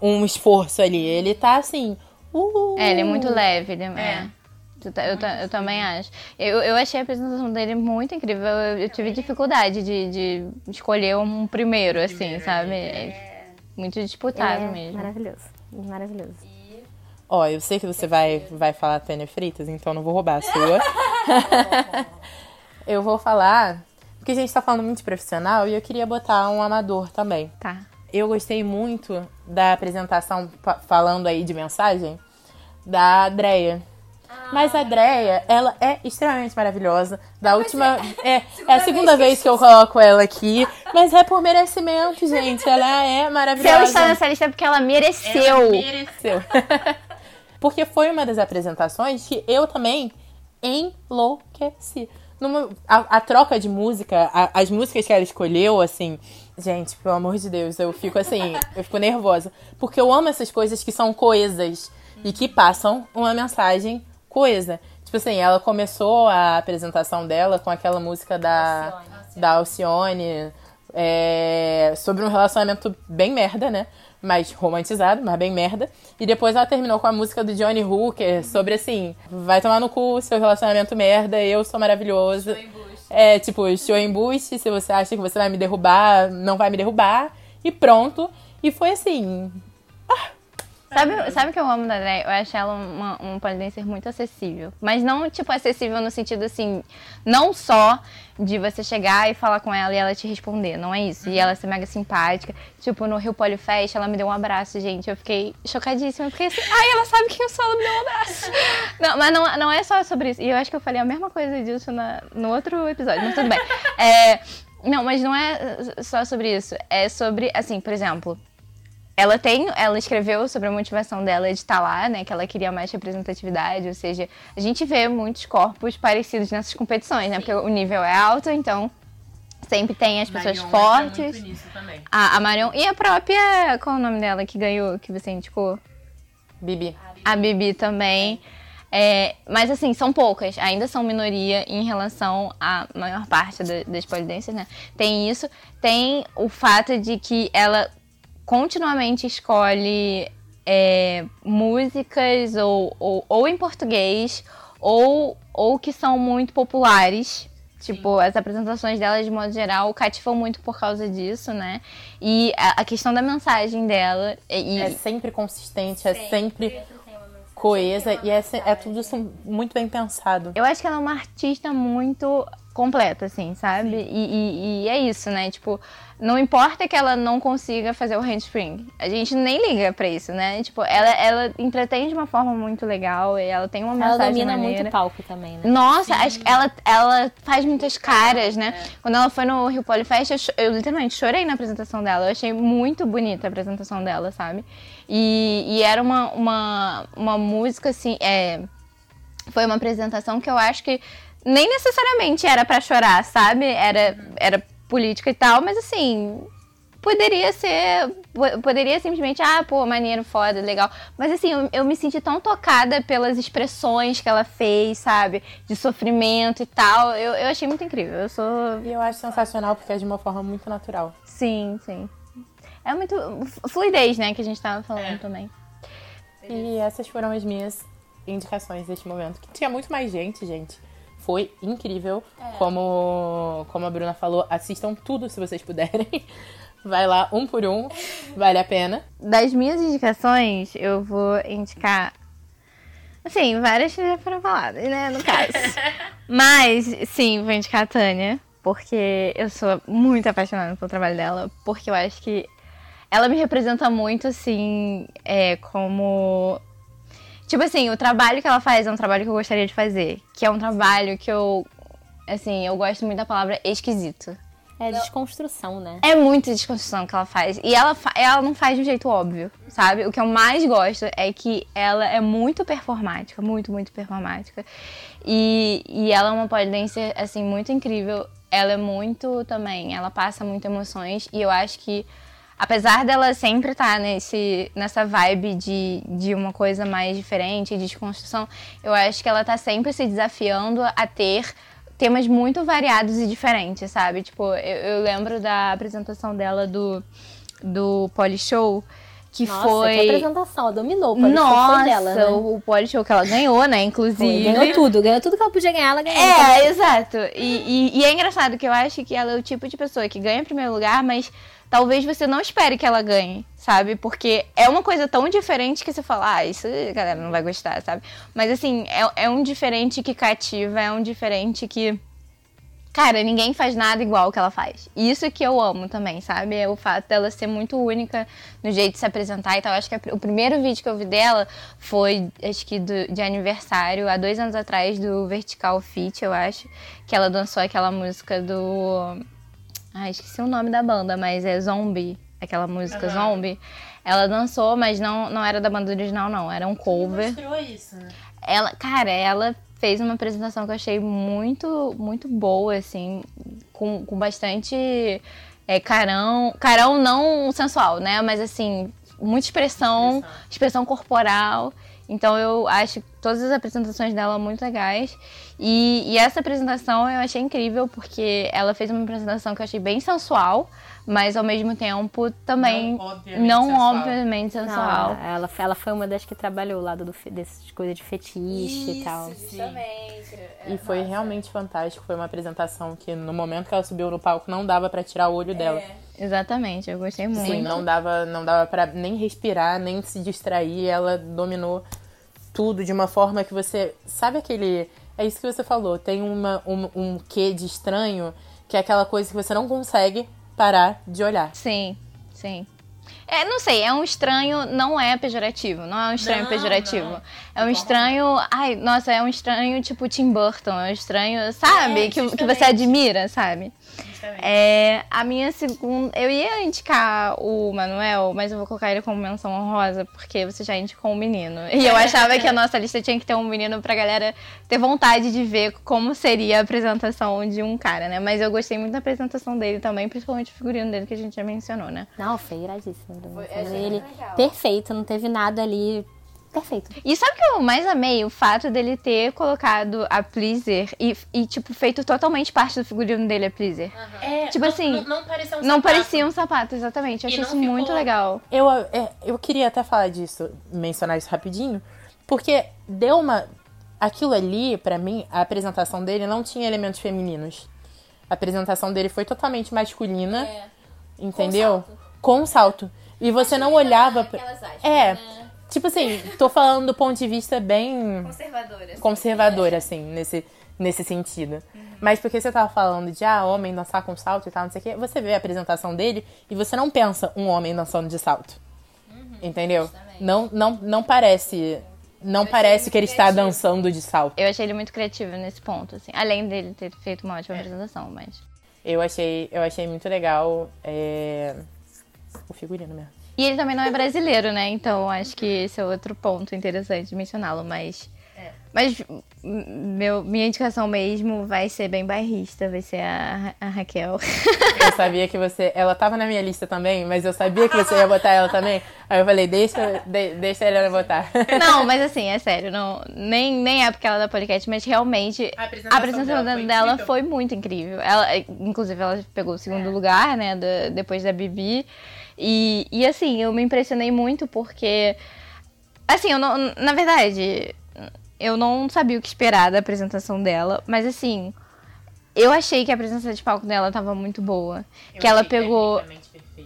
A: um esforço ali. Ele tá assim. Uh,
C: É, ele é muito leve. Ele, é. Eu, ta- eu, ta- eu também acho. Eu, eu achei a apresentação dele muito incrível. Eu, eu tive dificuldade de, de escolher um primeiro, assim, sabe? É muito disputado
D: É,
C: mesmo.
D: Maravilhoso. Maravilhoso.
A: Ó, eu sei que você vai, vai falar Tânia Fritas, então não vou roubar a sua. <laughs> eu vou falar. Porque a gente tá falando muito de profissional e eu queria botar um amador também.
C: Tá.
A: Eu gostei muito da apresentação, falando aí de mensagem, da Adrea. Mas a Adrea, ela é extremamente maravilhosa. Da última. É, é <laughs> a segunda vez que eu coloco ela aqui. Mas é por merecimento, gente. Ela é
C: Se eu
A: maravilhosa.
C: estar nessa lista é porque ela mereceu.
A: mereceu. <laughs> Porque foi uma das apresentações que eu também enlouqueci. Numa- a, a troca de música, a- as músicas que ela escolheu, assim, gente, pelo amor de Deus, eu fico assim, eu fico nervosa. Porque eu amo essas coisas que são coesas e que passam uma mensagem coesa. Tipo assim, ela começou a apresentação dela com aquela música da, da Alcione, é, sobre um relacionamento bem merda, né? Mais romantizado, mas bem merda. E depois ela terminou com a música do Johnny Hooker sobre assim: vai tomar no cu seu relacionamento merda, eu sou maravilhoso. É tipo, show embuste, se você acha que você vai me derrubar, não vai me derrubar. E pronto. E foi assim. ah,
C: Sabe, sabe o que eu amo da Drag? Eu acho ela uma, uma polidencer muito acessível. Mas não, tipo, acessível no sentido assim, não só de você chegar e falar com ela e ela te responder, não é isso. E ela ser mega simpática. Tipo, no Rio Polifest, ela me deu um abraço, gente. Eu fiquei chocadíssima. Eu fiquei assim, ai, ela sabe quem eu sou, ela me deu um abraço. <laughs> Não, mas não, não é só sobre isso. E eu acho que eu falei a mesma coisa disso na, no outro episódio, mas tudo bem. <laughs> É, não, mas não é só sobre isso. É sobre, assim, por exemplo, ela tem, ela escreveu sobre a motivação dela de estar lá, né? Que ela queria mais representatividade, ou seja, a gente vê muitos corpos parecidos nessas competições, né? Porque o nível é alto, então sempre tem as pessoas
A: Marion
C: fortes.
A: entra muito nisso também.
C: A, a Marion e a própria, qual é o nome dela que ganhou, que você indicou?
A: Bibi.
C: A Bibi também. É, mas assim, são poucas, ainda são minoria em relação à maior parte da- das polidências, né? Tem isso, tem o fato de que ela continuamente escolhe é, músicas ou, ou, ou em português ou, ou que são muito populares. Tipo, as apresentações dela, de modo geral, cativam muito por causa disso, né? E a, a questão da mensagem dela. E,
A: É sempre consistente, é sempre coesa e é, é tudo isso muito bem pensado.
C: Eu acho que ela é uma artista muito completa, assim, sabe? E, e- e é isso, né? Tipo, não importa que ela não consiga fazer o handspring. A gente nem liga pra isso, né? Tipo, ela, ela entretém de uma forma muito legal e ela tem uma
D: Ela
C: mensagem
D: domina
C: maneira.
D: muito palco também, né?
C: Nossa, acho que ela, ela faz muitas caras, né? Quando ela foi no Rio Polyfest, eu, eu literalmente chorei na apresentação dela. Eu achei muito bonita a apresentação dela, sabe? E, e era uma, uma, uma música, assim, é, foi uma apresentação que eu acho que nem necessariamente era pra chorar, sabe? Era, era política e tal, mas assim, poderia ser. po- Poderia simplesmente, ah, pô, maneiro, foda, legal. Mas assim, eu, eu me senti tão tocada pelas expressões que ela fez, sabe? De sofrimento e tal. Eu, eu achei muito incrível. Eu sou.
A: E eu acho sensacional porque é de uma forma muito natural.
C: Sim, sim. É muito. Fluidez, né, que a gente tava falando também.
A: E essas foram as minhas indicações deste momento. Que tinha muito mais gente, gente. Foi incrível. Como, como a Bruna falou, assistam tudo se vocês puderem. <laughs> Vai lá, um por um. Vale a pena.
C: Das minhas indicações, eu vou indicar. Assim, várias que já foram faladas, né? No caso. <laughs> Mas, sim, vou indicar a Tânia, porque eu sou muito apaixonada pelo trabalho dela, porque eu acho que ela me representa muito, assim, é, como. Tipo assim, o trabalho que ela faz é um trabalho que eu gostaria de fazer. Que é um trabalho que eu. Assim, eu gosto muito da palavra esquisito.
D: É desconstrução, né?
C: É muita desconstrução que ela faz. E ela, fa- ela não faz de um jeito óbvio, sabe? O que eu mais gosto é que ela é muito performática, muito, muito performática. E, e ela é uma polidencer, assim, muito incrível. Ela é muito também, ela passa muito emoções. E eu acho que, apesar dela sempre estar nesse, nessa vibe de, de uma coisa mais diferente, de desconstrução, eu acho que ela tá sempre se desafiando a ter temas muito variados e diferentes, sabe? Tipo, eu, eu lembro da apresentação dela do, do Polyshow, que
D: Nossa,
C: foi.
D: que apresentação. Ela dominou. pode
C: Nossa,
D: foi dela, né?
C: o, o Polyshow que ela ganhou, né? Inclusive.
D: Foi, ganhou tudo. Ganhou tudo que ela podia ganhar, ela ganhou.
C: É, exato. E, e- e é engraçado que eu acho que ela é o tipo de pessoa que ganha em primeiro lugar, mas talvez você não espere que ela ganhe, sabe? Porque é uma coisa tão diferente que você fala, ah, isso a galera não vai gostar, sabe? Mas assim, é, é um diferente que cativa, é um diferente que. Cara, ninguém faz nada igual que ela faz. Isso que eu amo também, sabe? É o fato dela ser muito única no jeito de se apresentar e tal. Acho que o primeiro vídeo que eu vi dela foi, acho que do- de aniversário, há dois anos atrás, do Vertical Fit, eu acho. Que ela dançou aquela música do. Ah, esqueci o nome da banda, mas é Zombie. Aquela música Zombie. Ela dançou, mas não, não era da banda original, não. Era um cover.
A: Mostrou isso, né?
C: Ela, cara, ela fez uma apresentação que eu achei muito, muito boa, assim, com, com bastante é, carão. Carão não sensual, né? Mas assim, muita expressão, expressão corporal. Então eu acho todas as apresentações dela muito legais. E, e essa apresentação eu achei incrível porque ela fez uma apresentação que eu achei bem sensual, mas ao mesmo tempo também
A: Não obviamente
C: não
A: sensual.
C: obviamente sensual.
D: Não, ela, ela foi uma das que trabalhou o lado do, dessas coisas de fetiche e tal.
E: Justamente.
A: E foi realmente fantástico. Foi uma apresentação que no momento que ela subiu no palco não dava pra tirar o olho dela.
C: Exatamente, eu gostei muito.
A: Sim, não dava, não dava para nem respirar, nem se distrair. Ela dominou tudo de uma forma que você. Sabe aquele. É isso que você falou. Tem uma, um, um quê de estranho, que é aquela coisa que você não consegue parar de olhar.
C: Sim, sim. É, não sei, é um estranho, não é pejorativo, não é um estranho
A: Não,
C: pejorativo.
A: não.
C: É um estranho, ai, nossa, é um estranho tipo Tim Burton, é um estranho, sabe,
A: É,
C: que, que você admira, sabe? É, a minha segunda, eu ia indicar o Manuel, mas eu vou colocar ele como menção honrosa, porque você já indicou um menino. E eu achava que a nossa lista tinha que ter um menino pra galera ter vontade de ver como seria a apresentação de um cara, né? Mas eu gostei muito da apresentação dele também, principalmente o figurino dele que a gente já mencionou, né?
D: Não, foi iradíssimo.
E: Foi-
D: Foi
E: achei
D: ele
E: legal.
D: perfeito, não teve nada ali. Perfeito.
C: E sabe o que eu mais amei? O fato dele ter colocado a Pleaser e, e, tipo, feito totalmente parte do figurino dele a Pleaser.
A: É,
C: Tipo assim,
A: Não, não parecia um
C: Não
A: sapato.
C: parecia um sapato, exatamente. Eu achei
A: não
C: isso muito
A: ficou-
C: legal.
A: Eu, é, eu queria até falar disso, mencionar isso rapidinho, porque deu uma. Aquilo ali, pra mim, a apresentação dele não tinha elementos femininos. A apresentação dele foi totalmente masculina,
E: É.
A: entendeu? Com salto. E você não olhava. pra- É.
E: né?
A: Tipo assim, tô falando do ponto de vista bem
E: Conservadoras.
A: conservador, assim, nesse, nesse sentido. Mas porque você tava falando de, ah, homem dançar com salto e tal, não sei o quê, você vê a apresentação dele e você não pensa um homem dançando de salto. Entendeu?
E: justamente.
A: Não, não, não parece. Não
E: achei
A: parece que ele está
E: criativo.
A: dançando de salto.
C: Eu achei ele muito criativo nesse ponto, assim. Além dele ter feito uma
A: É.
C: ótima apresentação, mas.
A: Eu achei, eu achei muito legal é, o figurino mesmo.
C: E ele também não é brasileiro, né? Então acho que esse é outro ponto interessante de mencioná-lo, mas.
A: É.
C: Mas meu, minha indicação mesmo vai ser bem bairrista, vai ser a, a Raquel.
A: Eu sabia que você. Ela tava na minha lista também, mas eu sabia que você ia botar ela também. Aí eu falei, deixa, de- deixa ela botar.
C: Não, mas assim, é sério, não, nem, nem é porque ela é da podcast, mas realmente
A: A
C: a
A: apresentação
C: apresentação
A: dela
C: dela,
A: foi
C: foi muito incrível. Ela, inclusive, ela pegou o segundo
A: É.
C: lugar, né, da- depois da Bibi. E, e assim, eu me impressionei muito porque, assim, eu não, na verdade, eu não sabia o que esperar da apresentação dela, mas assim, eu achei que a presença de palco dela tava muito boa. que ela pegou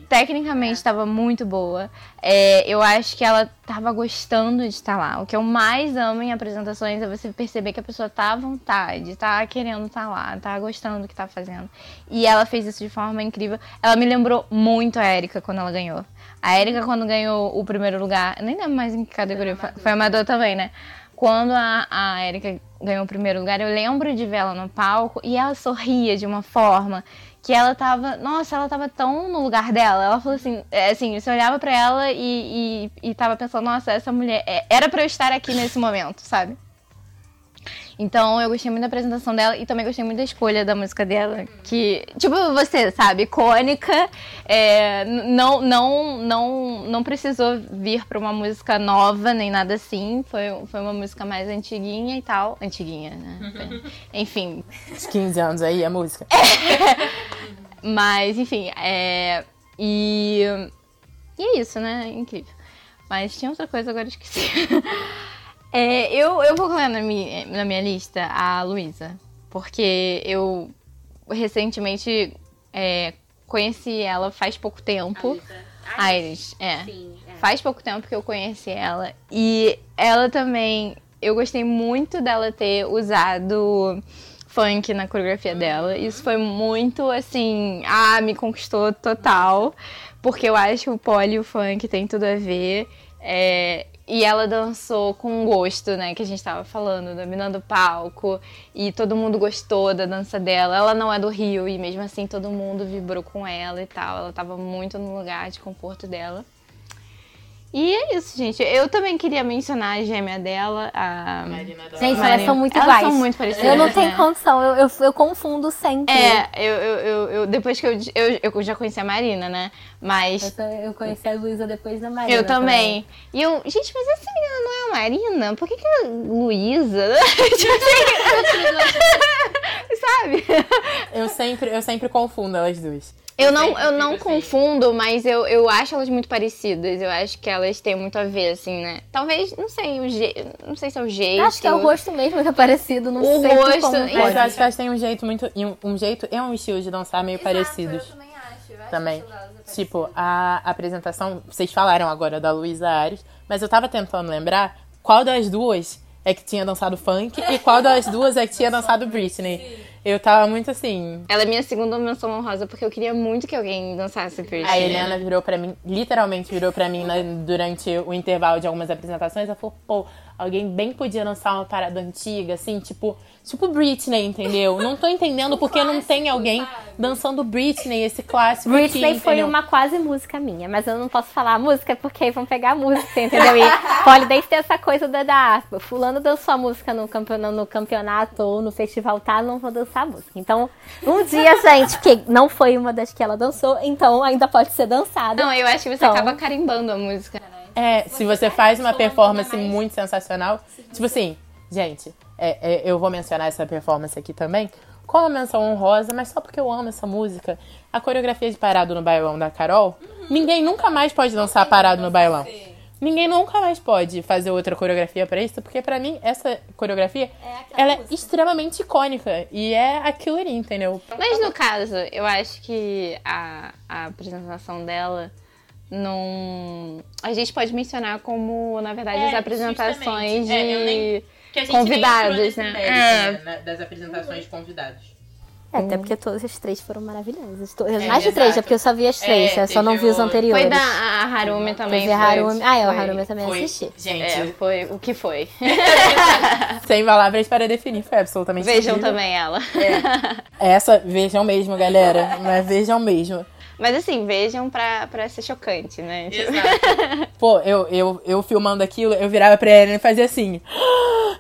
C: tecnicamente estava muito boa. É, eu acho que ela estava gostando de estar lá. O que eu mais amo em apresentações é você perceber que a pessoa tá à vontade, tá querendo estar lá, tá gostando do que tá fazendo. E ela fez isso de forma incrível. Ela me lembrou muito a Erika quando ela ganhou. A Erika, quando ganhou o primeiro lugar, nem lembro mais em que categoria, foi, foi amador também, né? Quando a, a Erika ganhou o primeiro lugar, eu lembro de ver ela no palco e ela sorria de uma forma que ela tava, nossa, ela tava tão no lugar dela. Ela falou assim, é, assim, você olhava pra ela e, e, e tava pensando, nossa, essa mulher, é, era pra eu estar aqui nesse momento, sabe? Então eu gostei muito da apresentação dela e também gostei muito da escolha da música dela, que, tipo, você, sabe, icônica, é, não, não, não, não precisou vir pra uma música nova nem nada assim, foi, foi uma música mais antiguinha e tal, antiguinha, né? <laughs> Enfim,
A: Uns 15 anos aí, a música. <laughs>
C: mas, enfim, é. E. E é isso, né? Incrível. Mas tinha outra coisa, agora eu esqueci. <laughs> É, eu, eu vou colocar na minha, na minha lista a Luísa. Porque eu recentemente é, conheci ela faz pouco tempo. A Iris, é.
D: Sim,
C: Faz pouco tempo que eu conheci ela. E ela também. Eu gostei muito dela ter usado funk na coreografia dela. Isso foi muito assim. Ah, me conquistou total. Porque eu acho que o pole e o funk tem tudo a ver. É, e ela dançou com gosto, né? Que a gente tava falando, dominando o palco. E todo mundo gostou da dança dela. Ela não é do Rio e mesmo assim todo mundo vibrou com ela e tal. Ela tava muito no lugar de conforto dela. E é isso, gente. Eu também queria mencionar a gêmea dela, a.
D: Gente,
C: Marina.
D: elas são muito
C: Elas
D: iguais.
C: são muito parecidas.
D: Eu não tenho
C: né?
D: condição, eu, eu, eu confundo sempre.
C: É, eu, eu, eu, eu- depois que eu, eu. Eu já conheci a Marina, né?
D: Eu,
C: Mas.
D: tô- eu conheci a Luísa depois da Marina.
C: Eu também. E eu, gente, mas essa menina não é a Marina? Por que, que é Luísa? Tipo assim, Sabe?
A: Eu sempre, eu sempre confundo elas duas.
C: Eu não, eu não
A: assim.
C: confundo, mas eu, eu acho elas muito parecidas. Eu acho que elas têm muito a ver, assim, né? Talvez, não sei, o je... não sei se é o jeito.
D: Acho que é o rosto mesmo que é parecido, não
C: O
D: sei
C: rosto,
D: como
C: é,
A: Mas eu acho que elas têm um jeito muito. e Um, um jeito e um estilo de dançar meio
E: Exato,
A: parecidos.
E: Eu também acho.
A: também. Tipo, a apresentação, vocês falaram agora da Luísa Ares, mas eu tava tentando lembrar qual das duas é que tinha dançado funk e qual das duas é que tinha dançado Britney. Eu tava muito assim.
C: Ela é minha segunda menção honrosa porque eu queria muito que alguém dançasse Britney.
A: A Helena virou pra mim, literalmente virou pra mim né, durante o intervalo de algumas apresentações. Ela falou, pô, alguém bem podia lançar uma parada antiga, assim, tipo, tipo Britney, entendeu? Não tô entendendo porque não tem alguém dançando Britney, esse clássico.
D: Britney
A: aqui,
D: foi uma quase música minha, mas eu não posso falar a música porque aí vão pegar a música, entendeu? E <laughs> Polidense tem essa coisa da, da fulano dançou a música no campeonato, no campeonato ou no festival, tá? Não vou dançar a música. Então, um dia, <laughs> gente, que não foi uma das que ela dançou, então ainda pode ser dançada.
C: Não, eu acho que você
D: Então.
C: acaba carimbando a música.
A: É, se você faz uma performance muito sensacional. Tipo assim, gente, é, é, eu vou mencionar essa performance aqui também como menção honrosa, mas só porque eu amo essa música. A coreografia de Parado no Bailão da Carol, ninguém nunca mais pode dançar Parado no Bailão. Ninguém nunca mais pode fazer outra coreografia pra isso, porque pra mim essa coreografia ela é extremamente icônica e é aquilo ali, entendeu?
C: Mas no caso, eu acho que a, a apresentação dela não. A gente pode mencionar como, na verdade,
A: É,
C: as apresentações.
A: É, eu nem-
C: de convidados, né? É.
A: Das apresentações de convidados.
D: É, até porque todas as três foram maravilhosas. To-
A: É,
D: Mais de três, é porque eu só vi as três,
A: É,
D: eu só não vi os anteriores.
C: Foi da a Harumi também. Foi-
D: Harumi. Ah, é, o Harumi eu também
A: Foi,
D: assisti.
A: gente,
C: É, foi o que foi. <laughs> <laughs>
A: sem palavras para definir, foi absolutamente
C: Vejam
A: incrível.
C: também ela.
A: Essa, vejam mesmo, galera. Mas vejam mesmo.
C: Mas assim, vejam pra, pra ser chocante, né? Tipo, <laughs>
A: Pô, eu, eu, eu filmando aquilo, eu virava pra ela e fazia assim. "Ah,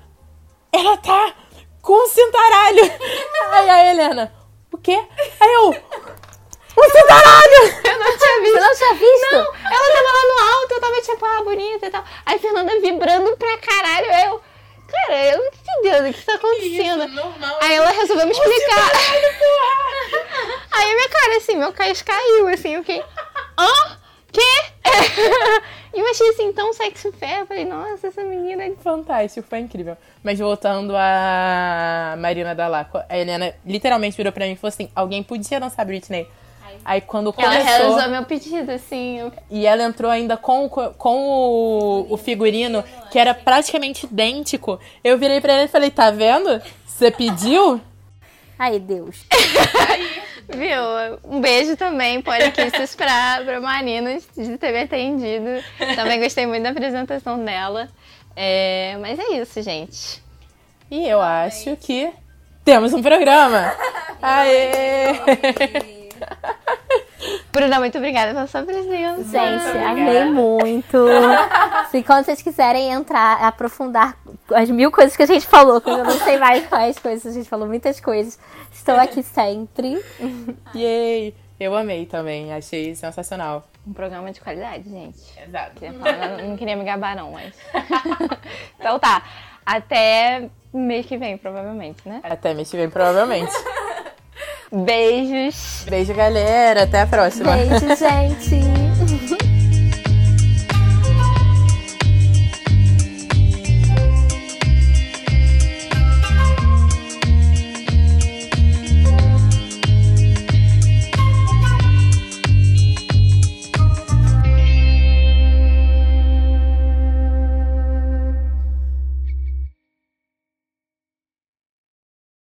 A: Ela tá com um cintaralho. <laughs> Aí a Helena, o quê? Aí eu, um cintaralho!
C: Eu não tinha visto.
D: Você não tinha visto?
C: Não, ela tava lá no alto, eu tava tipo, ah, bonita e tal. Aí a Fernanda vibrando pra caralho. Eu, cara, eu não tô entendendo o que tá acontecendo.
A: normal.
C: Aí ela resolveu me explicar. <laughs> Aí a minha cara, assim, meu cais caiu, assim, eu fiquei. Hã? Quê? <laughs> E eu achei assim tão sexy fair. Eu falei, nossa, essa menina é
A: Fantástico, foi incrível. Mas voltando a Marina Dalacqua, a Helena literalmente virou pra mim e falou assim: alguém podia dançar Britney. Aí quando
C: Ela
A: começou.
C: realizou meu pedido, assim.
A: E ela entrou ainda com, com o, o figurino, que era praticamente idêntico. Eu virei pra ela e falei, tá vendo? Você pediu?
D: Ai, Deus. <laughs>
C: Viu? Um beijo também, Poliquisses, pra, pra Marina de ter me atendido. Também gostei muito da apresentação dela. É, mas é isso, gente.
A: E eu acho que temos um programa. Aê! <laughs>
C: Bruna, muito obrigada pela sua presença.
D: Gente, amei muito. <laughs> Se quando vocês quiserem entrar, aprofundar as mil coisas que a gente falou, que eu não sei mais quais coisas, a gente falou muitas coisas. Estou aqui sempre. <laughs>
A: Yay! Eu amei também, achei sensacional.
C: Um programa de qualidade, gente.
A: Exato.
C: Queria falar, não, não queria me gabar, não, mas. então tá. Até mês que vem, provavelmente, né?
A: Até mês que vem, provavelmente.
C: Beijos.
A: Beijo, galera. Até a próxima.
D: Beijo, gente. <laughs>